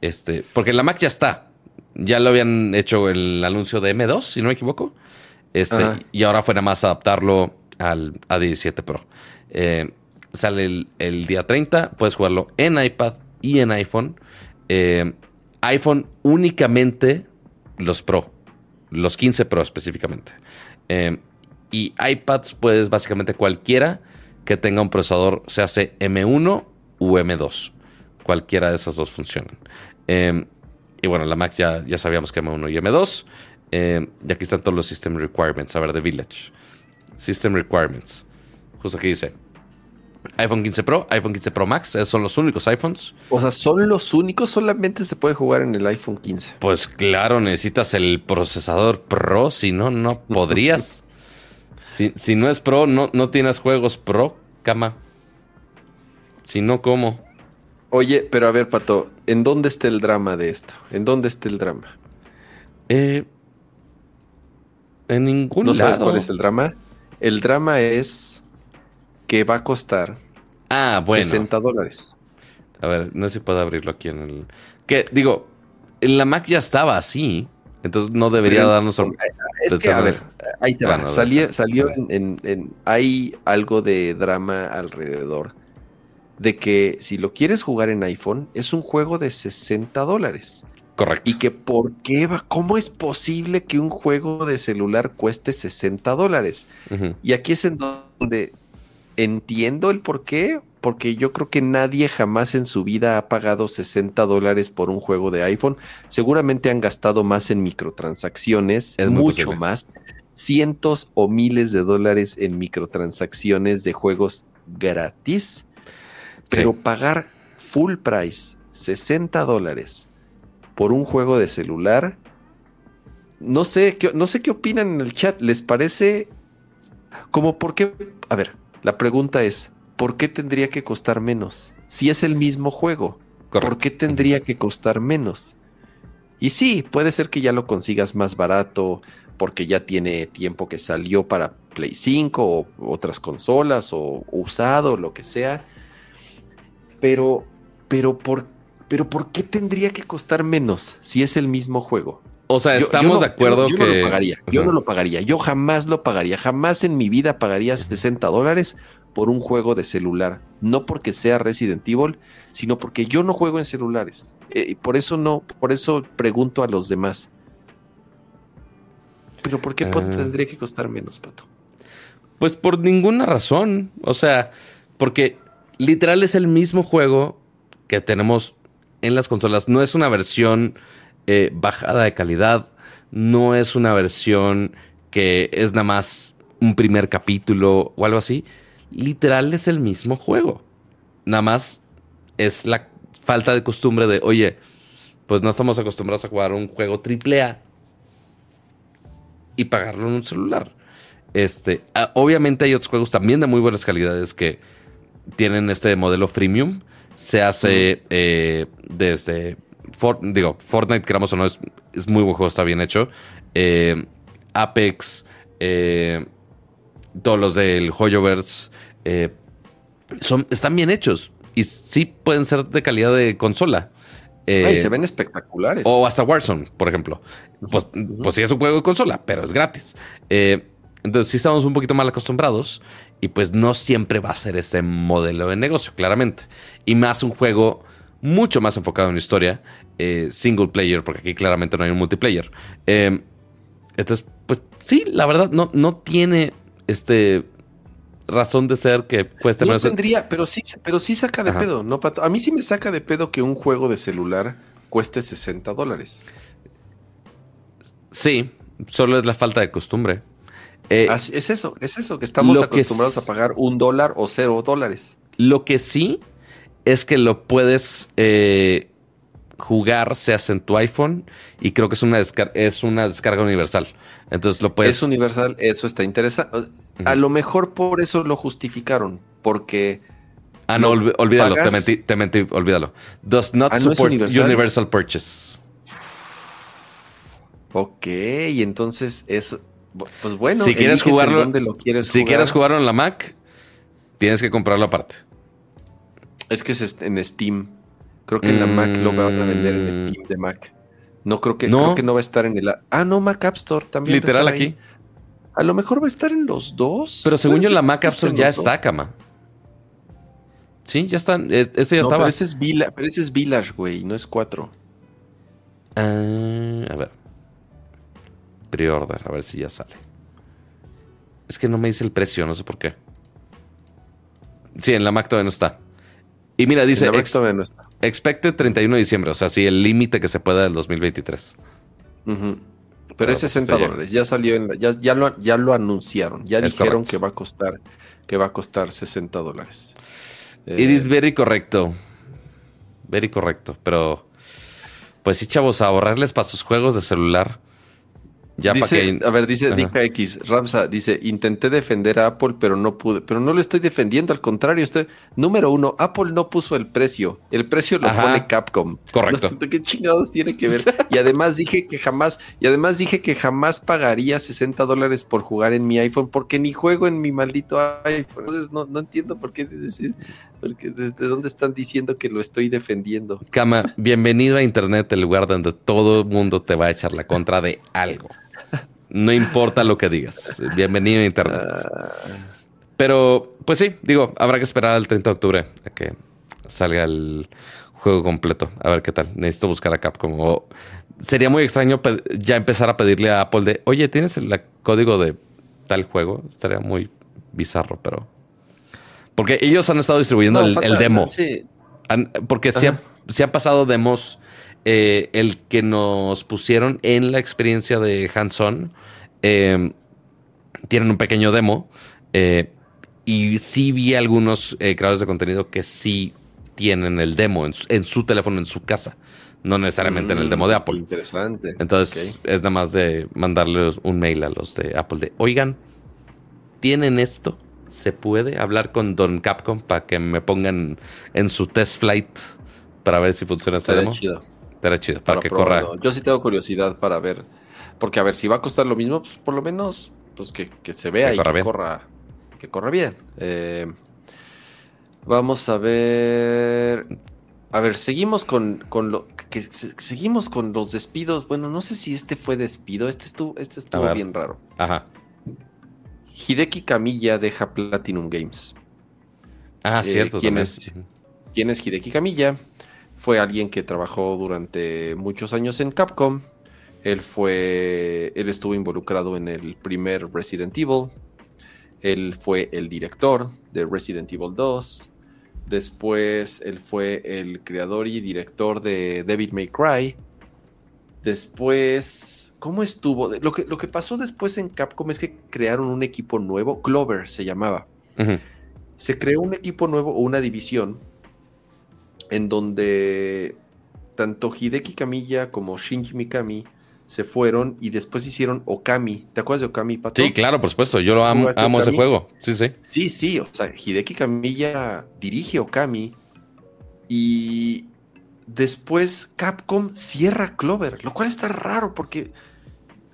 Este, porque la Mac ya está. Ya lo habían hecho el anuncio de M2, si no me equivoco. Este, y ahora fue nada más adaptarlo al A17 Pro. Eh, sale el, día 30. Puedes jugarlo en iPad y en iPhone. Eh, iPhone únicamente los Pro. Los 15 Pro específicamente. Eh, y iPads puedes básicamente cualquiera que tenga un procesador, se hace M1 u M2. Cualquiera de esas dos funcionan. Eh, y bueno, la Mac ya, ya sabíamos que M1 y M2. y aquí están todos los System Requirements. A ver, de Village. System Requirements. Justo aquí dice iPhone 15 Pro, iPhone 15 Pro Max, esos son los únicos iPhones. O sea, ¿son los únicos? ¿Solamente se puede jugar en el iPhone 15? Pues claro, necesitas el procesador Pro, si no, no podrías. si, no es Pro, no, no tienes juegos Pro, cama. Si no, ¿cómo? Oye, pero a ver, Pato, ¿en dónde está el drama de esto? ¿En dónde está el drama? Eh, en ningún ¿No sabes cuál es el drama? El drama es que va a costar ah, bueno. 60 dólares. A ver, no sé si puedo abrirlo aquí en el. Que digo, en la Mac ya estaba así. Entonces no debería darnos. Es que, a ver, ahí te va. Salió, salió en, Hay algo de drama alrededor. De que si lo quieres jugar en iPhone, es un juego de 60 dólares. Correcto. Y que por qué va, cómo es posible que un juego de celular cueste 60 dólares. Y aquí es en donde entiendo el por qué, porque yo creo que nadie jamás en su vida ha pagado 60 dólares por un juego de iPhone. Seguramente han gastado más en microtransacciones, es mucho más, cientos o miles de dólares en microtransacciones de juegos gratis, pero pagar full price, 60 dólares por un juego de celular, no sé, no sé qué opinan en el chat, ¿les parece como por qué? A ver, la pregunta es, ¿por qué tendría que costar menos? Si es el mismo juego, ¿por qué tendría que costar menos? Y sí, puede ser que ya lo consigas más barato porque ya tiene tiempo que salió para Play 5 o otras consolas o usado, lo que sea. Pero, pero, ¿por, pero ¿por qué tendría que costar menos si es el mismo juego? O sea, estamos de acuerdo que. Yo no lo pagaría. Yo no lo pagaría. Yo jamás lo pagaría. Jamás en mi vida pagaría 60 dólares por un juego de celular. No porque sea Resident Evil, sino porque yo no juego en celulares. Eh, y por eso no, por eso pregunto a los demás. Pero ¿por qué ah. tendría que costar menos, Pato? Pues por ninguna razón. O sea, porque literal es el mismo juego que tenemos en las consolas. No es una versión eh, bajada de calidad. No es una versión que es nada más un primer capítulo o algo así. Literal es el mismo juego. Nada más es la falta de costumbre de, oye, pues no estamos acostumbrados a jugar un juego AAA y pagarlo en un celular. Este, ah, obviamente hay otros juegos también de muy buenas calidades que tienen este modelo freemium. Se hace eh, desde digo, Fortnite, queramos o no, es, muy buen juego, está bien hecho. Eh, Apex, eh, todos los del Hoyoverse, eh, son, están bien hechos y sí pueden ser de calidad de consola. Eh, se ven espectaculares. O hasta Warzone, por ejemplo. Pues, pues sí es un juego de consola, pero es gratis. Eh, entonces sí estamos un poquito mal acostumbrados y pues no siempre va a ser ese modelo de negocio, claramente. Y más un juego mucho más enfocado en historia, eh, single player, porque aquí claramente no hay un multiplayer. entonces, pues sí, la verdad no, no tiene este razón de ser que cueste no tendría, pero sí, pero sí saca de pedo, ¿no, Pato? A mí sí me saca de pedo que un juego de celular cueste 60 dólares. Sí, solo es la falta de costumbre. Eh, es eso, es eso, que estamos acostumbrados a pagar un dólar o cero dólares. Lo que sí es que lo puedes eh, jugar, seas en tu iPhone, y creo que es una, es una descarga universal. Entonces lo puedes. Es universal, eso está interesante. A lo mejor por eso lo justificaron, porque. Ah, no, olvídalo, te mentí, te mentí, olvídalo. Does not ah, support universal? purchase. Ok, y entonces es. Pues bueno, si quieres jugarlo, lo quieres si quieres jugarlo en la Mac, tienes que comprarlo aparte. Es que es en Steam. Creo que en la Mac lo van a vender en mm. Steam de Mac. No creo que no, creo que no va a estar en el. Ah, no, Mac App Store también. Literal aquí. A lo mejor va a estar en los dos. Pero según yo, la Mac App Store ya está, cama. Sí, ya están. E, ese ya estaba. Pero ese, es Village, pero ese es Village, güey, no es cuatro. Ah, a ver. Pre-order, a ver si ya sale. Es que no me dice el precio, no sé por qué. Sí, en la Mac todavía no está. Y mira, dice. En la Mac todavía no está. Expected 31 de diciembre, o sea, sí, el límite que se pueda del 2023. Pero es 60 pues, dólares, ya salió, en ya, ya, lo, ya lo anunciaron, ya dijeron que va a costar, que va a costar 60 dólares. It is eh, very correcto. Very correcto, pero pues sí, chavos, ahorrarles para sus juegos de celular ya dice, A ver, dice Dica X, Ramsa, dice, intenté defender a Apple, pero no pude. Pero no lo estoy defendiendo, al contrario, estoy... Número uno, Apple no puso el precio. El precio lo pone Capcom. Correcto. ¿Qué chingados tiene que ver? Y además dije que jamás, y además dije que jamás pagaría 60 dólares por jugar en mi iPhone, porque ni juego en mi maldito iPhone. Entonces no, no entiendo por qué decir, porque desde dónde están diciendo que lo estoy defendiendo. Cama, bienvenido a Internet, el lugar donde todo el mundo te va a echar la contra de algo. No importa lo que digas. Bienvenido a Internet. Pero, pues sí, digo, habrá que esperar al 30 de octubre a que salga el juego completo. A ver qué tal. Necesito buscar a Capcom. sería muy extraño ya empezar a pedirle a Apple de, oye, ¿tienes el código de tal juego? Estaría muy bizarro, pero... Porque ellos han estado distribuyendo el, demo. Sí. porque si ha, ha pasado demos eh, el que nos pusieron en la experiencia de Hanson. Eh, tienen un pequeño demo. Eh, y sí vi algunos creadores de contenido que sí tienen el demo en su, teléfono, en su casa. No necesariamente en el demo de mm, Apple. Interesante. Entonces es nada más de mandarles un mail a los de Apple de, oigan, ¿tienen esto? ¿Se puede hablar con Don Capcom para que me pongan en su test flight para ver si funciona este demo? Pero chido, para, que corra. Yo sí tengo curiosidad para ver. Porque a ver, si va a costar lo mismo, pues por lo menos pues que, se vea y que corra, que corra bien. Eh, vamos a ver. A ver, seguimos con, con lo que seguimos con los despidos. Bueno, no sé si este fue despido. Este estuvo, este estuvo bien raro. Ajá. Hideki Kamiya deja Platinum Games. Ah, cierto. Eh, ¿quién, es, ¿Quién es Hideki Kamiya? Fue alguien que trabajó durante muchos años en Capcom. Él fue. Él estuvo involucrado en el primer Resident Evil. Él fue el director de Resident Evil 2. Después él fue el creador y director de David May Cry. Después, ¿cómo estuvo? Lo que, lo que pasó después en Capcom es que crearon un equipo nuevo, Clover se llamaba. Se creó un equipo nuevo o una división en donde tanto Hideki Kamiya como Shinji Mikami se fueron y después hicieron Okami. ¿Te acuerdas de Okami, Pato? Sí, claro, por supuesto. Yo lo amo, amo ese juego. Sí, sí. Sí, sí. O sea, Hideki Kamiya dirige Okami y después Capcom cierra Clover, lo cual está raro porque,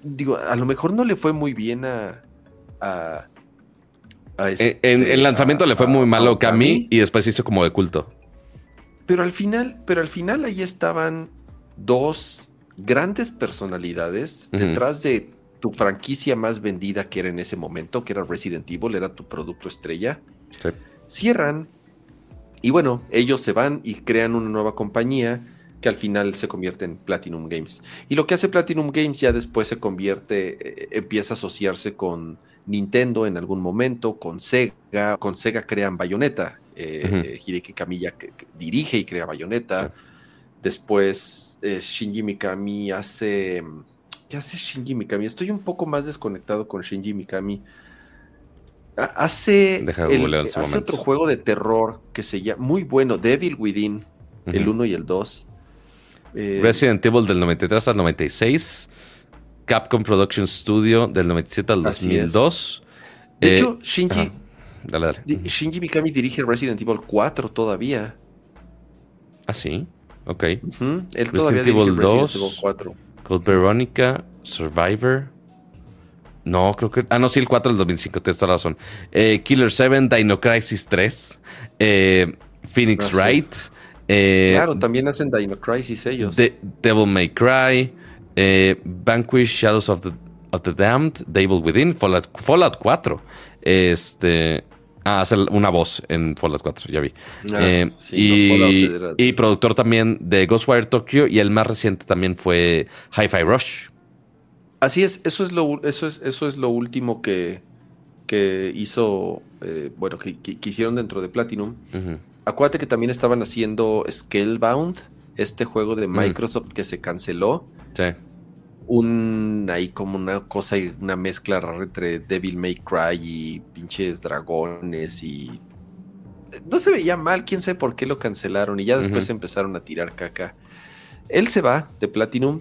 digo, a lo mejor no le fue muy bien a... a, en el este, lanzamiento le fue muy malo a Okami y después hizo como de culto. Pero al final, pero al final ahí estaban dos grandes personalidades detrás de tu franquicia más vendida que era en ese momento, que era Resident Evil, era tu producto estrella. Cierran y bueno, ellos se van y crean una nueva compañía que al final se convierte en Platinum Games. Y lo que hace Platinum Games ya después se convierte, eh, empieza a asociarse con Nintendo en algún momento, con Sega, con Sega crean Bayonetta, eh, Hideki Kamiya dirige y crea Bayonetta, después eh, Shinji Mikami hace, ¿qué hace Shinji Mikami? Estoy un poco más desconectado con Shinji Mikami. Hace, hace otro juego de terror que se llama muy bueno, Devil Within, el 1 y el 2. Eh, Resident Evil del 93 al 96. Capcom Production Studio del 97 al 2002. De eh, hecho, Shinji, Shinji Mikami dirige Resident Evil 4 todavía. Ah, sí. Ok. Resident Evil 2, 4. Code Veronica, Survivor. No, creo que. Ah, no, sí, el 4 del 2005, tienes toda la razón. Eh, Killer 7, Dino Crisis 3, Phoenix ah, Wright. Eh, claro, también hacen Dino Crisis ellos. Devil May Cry, eh, Vanquish, Shadows of the, of the Damned, Devil Within, Fallout, Fallout 4. Este. Ah, hace una voz en Fallout 4, ya vi. Ah, eh, y, productor también de Ghostwire Tokyo y el más reciente también fue Hi-Fi Rush. Así es, eso es lo, eso es, eso es lo último que, que hizo, bueno, que, hicieron dentro de Platinum. Acuérdate que también estaban haciendo Scalebound, este juego de mm. Microsoft que se canceló. Sí. Un ahí como una cosa y una mezcla rara entre Devil May Cry y pinches dragones y no se veía mal, quién sabe por qué lo cancelaron y ya después empezaron a tirar caca. Él se va de Platinum.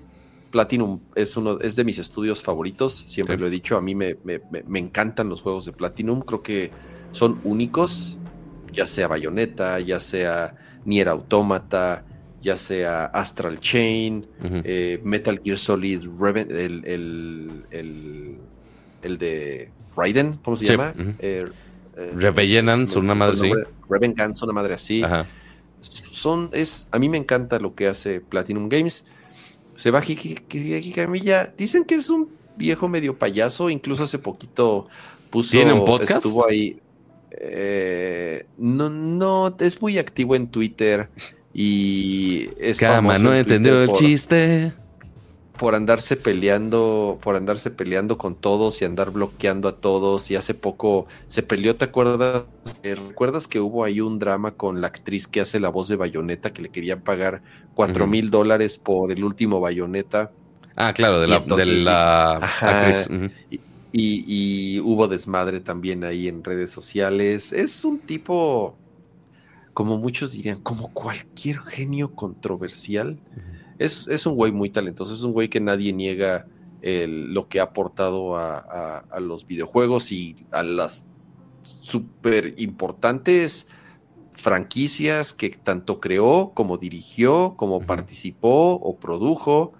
Platinum es uno es de mis estudios favoritos, siempre lo he dicho, a mí me, me, encantan los juegos de Platinum, creo que son únicos ya sea Bayonetta, ya sea Nier Automata, ya sea Astral Chain, eh, Metal Gear Solid, el, el, de Raiden, ¿cómo se llama? Eh, eh una madre así. Revengeance, una madre así. Son, es, a mí me encanta lo que hace Platinum Games. Se va Camilla. Dicen que es un viejo medio payaso. Incluso hace poquito puso. ¿Tiene un podcast? Estuvo ahí. No, no, es muy activo en Twitter y es Cama, no entendió el chiste. Por andarse peleando, por andarse peleando con todos y andar bloqueando a todos. Y hace poco se peleó, ¿te acuerdas? Eh, ¿Recuerdas que hubo ahí un drama con la actriz que hace la voz de Bayonetta que le querían pagar cuatro mil dólares por el último Bayonetta? Ah, claro, de la, actriz. Y, hubo desmadre también ahí en redes sociales. Es un tipo, como muchos dirían, como cualquier genio controversial. es, un güey muy talentoso, es un güey que nadie niega lo que ha aportado a, los videojuegos y a las súper importantes franquicias que tanto creó como dirigió, como participó o produjo.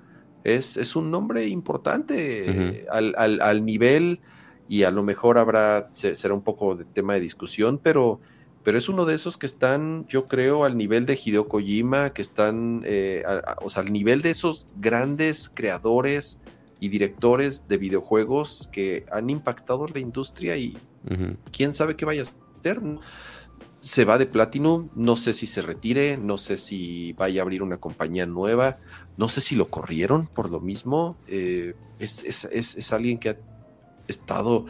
Es, un nombre importante al, nivel y a lo mejor habrá, será un poco de tema de discusión, pero, pero es uno de esos que están, yo creo, al nivel de Hideo Kojima, que están, eh, o sea, al nivel de esos grandes creadores y directores de videojuegos que han impactado la industria y quién sabe qué vaya a hacer se va de Platinum, no sé si se retire, no sé si vaya a abrir una compañía nueva, no sé si lo corrieron por lo mismo. Eh, es, alguien que ha estado...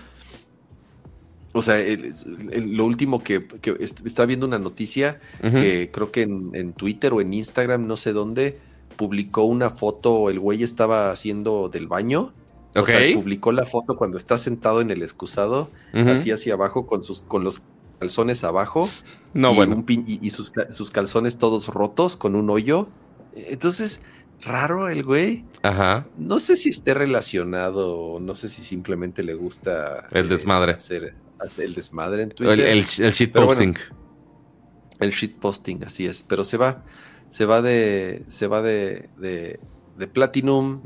O sea, lo último que, está viendo una noticia que creo que en, Twitter o en Instagram, no sé dónde, publicó una foto, el güey estaba haciendo del baño. O sea, publicó la foto cuando está sentado en el excusado, así hacia abajo, con sus, con los calzones abajo. No, y bueno. y, sus, calzones todos rotos con un hoyo. Entonces, raro el güey. Ajá. No sé si esté relacionado, no sé si simplemente le gusta. El desmadre. Hacer, el desmadre en Twitter. El, el, shitposting. el shitposting, así es. Pero se va. Se va de. Se va de. de, de Platinum.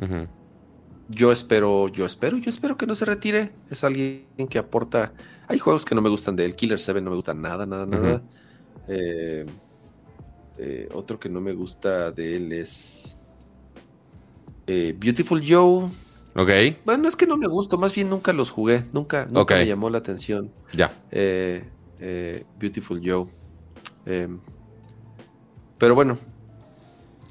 Yo espero, yo espero, yo espero que no se retire. Es alguien que aporta hay juegos que no me gustan de él. Killer 7 no me gusta nada, nada, nada. Eh, eh, otro que no me gusta de él es eh, Beautiful Joe. Ok. Bueno, es que no me gusta, más bien nunca los jugué, nunca, nunca me llamó la atención. Ya. Eh, eh, Beautiful Joe. Em, pero bueno,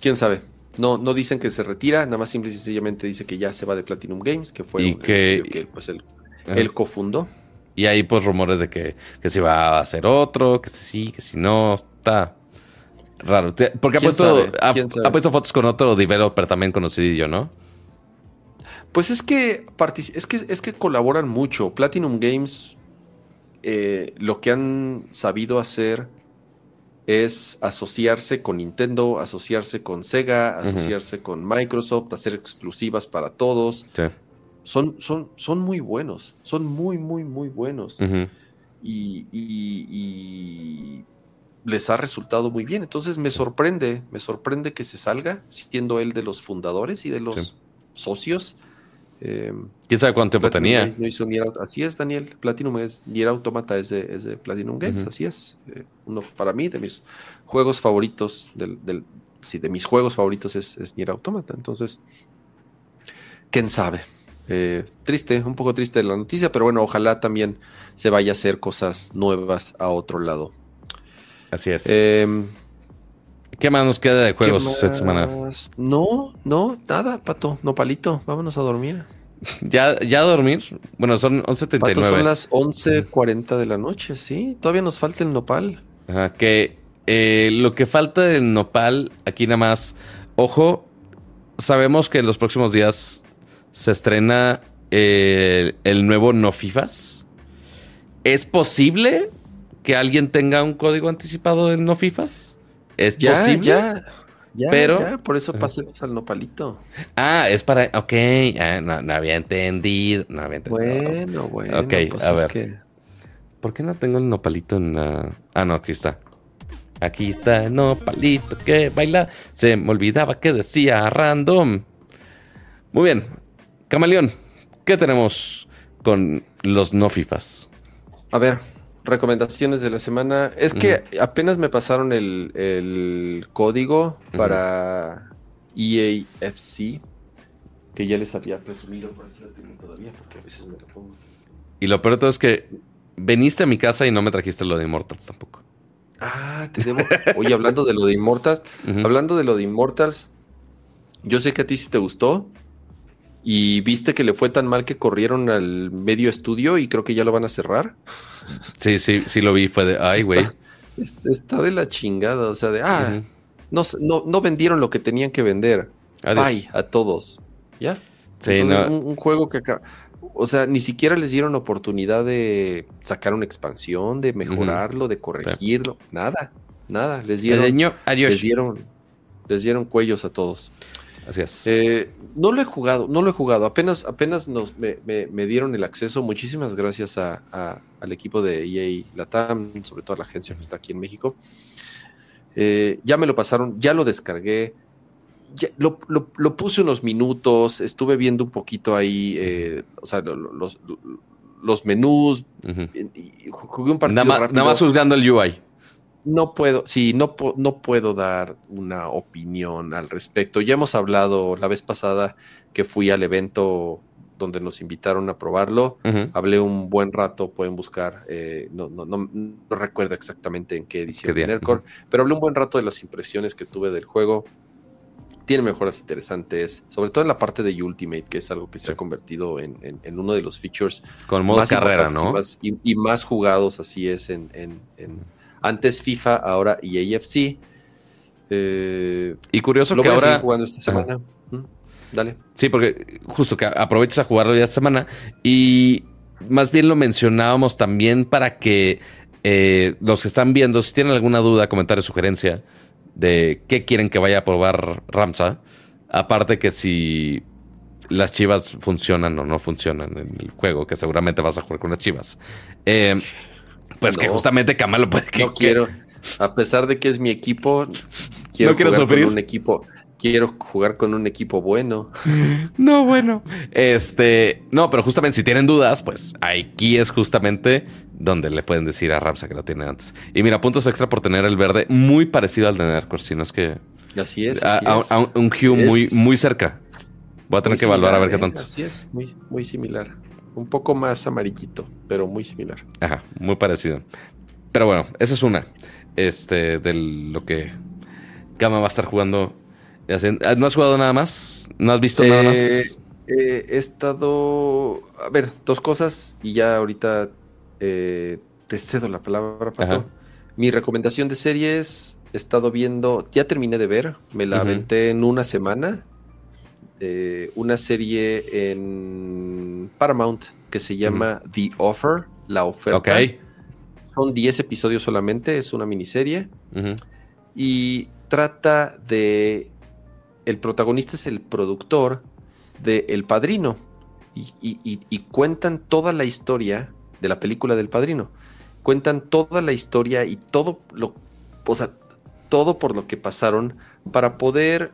quién sabe. No, no dicen que se retira, nada más simple y sencillamente dice que ya se va de Platinum Games, que fue Y un que- que pues, él, él cofundó. Y hay pues rumores de que, que si va a hacer otro, que si sí, que si no. Está raro. Porque ha ¿Quién puesto, ha puesto fotos con otro developer también conocidillo, ¿no? Pues es que, es que es que colaboran mucho. Platinum Games, eh, lo que han sabido hacer es asociarse con Nintendo, asociarse con Sega, asociarse con Microsoft, hacer exclusivas para todos. Sí. Son, son, son muy buenos, son muy, muy, muy buenos. Y, y- y les ha resultado muy bien. Entonces me sorprende, me sorprende que se salga, siendo él de los fundadores y de los Sí. socios. Eh, ¿Quién sabe cuánto tiempo Platinum tenía? Games no hizo Nier Auto- Así es, Daniel. Platinum es Nier Automata es de, es de Platinum Games, así es. Eh, uno para mí de mis juegos favoritos del, del- sí, de mis juegos favoritos es, es Nier Automata. Entonces, quién sabe. Eh, triste, un poco triste la noticia, pero bueno, ojalá también se vaya a hacer cosas nuevas a otro lado. Así es. Em, ¿Qué más nos queda de ¿qué juegos esta semana? No, no, nada, Pato, no palito, vámonos a dormir. ¿Ya, ya a dormir? Bueno, son Pato, 11.79. son las 11.40 de la noche, sí. Todavía nos falta el nopal. Ajá, que eh, lo que falta del nopal, aquí nada más, ojo, sabemos que en los próximos días se estrena eh, el nuevo No Fifas. ¿Es posible que alguien tenga un código anticipado del No Fifas? ¿Es Ya, posible? ya, ya, Pero- ya, por eso pasemos al nopalito. Ah, es para... Ok, ah, no, no había entendido. No había entendido. Bueno, bueno, Ok, pues a es ver. que... ¿Por qué no tengo el nopalito en la... Ah, no, aquí está. Aquí está el nopalito que baila. Se me olvidaba que decía random. Muy bien. Camaleón, ¿qué tenemos con los no FIFAs? A ver, recomendaciones de la semana. Es que apenas me pasaron el, el código para EAFC, que ya les había presumido, por aquí lo tengo todavía, porque a veces me lo pongo. Y lo peor de todo es que veniste a mi casa y no me trajiste lo de Immortals tampoco. Ah, te debo. Oye, hablando de lo de Immortals, hablando de lo de Immortals, yo sé que a ti sí te gustó. Y viste que le fue tan mal que corrieron al medio estudio y creo que ya lo van a cerrar. Sí, sí, sí lo vi. Fue de... Ay, güey. Está, de la chingada. O sea, de. Ah, Ujú. no, s- no, no vendieron lo que tenían que vender. Adiós. Bye a todos. ¿Ya? Sí, Entonces, no. un, un juego que acá. O sea, ni siquiera les dieron oportunidad de sacar una expansión, de mejorarlo, de corregirlo. Nada, nada. Les dieron, les dieron, les dieron cuellos a todos. Así es. Eh, no lo he jugado, no lo he jugado. Apenas, apenas nos, me, me- me dieron el acceso. Muchísimas gracias a- a- al equipo de EA Latam, sobre todo a la agencia que está aquí en México. Eh, ya me lo pasaron, ya lo descargué. ya lo, lo- lo puse unos minutos, estuve viendo un poquito ahí, eh, o sea, lo- lo- los, los menús. Y jugué un partido Nada, más- rápido. nada más juzgando el UI. No puedo, sí, no, no puedo dar una opinión al respecto. Ya hemos hablado la vez pasada que fui al evento donde nos invitaron a probarlo. Hablé un buen rato, pueden buscar, eh, no, no, no, no recuerdo exactamente en qué edición ¿Qué de Nerdcore, pero hablé un buen rato de las impresiones que tuve del juego. Tiene mejoras interesantes, sobre todo en la parte de Ultimate, que es algo que se ha convertido en, en- en uno de los features Con modo más carrera, ¿no? Y más, y- y más jugados, así es, en, en- en- antes FIFA, ahora EAFC. Eh, Y curioso lo que voy a seguir ahora. jugando esta semana. Mm, Dale. Sí, porque justo que aproveches a jugarlo ya esta semana. Y más bien lo mencionábamos también para que eh, los que están viendo, si tienen alguna duda, comentario, sugerencia de qué quieren que vaya a probar Ramsa. Aparte que si las chivas funcionan o no funcionan en el juego, que seguramente vas a jugar con las chivas. Eh, pues que justamente Kamal lo puede que- no quiero, a pesar de que es mi equipo, quiero ¿No quieres jugar con un equipo. Quiero jugar con un equipo bueno. No, bueno. Este, no, pero justamente si tienen dudas, pues aquí es justamente donde le pueden decir a Ramsa que lo tiene antes. Y mira, puntos extra por tener el verde muy parecido al de Nercor, si no es que. Así es. a, así a- es. a un, un hue muy, muy cerca. Voy a tener que evaluar a ver qué similar, tanto. Así es, muy, muy similar. Un poco más amarillito, pero muy similar. Ajá, muy parecido. Pero bueno, esa es una. Este, de lo que Gama va a estar jugando. ¿No has jugado nada más? ¿No has visto nada más? Eh, eh, he estado. A ver, dos cosas y ya ahorita eh, te cedo la palabra, Pato. Ajá. Mi recomendación de series, he estado viendo, ya terminé de ver, me la aventé en una semana. Eh, una serie en Paramount que se llama The Offer, La Oferta. Son 10 episodios solamente, es una miniserie. Y trata de el protagonista es el productor de El Padrino. Y- y cuentan toda la historia de la película del Padrino. Cuentan toda la historia y todo lo o sea todo por lo que pasaron para poder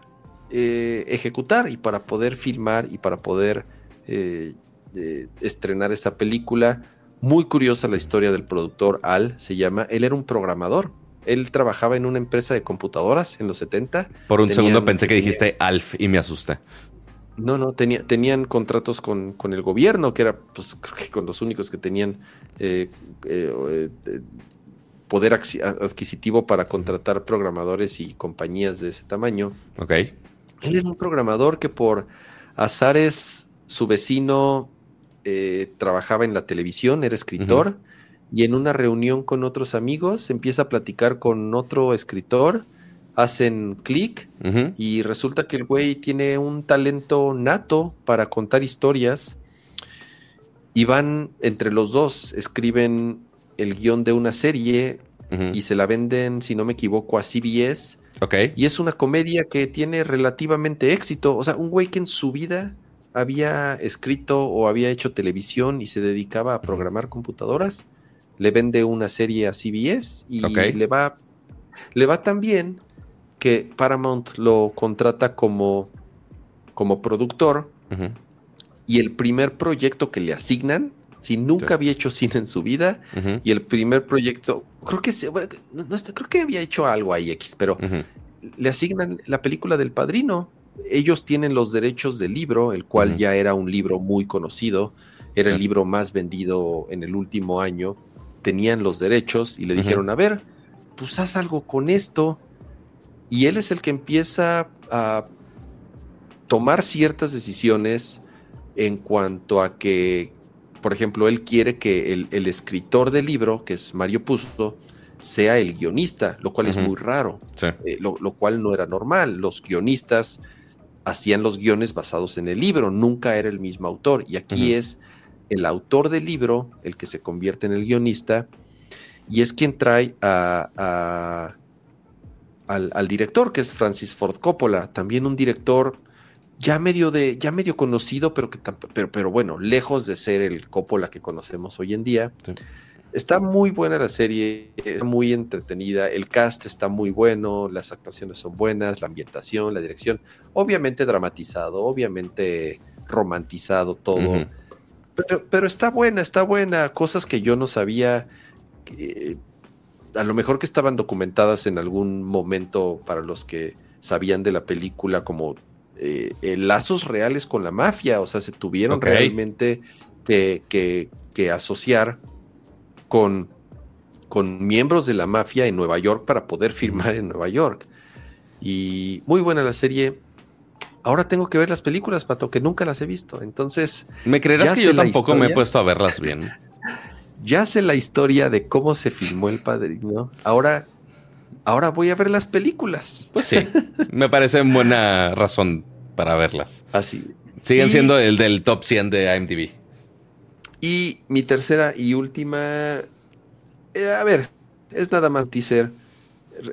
eh, ejecutar y para poder filmar y para poder eh, eh, estrenar esa película muy curiosa la historia del productor Al se llama él era un programador él trabajaba en una empresa de computadoras en los 70. Por un Tenían- segundo pensé que dijiste Alf y me asusté. No, no, tenía, tenían contratos con, con el gobierno, que era, pues, creo que con los únicos que tenían eh, eh, eh, poder adquisitivo para contratar programadores y compañías de ese tamaño. Ok. Él era un programador que por azares su vecino eh, trabajaba en la televisión, era escritor, y en una reunión con otros amigos empieza a platicar con otro escritor, hacen clic y resulta que el güey tiene un talento nato para contar historias y van entre los dos, escriben el guion de una serie y se la venden, si no me equivoco, a CBS. Ok. Y es una comedia que tiene relativamente éxito. O sea, un güey que en su vida había escrito o había hecho televisión y se dedicaba a programar computadoras, le vende una serie a CBS y le va le va tan bien que Paramount lo contrata como como productor y el primer proyecto que le asignan, si nunca Sí. había hecho cine en su vida y el primer proyecto, creo que se- bueno, no- no está- creo que había hecho algo ahí X, pero le asignan la película del padrino. Ellos tienen los derechos del libro, el cual ya era un libro muy conocido, era el libro más vendido en el último año. Tenían los derechos y le dijeron, a ver, pues haz algo con esto. Y él es el que empieza a tomar ciertas decisiones en cuanto a que, por ejemplo, él quiere que el, el escritor del libro, que es Mario Puzo, sea el guionista, lo cual es muy raro Sí. eh, lo, lo cual no era normal. Los guionistas hacían los guiones basados en el libro, nunca era el mismo autor. Y aquí es el autor del libro el que se convierte en el guionista y es quien trae a, a- al, al director, que es Francis Ford Coppola, también un director ya medio de, ya medio conocido, pero que pero, pero bueno, lejos de ser el Coppola que conocemos hoy en día. Sí. Está muy buena la serie, está muy entretenida, el cast está muy bueno, las actuaciones son buenas, la ambientación, la dirección, obviamente dramatizado, obviamente romantizado todo, pero, pero está buena, está buena, cosas que yo no sabía, que, a lo mejor que estaban documentadas en algún momento para los que sabían de la película como eh, eh, lazos reales con la mafia, o sea, se tuvieron realmente que, que- que asociar con, con miembros de la mafia en Nueva York para poder firmar en Nueva York. Y muy buena la serie. Ahora tengo que ver las películas, Pato, que nunca las he visto. Entonces, ¿Me creerás que yo tampoco me he puesto a verlas bien? ya sé la historia de cómo se filmó El Padrino. Ahora, ahora voy a ver las películas. Pues sí. me parece buena razón para verlas. Así. Siguen Y- siendo el del top 100 de IMDb. Y mi tercera y última. eh, a ver, es nada más teaser.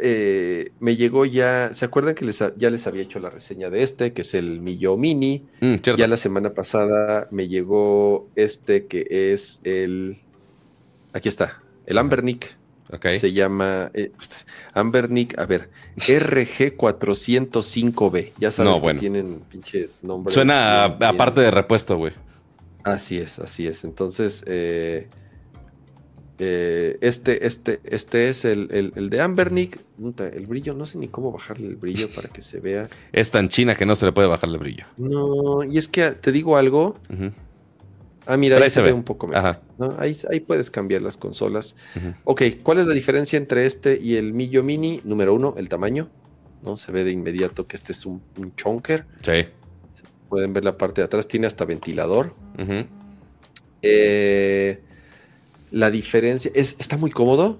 Eh, me llegó ya. ¿Se acuerdan que les, ya les había hecho la reseña de este, que es el Millo Mini? Mm. Ya la semana pasada me llegó este que es el. Aquí está, el Ambernick. Ok. Se llama eh, Ambernick, a ver, RG405B. Ya sabes No, que bueno. tienen pinches nombres. Suena a, bien- bien- a parte de repuesto, güey. Así es, así es. Entonces, eh, eh, este, este, este es el, el- el de Ambernick. El brillo, no sé ni cómo bajarle el brillo para que se vea. Es tan china que no se le puede bajarle brillo. No, y es que te digo algo. Ah, mira, ahí se ve un poco mejor. Ajá. ¿No? Ahí, ahí puedes cambiar las consolas. Ujú. Ok, ¿cuál es la diferencia entre este y el Millo Mini? Número uno, el tamaño. ¿no? Se ve de inmediato que este es un, un chonker. Sí. Pueden ver la parte de atrás, tiene hasta ventilador. Eh, la diferencia es, está muy cómodo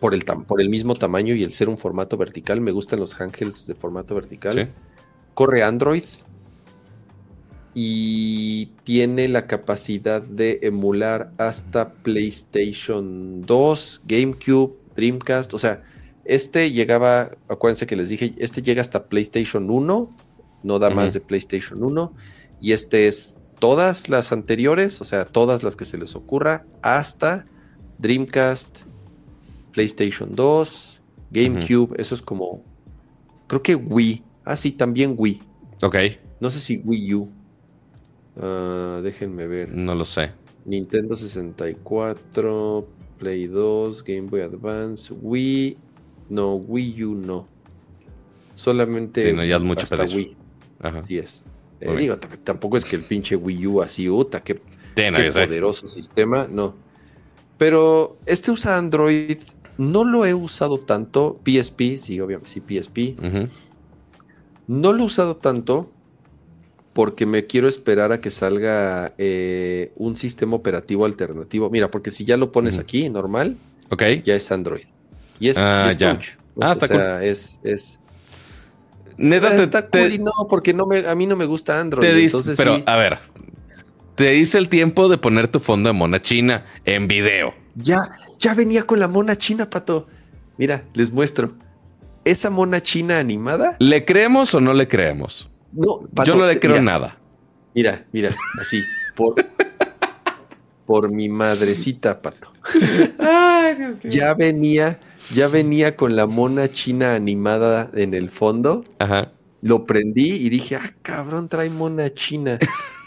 por el, por el mismo tamaño y el ser un formato vertical. Me gustan los handhelds de formato vertical. Sí. Corre Android y tiene la capacidad de emular hasta PlayStation 2, GameCube, Dreamcast. O sea, este llegaba, acuérdense que les dije, este llega hasta PlayStation 1, no da más de PlayStation 1. Y este es todas las anteriores, o sea, todas las que se les ocurra, hasta Dreamcast, PlayStation 2, GameCube. Eso es como, creo que Wii. Ah, sí, también Wii. Ok. No sé si Wii U. Ah, déjenme ver. No lo sé. Nintendo 64, Play 2, Game Boy Advance, Wii. No, Wii U no. Solamente Sí, no, ya es mucho hasta. Wii. Ajá. Así es. Eh, digo, tampoco es que el pinche Wii U así, uta, qué, qué sí. poderoso sistema. No. Pero este usa Android. No lo he usado tanto. PSP, sí, obviamente, sí, PSP. No lo he usado tanto porque me quiero esperar a que salga eh, un sistema operativo alternativo. Mira, porque si ya lo pones aquí, normal, Ok. ya es Android. Y es, Ah, es ya. touch. Ah, está o sea, es, es Neta, te, está te- cool y no, porque no me, a mí no me gusta Android. te dice- entonces pero sí, a ver, te dice el tiempo de poner tu fondo de mona china en video. ya, ya venía con la mona china, pato. Mira, les muestro. Esa mona china animada. ¿Le creemos o no le creemos? No, Pato, Yo no le creo mira, nada. Mira, mira, así, por, por mi madrecita, pato. Ay, Dios Ya venía, ya venía con la mona china animada en el fondo. Ajá. Lo prendí y dije, ah, cabrón, trae mona china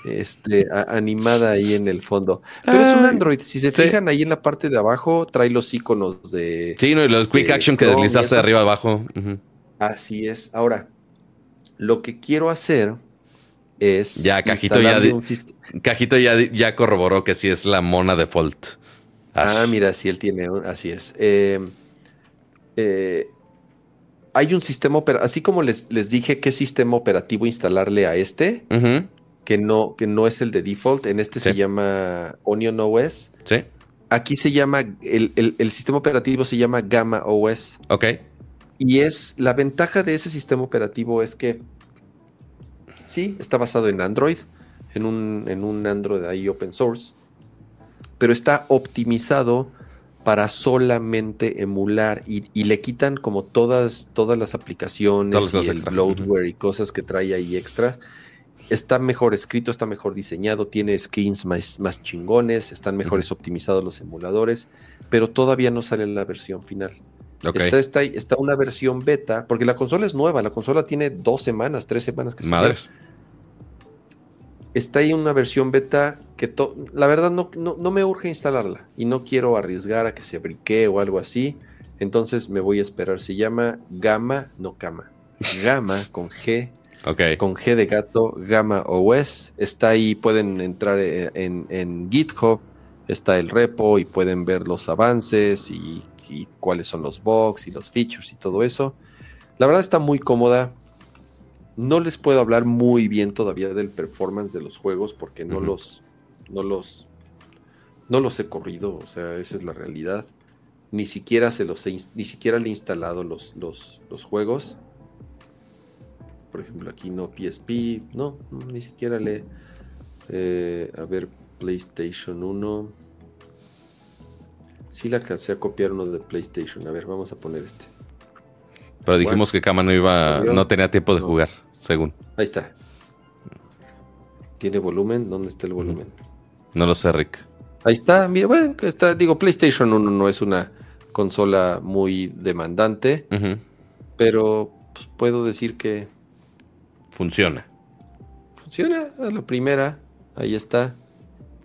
este, a- animada ahí en el fondo. Pero es un. Android. Si se Sí. fijan ahí en la parte de abajo, trae los iconos de. Sí, no, y los quick action que no, deslizaste de arriba abajo. Así es. Ahora, lo que quiero hacer es. Ya, Cajito, ya un Cajito ya, ya corroboró que sí es la mona default. Ah, mira, sí, él tiene, así es. Eh, eh, hay un sistema operativo, así como les, les dije qué sistema operativo instalarle a este, que no, que no es el de default, en este se llama Onion OS. Sí. Aquí se llama, el, el- el sistema operativo se llama Gamma OS. Ok. Y es, la ventaja de ese sistema operativo es que, sí, está basado en Android, en un, en un Android ahí open source, pero está optimizado para solamente emular y, y le quitan como todas, todas las aplicaciones Todas las y el extra. bloatware y cosas que trae ahí extra. Está mejor escrito, está mejor diseñado, tiene skins más, más chingones, están mejores optimizados los emuladores, pero todavía no sale la versión final. Está, está, está una versión beta, porque la consola es nueva, la consola tiene dos semanas, tres semanas que salió. Madres. Está ahí una versión beta que la verdad no, no, no me urge instalarla y no quiero arriesgar a que se briquee o algo así. Entonces me voy a esperar. Se llama Gamma, no Cama. Gamma con G, Ok. con G de gato, Gamma OS. Está ahí, pueden entrar eh, en, en GitHub, está el repo y pueden ver los avances y, y cuáles son los bugs y los features y todo eso. La verdad está muy cómoda. No les puedo hablar muy bien todavía del performance de los juegos porque no los no los no los he corrido, o sea, esa es la realidad. Ni siquiera se los he ni siquiera le he instalado los, los, los juegos. Por ejemplo, aquí no PSP, no, no, ni siquiera le eh, a ver PlayStation 1. Sí le alcancé a copiar uno de PlayStation. A ver, vamos a poner este. Pero dijimos que Kama no iba, no tenía tiempo de No. jugar, según. Ahí está. ¿Tiene volumen? ¿Dónde está el volumen? No lo sé, Rick. Ahí está, mira, bueno, está, digo, PlayStation 1 no es una consola muy demandante, pero pues, puedo decir que Funciona. funciona a la primera. Ahí está.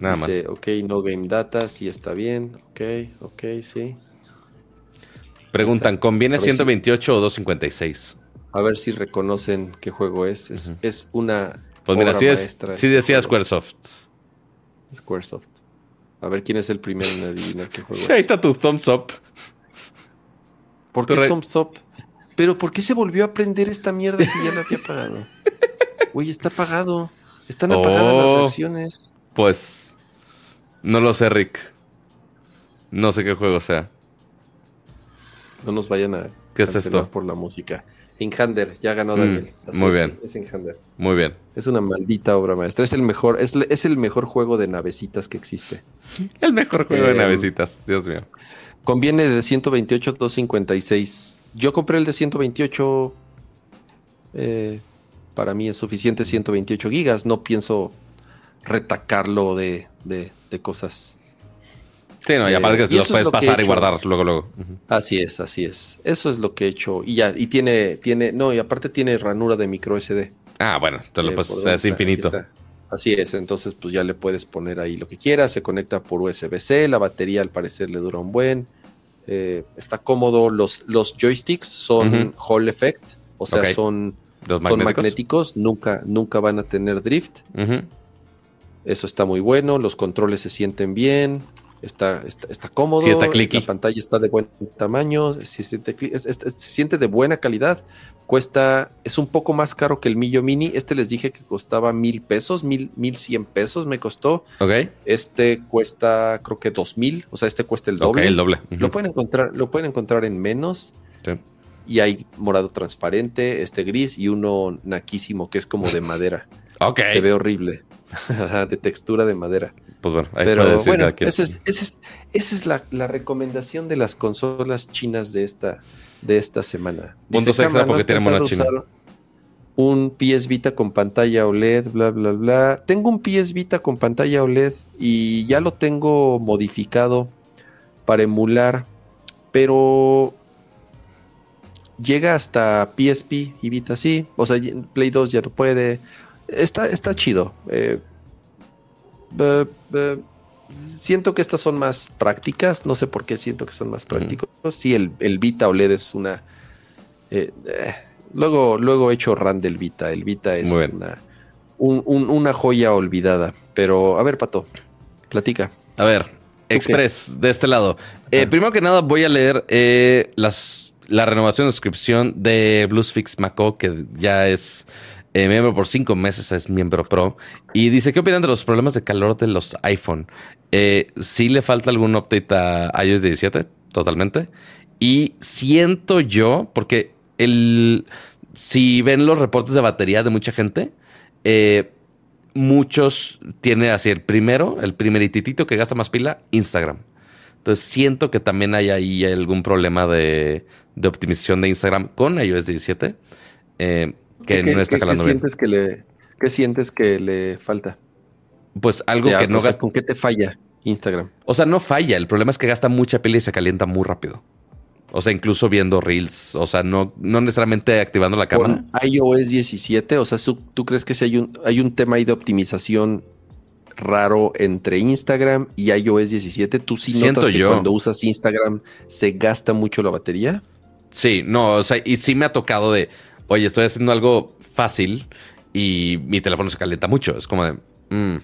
Nada más. Ok, no game data, sí está bien. Ok, ok, sí. Preguntan, ¿conviene A ver si- 128 o 256? A ver si reconocen qué juego es. Es, Ujú. es una. Pues mira, obra sí, es, sí este decía juego. Squaresoft. Squaresoft. A ver quién es el primero en adivinar qué juego Ahí es. está tu thumbs up. ¿Por qué Thumbs Up? Pero ¿por qué se volvió a prender esta mierda si ya la había pagado? Güey, está pagado. Están apagadas Oh. las reacciones. Pues no lo sé, Rick. No sé qué juego sea. No nos vayan a ¿Qué es esto? por la música. Inhander, ya ganó Mm, Daniel. Muy es, bien. Es Inhander. Muy bien. Es una maldita obra maestra. Es el mejor, es, es el mejor juego de navecitas que existe. El mejor juego de Em, navecitas, Dios mío. Conviene de 128 a 256. Yo compré el de 128. eh, para mí es suficiente 128 gigas. No pienso retacarlo de, de- de cosas. Sí, no, y eh, aparte y que los puedes lo que he pasar y guardar luego, luego. Así es, así es. Eso es lo que he hecho. Y ya, y tiene, tiene, no, y aparte tiene ranura de micro SD. Ah, bueno, te lo Eh, es infinito. Así es, entonces pues ya le puedes poner ahí lo que quieras, se conecta por USB-C, la batería al parecer le dura un buen, eh, está cómodo, los, los joysticks son. Hall Effect, o sea, son, Los son magnéticos. magnéticos, nunca, nunca van a tener drift, Ujú. Eso está muy bueno, los controles se sienten bien, está, está, está cómodo, Sí, está la pantalla está de buen tamaño, se siente, es- es- se siente de buena calidad, cuesta, es un poco más caro que el Millo Mini, este les dije que costaba mil pesos, mil, mil cien pesos me costó, Ok. este cuesta creo que dos mil, o sea, este cuesta el doble. el doble. Lo pueden encontrar, lo pueden encontrar en menos. Sí. Y hay morado transparente, este gris y uno naquísimo que es como de madera. Ok. Se ve horrible. De textura de madera. Pues bueno, ahí Pero puede decir bueno, quien. esa es, esa es, esa es la, la recomendación de las consolas chinas de esta, de esta semana. Puntos Dice, extra "Jama, ¿no porque has tiene mono pensado chino". usar Un PS Vita con pantalla OLED, bla, bla, bla. Tengo un PS Vita con pantalla OLED y ya lo tengo modificado para emular, pero llega hasta PSP y Vita sí, o sea, Play 2 ya no puede. Está, está chido. eh, eh, eh, siento que estas son más prácticas, no sé por qué siento que son más prácticos. Sí, el, el Vita OLED es una... luego, luego he hecho RAN del Vita, el Vita es una, un- un- una joya olvidada, pero a ver, Pato, platica. A ver, Express, de este lado. Eh, primero que nada, voy a leer eh, las, la renovación de suscripción de Bluesfix Maco, que ya es eh, miembro por cinco meses, es miembro pro. Y dice: ¿Qué opinan de los problemas de calor de los iPhone? Eh, sí le falta algún update a iOS 17, totalmente. Y siento yo, porque el, si ven los reportes de batería de mucha gente, eh, muchos tiene así el primero, el primerititito que gasta más pila, Instagram. Entonces siento que también hay ahí algún problema de, de optimización de Instagram con iOS 17 eh, que ¿Qué- no está calando qué bien. sientes que le, ¿Qué sientes que le falta? Pues algo Ya, que no o sea, gasta. ¿Con qué te falla Instagram? O sea, no falla. El problema es que gasta mucha pila y se calienta muy rápido. O sea, incluso viendo reels. O sea, no, no necesariamente activando la cámara. Con iOS 17, o sea, ¿tú, tú crees que si hay un, hay un tema ahí de optimización raro entre Instagram y iOS 17? ¿Tú sí Siento notas que yo. cuando usas Instagram se gasta mucho la batería? Sí, no, o sea, y sí me ha tocado de, oye, estoy haciendo algo fácil y mi teléfono se calienta mucho. Es como de, mm,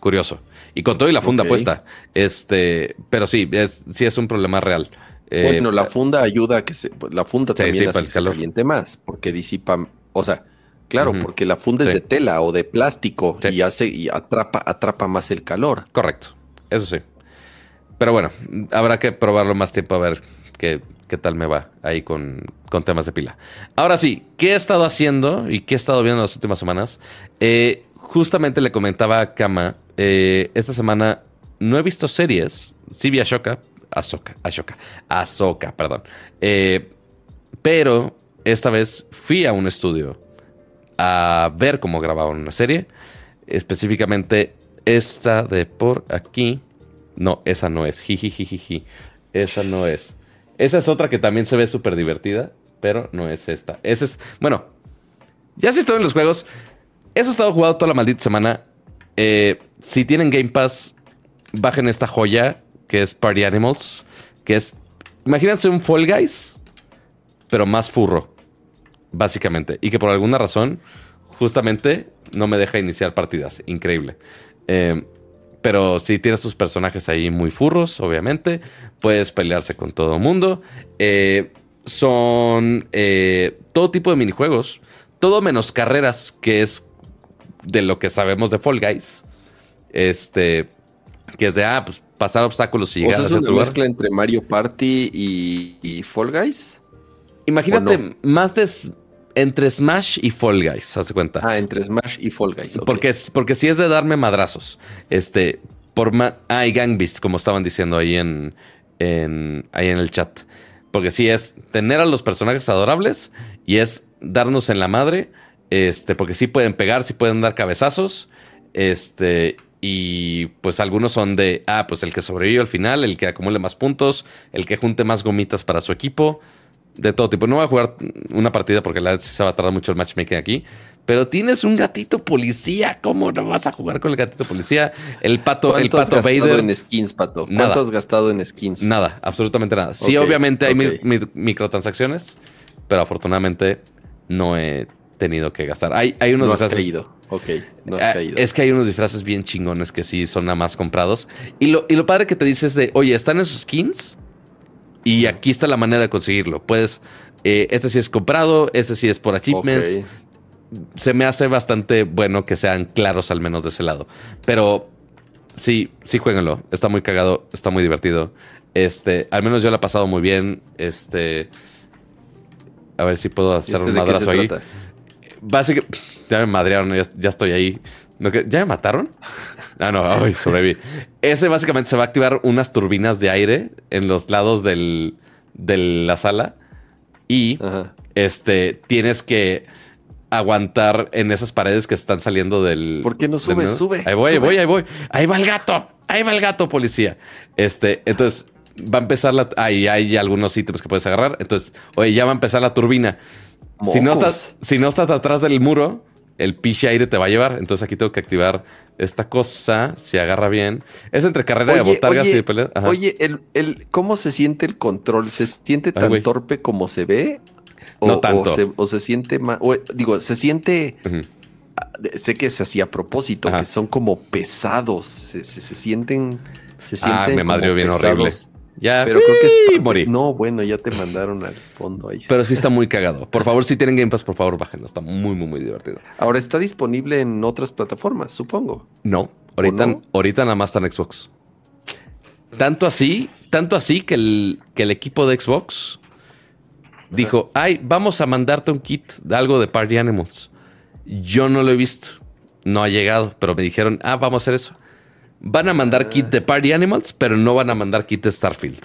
curioso. Y con todo y la funda puesta. Este, pero sí, es, sí es un problema real. Eh, bueno, la funda ayuda a que se, la funda Sí, también sí, hace que se caliente más, porque disipa, o sea, claro, porque la funda es Sí. de tela o de plástico Sí. y hace y atrapa, atrapa más el calor. Correcto, eso sí. Pero bueno, habrá que probarlo más tiempo a ver qué, qué tal me va ahí con, con temas de pila. Ahora sí, ¿qué he estado haciendo y qué he estado viendo en las últimas semanas? Eh, justamente le comentaba a Kama, eh, esta semana no he visto series, sí vi Ashoka, Ahsoka, Ashoka, Ahsoka, perdón. Eh, pero esta vez fui a un estudio a ver cómo grababan una serie. Específicamente esta de por aquí. No, esa no es. Jijijijiji. Esa no es. Esa es otra que también se ve súper divertida, pero no es esta. Esa es, bueno, ya si estoy en los juegos. Eso he estado jugando toda la maldita semana. Eh, si tienen Game Pass, bajen esta joya que es Party Animals, que es, imagínense un Fall Guys, pero más furro, básicamente. Y que por alguna razón, justamente, no me deja iniciar partidas. Increíble. Eh, pero si tienes tus personajes ahí muy furros, obviamente. Puedes pelearse con todo el mundo. Eh, son eh, todo tipo de minijuegos. Todo menos carreras, que es de lo que sabemos de Fall Guys. Este, que es de, ah, pues pasar obstáculos y llegar o sea, es una mezcla entre Mario Party y, Fall Guys. Imagínate más de entre Smash y Fall Guys, haz cuenta. Ah, entre Smash y Fall Guys. Porque, porque si es de darme madrazos. Este, por ah, y Gang Beast, como estaban diciendo ahí en, en, ahí en el chat. Porque si es tener a los personajes adorables y es darnos en la madre. Este, porque sí pueden pegar, sí pueden dar cabezazos. Este, y pues algunos son de, ah, pues el que sobrevive al final, el que acumule más puntos, el que junte más gomitas para su equipo, de todo tipo. No voy a jugar una partida porque la se va a tardar mucho el matchmaking aquí. Pero tienes un gatito policía, ¿cómo no vas a jugar con el gatito policía? El pato, el pato has gastado en skins, pato? ¿Cuánto has gastado en skins? Nada, absolutamente nada. Sí, obviamente hay microtransacciones, pero afortunadamente no he tenido que gastar. Hay, hay unos no has caído. Ok, no has ah, caído. Es que hay unos disfraces bien chingones que sí son nada más comprados. Y lo, y lo padre que te dices de, oye, ¿están esos skins? Y aquí está la manera de conseguirlo. Puedes, eh, este sí es comprado, este sí es por achievements. Se me hace bastante bueno que sean claros al menos de ese lado. Pero sí, sí jueguenlo. Está muy cagado, está muy divertido. Este, al menos yo lo he pasado muy bien. Este, a ver si puedo hacer este un madrazo ahí. Básicamente, ya me madrearon, ya estoy ahí. ¿Ya me mataron? Ah, no, ay, sobreviví. Ese básicamente se va a activar unas turbinas de aire en los lados del, de la sala. Y este tienes que aguantar en esas paredes que están saliendo del. ¿Por qué no sube? Sube. Ahí voy, ahí voy, ahí voy. Ahí va el gato. Ahí va el gato, policía. Este, entonces va a empezar la. Ahí hay algunos ítems que puedes agarrar. Entonces, oye, ya va a empezar la turbina. Si no, estás, si no estás atrás del muro, el piche aire te va a llevar. Entonces aquí tengo que activar esta cosa, si agarra bien. Es entre carrera de botargas y de pelea. Oye, el, ¿cómo se siente el control? ¿Se siente tan torpe como se ve? O, no tanto. O se, siente más. digo, se siente. Sé que se hacía a propósito, que son como pesados. Se, sienten. Se ah, sienten ah, me madrió bien horrible. Ya, pero creo que es morí. No, bueno, ya te mandaron al fondo ahí. Pero sí está muy cagado. Por favor, si tienen Game Pass, por favor, bájenlo. Está muy, muy, muy divertido. Ahora está disponible en otras plataformas, supongo. No, ahorita, ahorita nada más está en Xbox. Tanto así, tanto así que el, que el equipo de Xbox dijo, ay, vamos a mandarte un kit de algo de Party Animals. Yo no lo he visto. No ha llegado, pero me dijeron, ah, vamos a hacer eso. Van a mandar kit de Party Animals, pero no van a mandar kit de Starfield.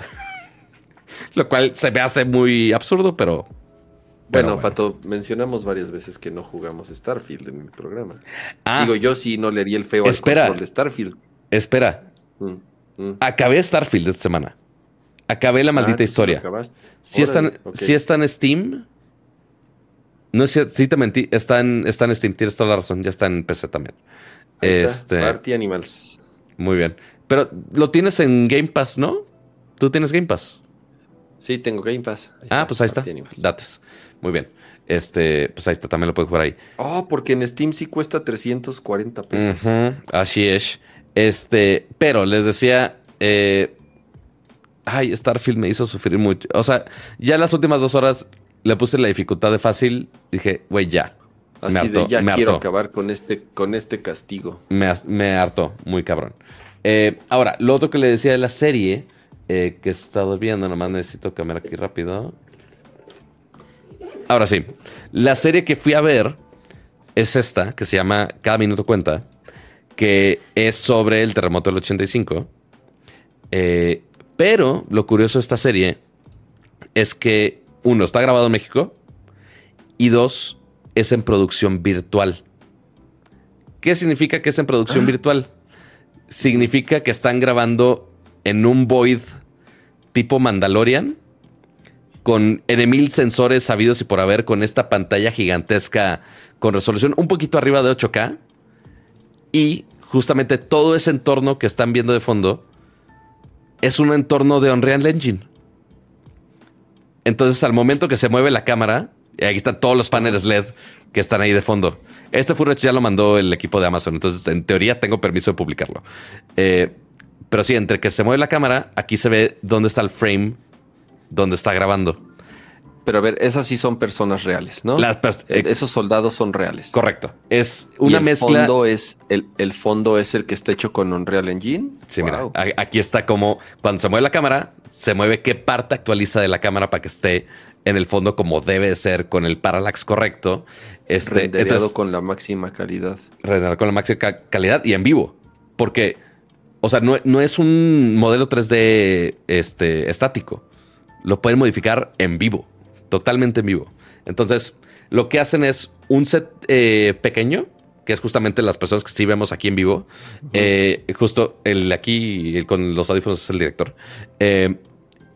Lo cual se me hace muy absurdo, pero. Bueno, Pato, mencionamos varias veces que no jugamos Starfield en el programa. Ah, Digo, yo sí no le haría el feo espera, al de Starfield. Espera. Mm, mm. Acabé Starfield esta semana. Acabé la ah, maldita historia. Si está, en Steam. No sé si te mentí. Está en, está en Steam, tienes toda la razón. Ya está en PC también. Este, Party Animals. Muy bien. Pero lo tienes en Game Pass, ¿no? ¿Tú tienes Game Pass? Sí, tengo Game Pass. ah, pues ahí está. Dates. Muy bien. Este, pues ahí está, también lo puedes jugar ahí. Oh, porque en Steam sí cuesta 340 pesos. Así es. Este, pero les decía, eh, ay, Starfield me hizo sufrir mucho. O sea, ya las últimas dos horas le puse la dificultad de fácil. Dije, güey, ya. Así de ya quiero acabar con este, con este castigo. Me, me hartó, muy cabrón. Eh, ahora, lo otro que le decía de la serie eh, que he estado viendo, nomás necesito cambiar aquí rápido. Ahora sí, la serie que fui a ver es esta, que se llama Cada Minuto Cuenta, que es sobre el terremoto del 85. Eh, pero lo curioso de esta serie es que, uno, está grabado en México y dos, es en producción virtual. ¿Qué significa que es en producción ah. virtual? Significa que están grabando en un void tipo Mandalorian, con N mil sensores sabidos y por haber, con esta pantalla gigantesca con resolución un poquito arriba de 8K. Y justamente todo ese entorno que están viendo de fondo es un entorno de Unreal Engine. Entonces, al momento que se mueve la cámara, aquí están todos los paneles LED que están ahí de fondo. Este footage ya lo mandó el equipo de Amazon, entonces en teoría tengo permiso de publicarlo. Eh, pero sí, entre que se mueve la cámara, aquí se ve dónde está el frame, donde está grabando. Pero a ver, esas sí son personas reales, ¿no? Las eh, Esos soldados son reales. Correcto. Es una el mezcla. Fondo es, el, el, fondo es el que está hecho con Unreal Engine. Sí, mira, aquí está como cuando se mueve la cámara, se mueve qué parte actualiza de la cámara para que esté en el fondo como debe ser, con el parallax correcto. Este, entonces, con la máxima calidad. Con la máxima calidad y en vivo. Porque, o sea, no, no es un modelo 3D este, estático. Lo pueden modificar en vivo totalmente en vivo. Entonces, lo que hacen es un set eh, pequeño, que es justamente las personas que sí vemos aquí en vivo. Eh, justo el aquí con los audífonos es el director. Eh,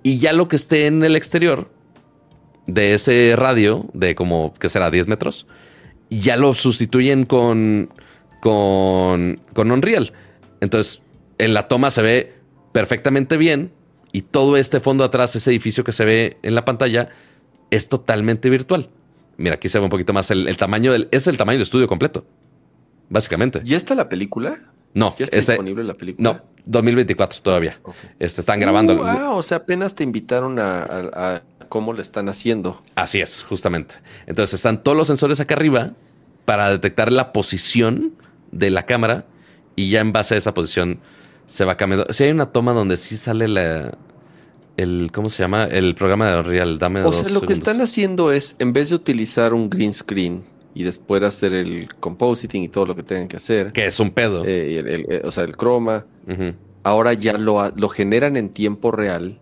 y ya lo que esté en el exterior de ese radio, de como que será 10 metros, ya lo sustituyen con, con, con Unreal. Entonces, en la toma se ve perfectamente bien y todo este fondo atrás, ese edificio que se ve en la pantalla, es totalmente virtual. Mira, aquí se ve un poquito más el, tamaño del. Es el tamaño del estudio completo. Básicamente. ¿Ya está la película? No. ¿Ya está disponible la película? No, 2024 todavía. Este, están grabando. ah, o sea, apenas te invitaron a, cómo le están haciendo. Así es, justamente. Entonces están todos los sensores acá arriba para detectar la posición de la cámara y ya en base a esa posición se va cambiando. Si hay una toma donde sí sale la, el ¿cómo se llama? El programa de Unreal. Dame o sea, lo que están haciendo es, en vez de utilizar un green screen y después hacer el compositing y todo lo que tengan que hacer. Que es un pedo. Eh, eh, o sea, el croma. Ahora ya lo, lo generan en tiempo real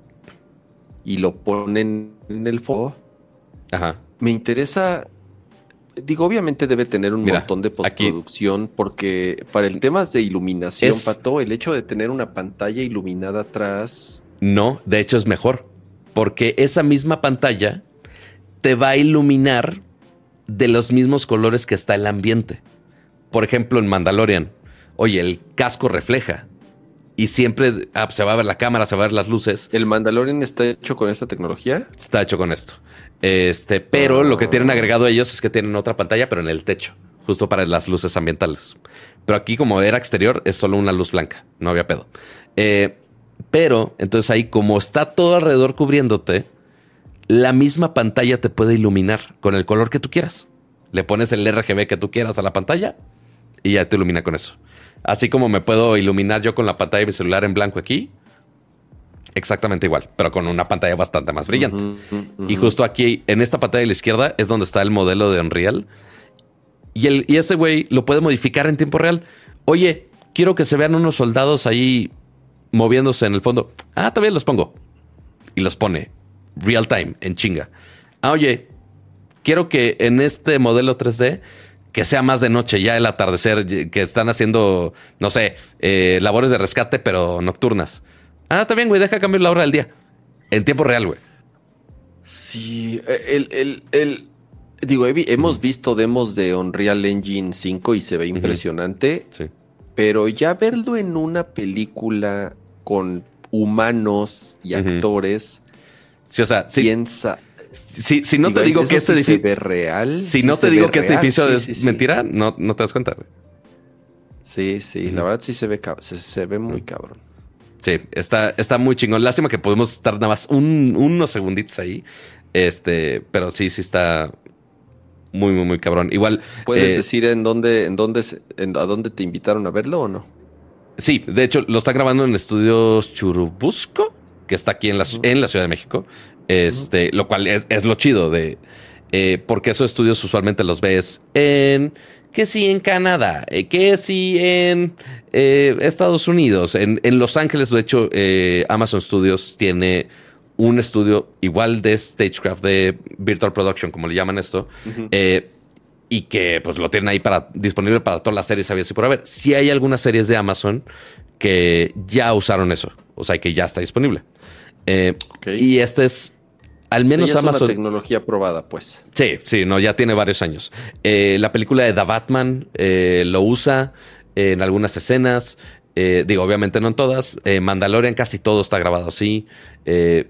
y lo ponen en el fondo. Ajá. Me interesa. Digo, obviamente debe tener un montón de postproducción porque para el tema de iluminación, Pato, el hecho de tener una pantalla iluminada atrás no, de hecho es mejor, porque esa misma pantalla te va a iluminar de los mismos colores que está el ambiente. Por ejemplo, en Mandalorian, oye, el casco refleja y siempre ah, se va a ver la cámara, se va a ver las luces. ¿El Mandalorian está hecho con esta tecnología? Está hecho con esto. Este, pero lo que tienen agregado ellos es que tienen otra pantalla, pero en el techo, justo para las luces ambientales. Pero aquí, como era exterior, es solo una luz blanca, no había pedo. Eh, pero entonces ahí, como está todo alrededor cubriéndote, la misma pantalla te puede iluminar con el color que tú quieras. Le pones el RGB que tú quieras a la pantalla y ya te ilumina con eso. Así como me puedo iluminar yo con la pantalla de mi celular en blanco aquí, exactamente igual, pero con una pantalla bastante más brillante. Y justo aquí, en esta pantalla de la izquierda, es donde está el modelo de Unreal. Y, el, y ese güey lo puede modificar en tiempo real. Oye, quiero que se vean unos soldados ahí moviéndose en el fondo. Ah, también los pongo. Y los pone real time, en chinga. Ah, oye, quiero que en este modelo 3D que sea más de noche, ya el atardecer, que están haciendo, no sé, eh, labores de rescate, pero nocturnas. Ah, también, güey, deja cambiar la hora del día. En tiempo real, güey. Sí, el, el, el digo, hemos visto demos de Unreal Engine 5 y se ve impresionante. Sí. Pero ya verlo en una película con humanos y actores. Sí, o sea, piensa. Si, si no te digo que ese edificio. Se real. Si no te digo que ese edificio es mentira, no, no te das cuenta, Sí, sí, la verdad sí se ve, se, ve muy cabrón. Sí, está, está muy chingón. Lástima que podemos estar nada más unos segunditos ahí. Este, pero sí, sí está muy, muy, muy cabrón. Igual. ¿Puedes eh, decir en dónde, en dónde, a dónde te invitaron a verlo o no? Sí, de hecho, lo están grabando en estudios Churubusco, que está aquí en la, en la Ciudad de México. Este, lo cual es, lo chido de. Eh, porque esos estudios usualmente los ves en. Que sí en Canadá, eh, que sí en eh, Estados Unidos, en, en, Los Ángeles. De hecho, Amazon Studios tiene un estudio igual de Stagecraft, de Virtual Production, como le llaman esto y que pues lo tienen ahí para disponible para todas las series había y por haber. Si hay algunas series de Amazon que ya usaron eso, o sea, que ya está disponible. Eh, y este es al menos Ya es Amazon. una tecnología probada, pues. Sí, sí, no, ya tiene varios años. Eh, la película de The Batman eh, lo usa en algunas escenas. Eh, digo, obviamente no en todas. Eh, Mandalorian casi todo está grabado así. Eh,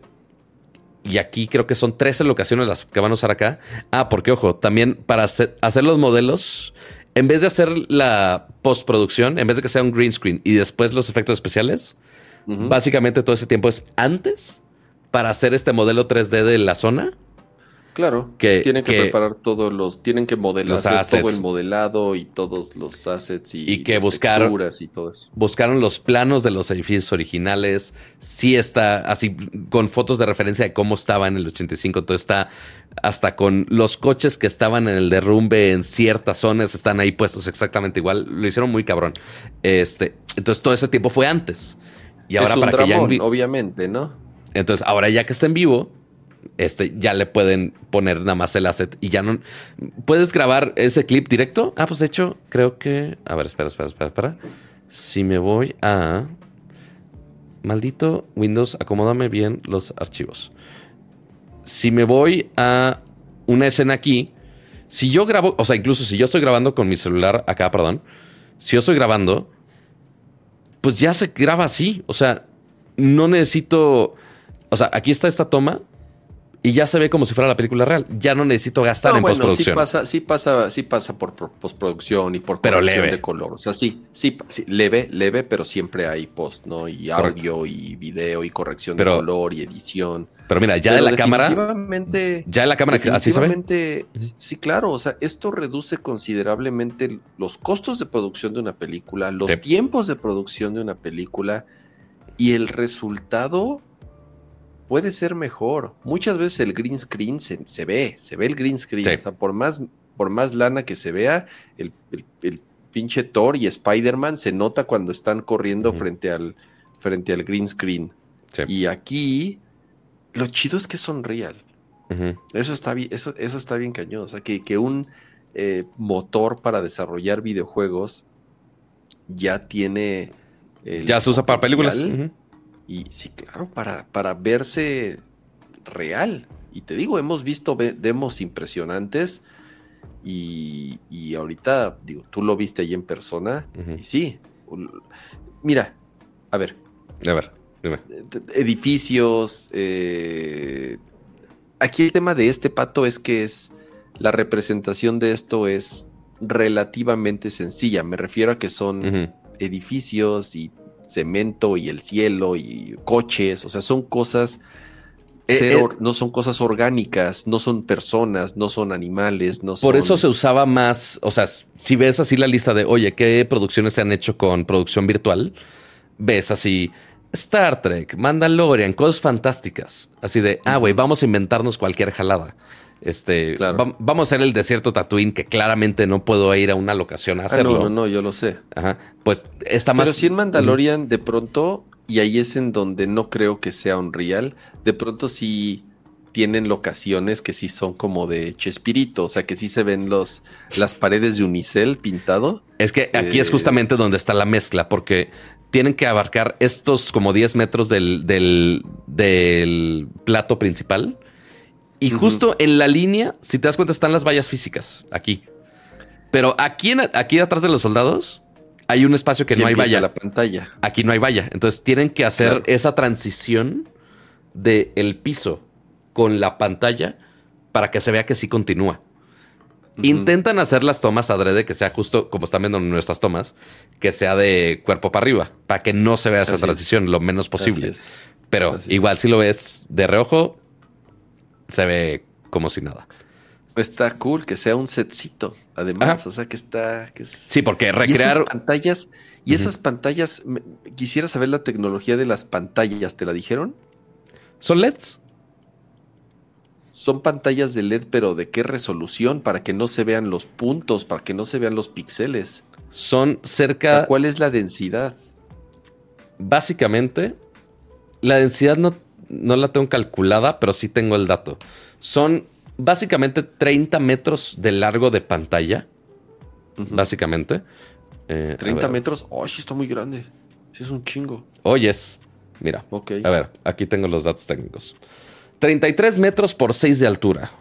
y aquí creo que son 13 locaciones las que van a usar acá. Ah, porque ojo, también para hacer, hacer los modelos, en vez de hacer la postproducción, en vez de que sea un green screen y después los efectos especiales, básicamente todo ese tiempo es antes para hacer este modelo 3D de la zona. Claro, Que- tienen que, que- preparar todos los, tienen que modelar todo el modelado y todos los assets y, Y que las buscar- texturas y todo eso. buscaron los planos de los edificios originales. Sí está así con fotos de referencia de cómo estaba en el 85. Todo está hasta con los coches que estaban en el derrumbe en ciertas zonas están ahí puestos exactamente igual. Lo hicieron muy cabrón. Este, entonces todo ese tiempo fue antes. Y ahora es un para que ya obviamente, ¿no? Entonces ahora ya que está en vivo, este ya le pueden poner nada más el asset y ya no puedes grabar ese clip directo. Ah, pues de hecho creo que a ver, espera, espera, espera, espera. Si me voy a maldito Windows, acomódame bien los archivos. Si me voy a una escena aquí, si yo grabo, o sea, incluso si yo estoy grabando con mi celular acá, perdón, si yo estoy grabando, pues ya se graba así. O sea, no necesito. O sea, aquí está esta toma y ya se ve como si fuera la película real. Ya no necesito gastar No, en bueno, sí postproducción. pasa, sí pasa, sí pasa por pro- postproducción y por Pero leve. de color. O sea, sí, sí, sí, leve, leve, pero siempre hay post, ¿no? Y Correcto. audio y video y corrección Pero- de color y edición. Pero mira, ya Pero de la cámara. Ya de la cámara, así se Sí, claro. O sea, esto reduce considerablemente los costos de producción de una película, los Sí. tiempos de producción de una película y el resultado puede ser mejor. Muchas veces el green screen se, se ve, se ve el green screen. Sí. O sea, por más, por más lana que se vea, el, el- el pinche Thor y Spider-Man se nota cuando están corriendo frente, al, frente al green screen. Sí. Y aquí, lo chido es que son real. Eso está bien, eso, eso está bien cañón. O sea, que, que un eh, motor para desarrollar videojuegos ya tiene. el Ya se usa para películas. Y sí, claro, para, para verse real. Y te digo, hemos visto demos impresionantes. Y, y ahorita, digo, tú lo viste ahí en persona. Y sí. Mira, a ver, A ver, dime. edificios. eh, aquí el tema de este pato es que es la representación de esto es relativamente sencilla. Me refiero a que son edificios y cemento y el cielo y coches. O sea, son cosas. Eh, cero- eh. no son cosas orgánicas, no son personas, no son animales, no son. Por eso se usaba más, o sea, si ves así la lista de, oye, ¿qué producciones se han hecho con producción virtual? Ves así Star Trek, Mandalorian, cosas fantásticas. Así de, ah, güey, vamos a inventarnos cualquier jalada. Este, Claro. vamos a hacer el desierto Tatooine, que claramente no puedo ir a una locación a Ah, hacerlo. no, no, no, yo lo sé. Ajá. Pues está más. Pero si en Mandalorian de pronto, y ahí es en donde no creo que sea Unreal, de pronto sí tienen locaciones que sí son como de Chespirito, o sea que sí se ven los, las paredes de Unicel pintado. Es que aquí es Eh, justamente donde está la mezcla, porque tienen que abarcar estos como 10 metros del, del, del plato principal. Y justo en la línea, si te das cuenta, están las vallas físicas aquí. Pero aquí, en, aquí atrás de los soldados hay un espacio que no hay valla. la pantalla. Aquí no hay valla. Entonces tienen que hacer Claro. esa transición del el piso con la pantalla para que se vea que sí continúa. Intentan hacer las tomas adrede que sea justo como están viendo en nuestras tomas, que sea de cuerpo para arriba, para que no se vea esa Así es. transición lo menos posible. Pero Así es. igual si lo ves de reojo, se ve como si nada. Está cool que sea un setcito, además, Ajá. o sea que está... Que es- Sí, porque Y recrear... esas pantallas, y esas pantallas, quisiera saber la tecnología de las pantallas, ¿te la dijeron? Son LEDs. Son pantallas de LED, pero ¿de qué resolución? Para que no se vean los puntos, para que no se vean los píxeles. Son O sea, cerca... ¿Cuál es la densidad? Básicamente, la densidad no, no la tengo calculada, pero sí tengo el dato. Son básicamente 30 metros de largo de pantalla, básicamente. Eh, a 30 ver. metros. Oh, sí está muy grande. Sí es un chingo. Oyes, mira, Ok. a ver, aquí tengo los datos técnicos. 33 metros por 6 de altura.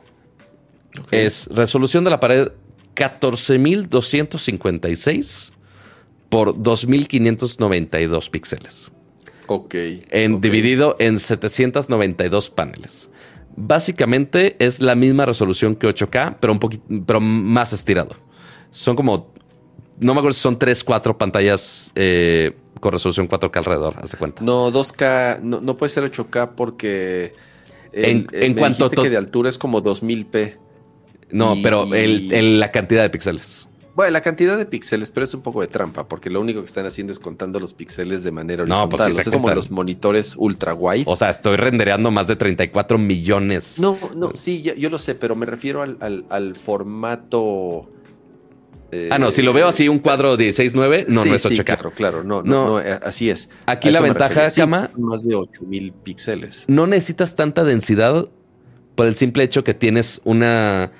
Es resolución de la pared 14.256 por 2.592 píxeles. Ok. En. Dividido en 792 paneles. Básicamente es la misma resolución que 8K, pero un poquito, pero más estirado. Son como, no me acuerdo si son 3, 4 pantallas eh, con resolución 4K alrededor, haz de cuenta. No, 2K, no, no puede ser 8K porque En- en me cuanto que de altura es como 2000p. No, Y- pero el- el- la cantidad de píxeles. Bueno, la cantidad de píxeles, pero es un poco de trampa, porque lo único que están haciendo es contando los píxeles de manera No, horizontal. pues sí O sea, se es como los monitores ultra wide. O sea, estoy rendereando más de 34 millones. No, no, sí, yo, yo lo sé, pero me refiero al, al- al formato. eh, Ah, no, si lo veo así, un cuadro 16.9, no, sí, no es 8K. sí, claro, claro, no, No. no, no, eh, así es. Aquí la ventaja, son más de 8000 píxeles. no necesitas tanta densidad por el simple hecho que tienes una.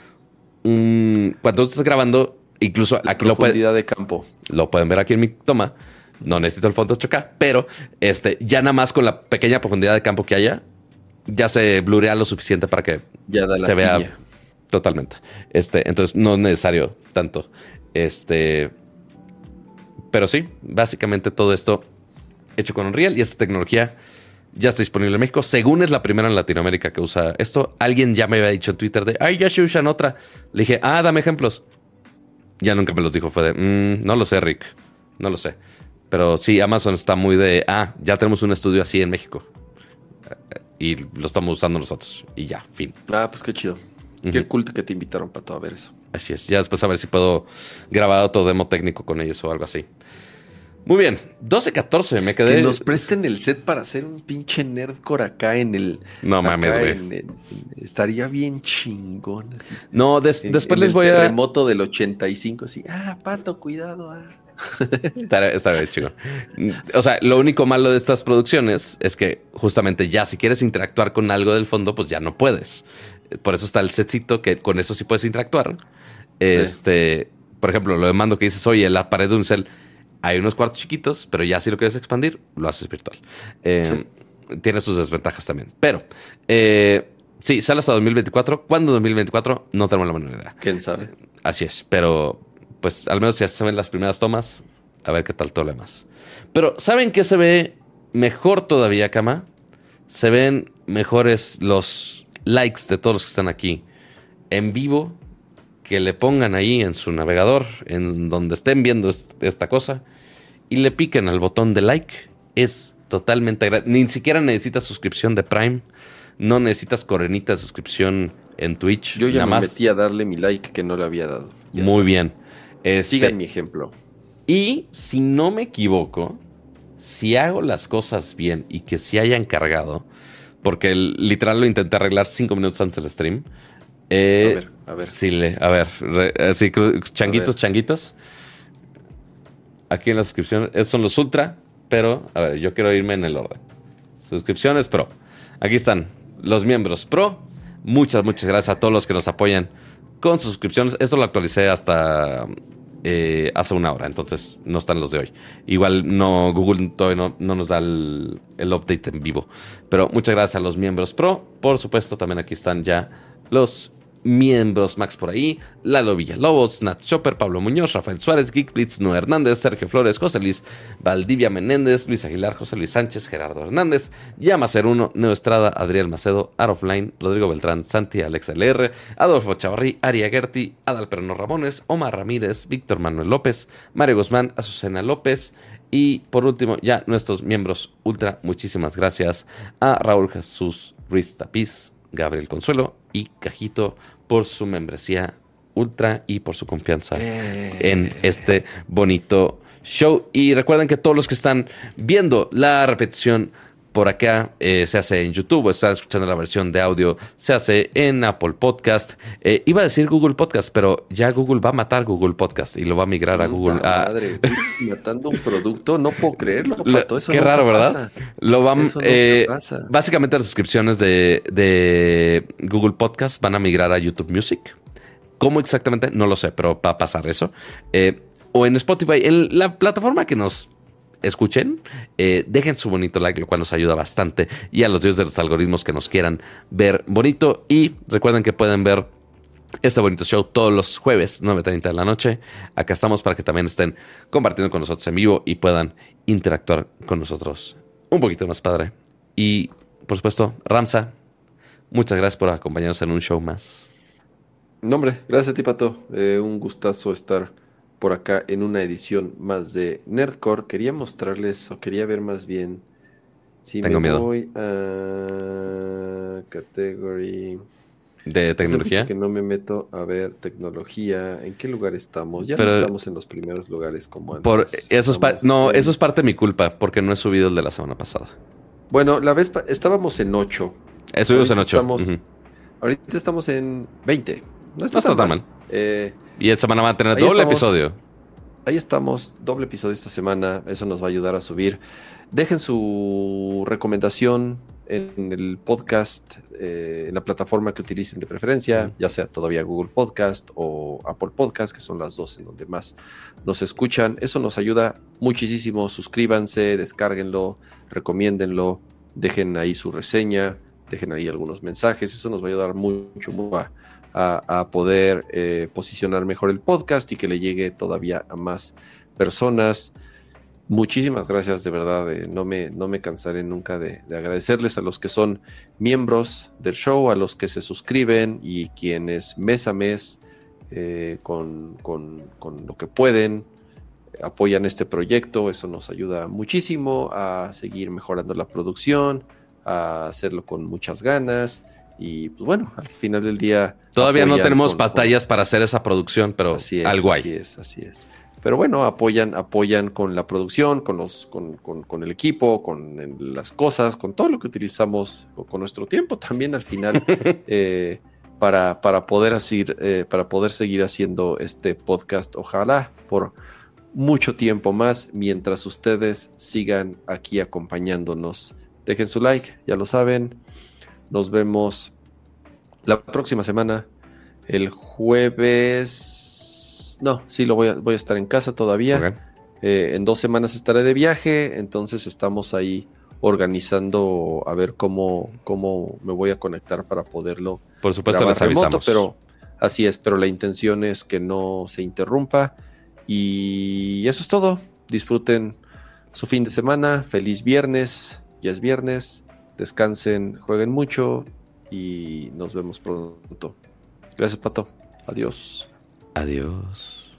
un- cuando estás grabando, incluso La aquí lo, puede- profundidad de campo. lo pueden ver aquí en mi toma. No necesito el fondo 8K, pero este, ya nada más con la pequeña profundidad de campo que haya, ya se blurea lo suficiente para que Ya da la se vea totalmente. Este, entonces no es necesario tanto. Este, pero sí, básicamente todo esto hecho con Unreal y esta tecnología ya está disponible en México. Según es la primera en Latinoamérica que usa esto, alguien ya me había dicho en Twitter de, ay, ya se usan otra. Le dije, ah, dame ejemplos. Ya nunca me los dijo. Fue de, "Mm, no lo sé, Rick. No lo sé. Pero sí, Amazon está muy de, ah, ya tenemos un estudio así en México. Eh, Y lo estamos usando nosotros. Y ya, fin. Ah, pues qué chido. Qué cool que te invitaron para todo a ver eso. Así es. Ya después a ver si puedo grabar otro demo técnico con ellos o algo así. Muy bien. 12-14. Me quedé. Que nos presten el set para hacer un pinche nerdcore acá en el. No mames, güey. estaría bien chingón. así. No, des- En- después en les el voy a. Terremoto del 85, así. Ah, pato, cuidado. ah". Estará, estará bien chido. O sea, lo único malo de estas producciones es que justamente ya si quieres interactuar con algo del fondo, pues ya no puedes. Por eso está el setcito que con eso sí puedes interactuar. Este, por ejemplo, lo de mando que dices, oye, la pared de un cel, hay unos cuartos chiquitos, pero ya si lo quieres expandir, lo haces virtual. Eh, Tiene sus desventajas también. Pero, eh, sí, sale hasta 2024. ¿Cuándo 2024? No tenemos la menor idea. ¿Quién sabe? Así es, pero pues al menos ya se ven las primeras tomas, a ver qué tal todo lo demás. Pero ¿saben qué se ve mejor todavía, Kama? Se ven mejores los likes de todos los que están aquí en vivo, que le pongan ahí en su navegador, en donde estén viendo est- esta cosa, y le piquen al botón de like. Es totalmente gratis. Ni siquiera necesitas suscripción de Prime. No necesitas coronita de suscripción en Twitch. Yo ya nada me más. metí a darle mi like que no le había dado. Ya Muy está. bien. Este, Sigan mi ejemplo. Y si no me equivoco, si hago las cosas bien y que se hayan cargado, porque el- literal lo intenté arreglar cinco minutos antes del stream. eh, A ver, a ver. Sí, le- a ver, re- así, changuitos, A ver. changuitos. Aquí en la suscripción, esos son los ultra, pero a ver, yo quiero irme en el orden. Suscripciones pro. Aquí están los miembros pro. Muchas, muchas gracias a todos los que nos apoyan con sus suscripciones. Esto lo actualicé hasta eh, hace una hora, entonces no están los de hoy. Igual no, Google todavía no, no nos da el update en vivo. Pero muchas gracias a los miembros pro. Por supuesto, también aquí están ya los miembros Max por ahí, Lalo Villalobos, Nat Chopper, Pablo Muñoz, Rafael Suárez, Geek Blitz, Noé Hernández, Sergio Flores, José Luis Valdivia Menéndez, Luis Aguilar, José Luis Sánchez, Gerardo Hernández, Llama Uno, Neo Estrada, Adriel Macedo, Arofline, Rodrigo Beltrán, Santi Alex LR, Adolfo Chavarri, Aria Gerti, Adal Perno Ramones, Omar Ramírez, Víctor Manuel López, Mario Guzmán, Azucena López, y por último, ya nuestros miembros ultra, muchísimas gracias a Raúl Jesús Ruiz Tapiz, Gabriel Consuelo y Cajito por su membresía ultra y por su confianza Eh. en este bonito show. Y recuerden que todos los que están viendo la repetición por acá eh, se hace en YouTube están escuchando la versión de audio, se hace en Apple Podcast. Eh, iba a decir Google Podcast, pero ya Google va a matar Google Podcast y lo va a migrar a Google. Madre, matando un producto, no puedo creerlo, Lo- Pato, eso qué raro, ¿verdad? pasa. Lo van, eh, pasa. básicamente las suscripciones de, de Google Podcast van a migrar a YouTube Music. ¿Cómo exactamente? No lo sé, pero va a pasar eso. Eh, o en Spotify, en la plataforma que nos escuchen. Eh, dejen su bonito like, lo cual nos ayuda bastante. Y a los dioses de los algoritmos que nos quieran ver bonito. Y recuerden que pueden ver este bonito show todos los jueves, 9.30 de la noche. Acá estamos para que también estén compartiendo con nosotros en vivo y puedan interactuar con nosotros un poquito más padre. Y, por supuesto, Ramsa, muchas gracias por acompañarnos en un show más. No, hombre, gracias a ti, Pato. Eh, un gustazo estar por acá en una edición más de Nerdcore. Quería mostrarles, o quería ver más bien, si Tengo me miedo. voy a category... ¿De Hace tecnología? mucho que no me meto a ver tecnología. ¿En qué lugar estamos? Ya Pero- no estamos en los primeros lugares como antes. Por, eso es no, en- eso es parte de mi culpa, porque no he subido el de la semana pasada. Bueno, la vez estábamos en 8. Estuvimos en Ahorita 8. estamos- Ahorita estamos en 20. No está, No está tan mal. Eh, Y esta semana va a tener Ahí doble estamos. episodio. ahí estamos, doble episodio esta semana. Eso nos va a ayudar a subir. Dejen su recomendación en el podcast, eh, en la plataforma que utilicen de preferencia, ya sea todavía Google Podcast o Apple Podcast, que son las dos en donde más nos escuchan. Eso nos ayuda muchísimo. Suscríbanse, descárguenlo, recomiéndenlo, dejen ahí su reseña, dejen ahí algunos mensajes. Eso nos va a ayudar mucho, mucho a, a- poder eh, posicionar mejor el podcast y que le llegue todavía a más personas. Muchísimas gracias, de verdad. eh, no, me, no me cansaré nunca de, de agradecerles a los que son miembros del show, a los que se suscriben y quienes mes a mes, eh, con, con- con lo que pueden, apoyan este proyecto. Eso nos ayuda muchísimo a seguir mejorando la producción, a hacerlo con muchas ganas. Y pues bueno, al final del día. Todavía no tenemos con- con- batallas para hacer esa producción, pero Así es, algo hay. Así es, así es. Pero bueno, apoyan, apoyan con la producción, con los, con, con- con el equipo, con las cosas, con todo lo que utilizamos, con nuestro tiempo también al final, eh, para, para poder así, eh, para poder seguir haciendo este podcast, ojalá por mucho tiempo más, mientras ustedes sigan aquí acompañándonos. Dejen su like, ya lo saben. Nos vemos la próxima semana. El jueves. No, sí, lo voy a, voy a estar en casa todavía. Eh, en dos semanas estaré de viaje. Entonces estamos ahí organizando a ver cómo, cómo me voy a conectar para poderlo Por supuesto, les avisamos. remoto, pero así es, pero la intención es que no se interrumpa. Y eso es todo. Disfruten su fin de semana. Feliz viernes. Ya es viernes descansen, jueguen mucho y nos vemos pronto. Gracias, Pato. Adiós. Adiós.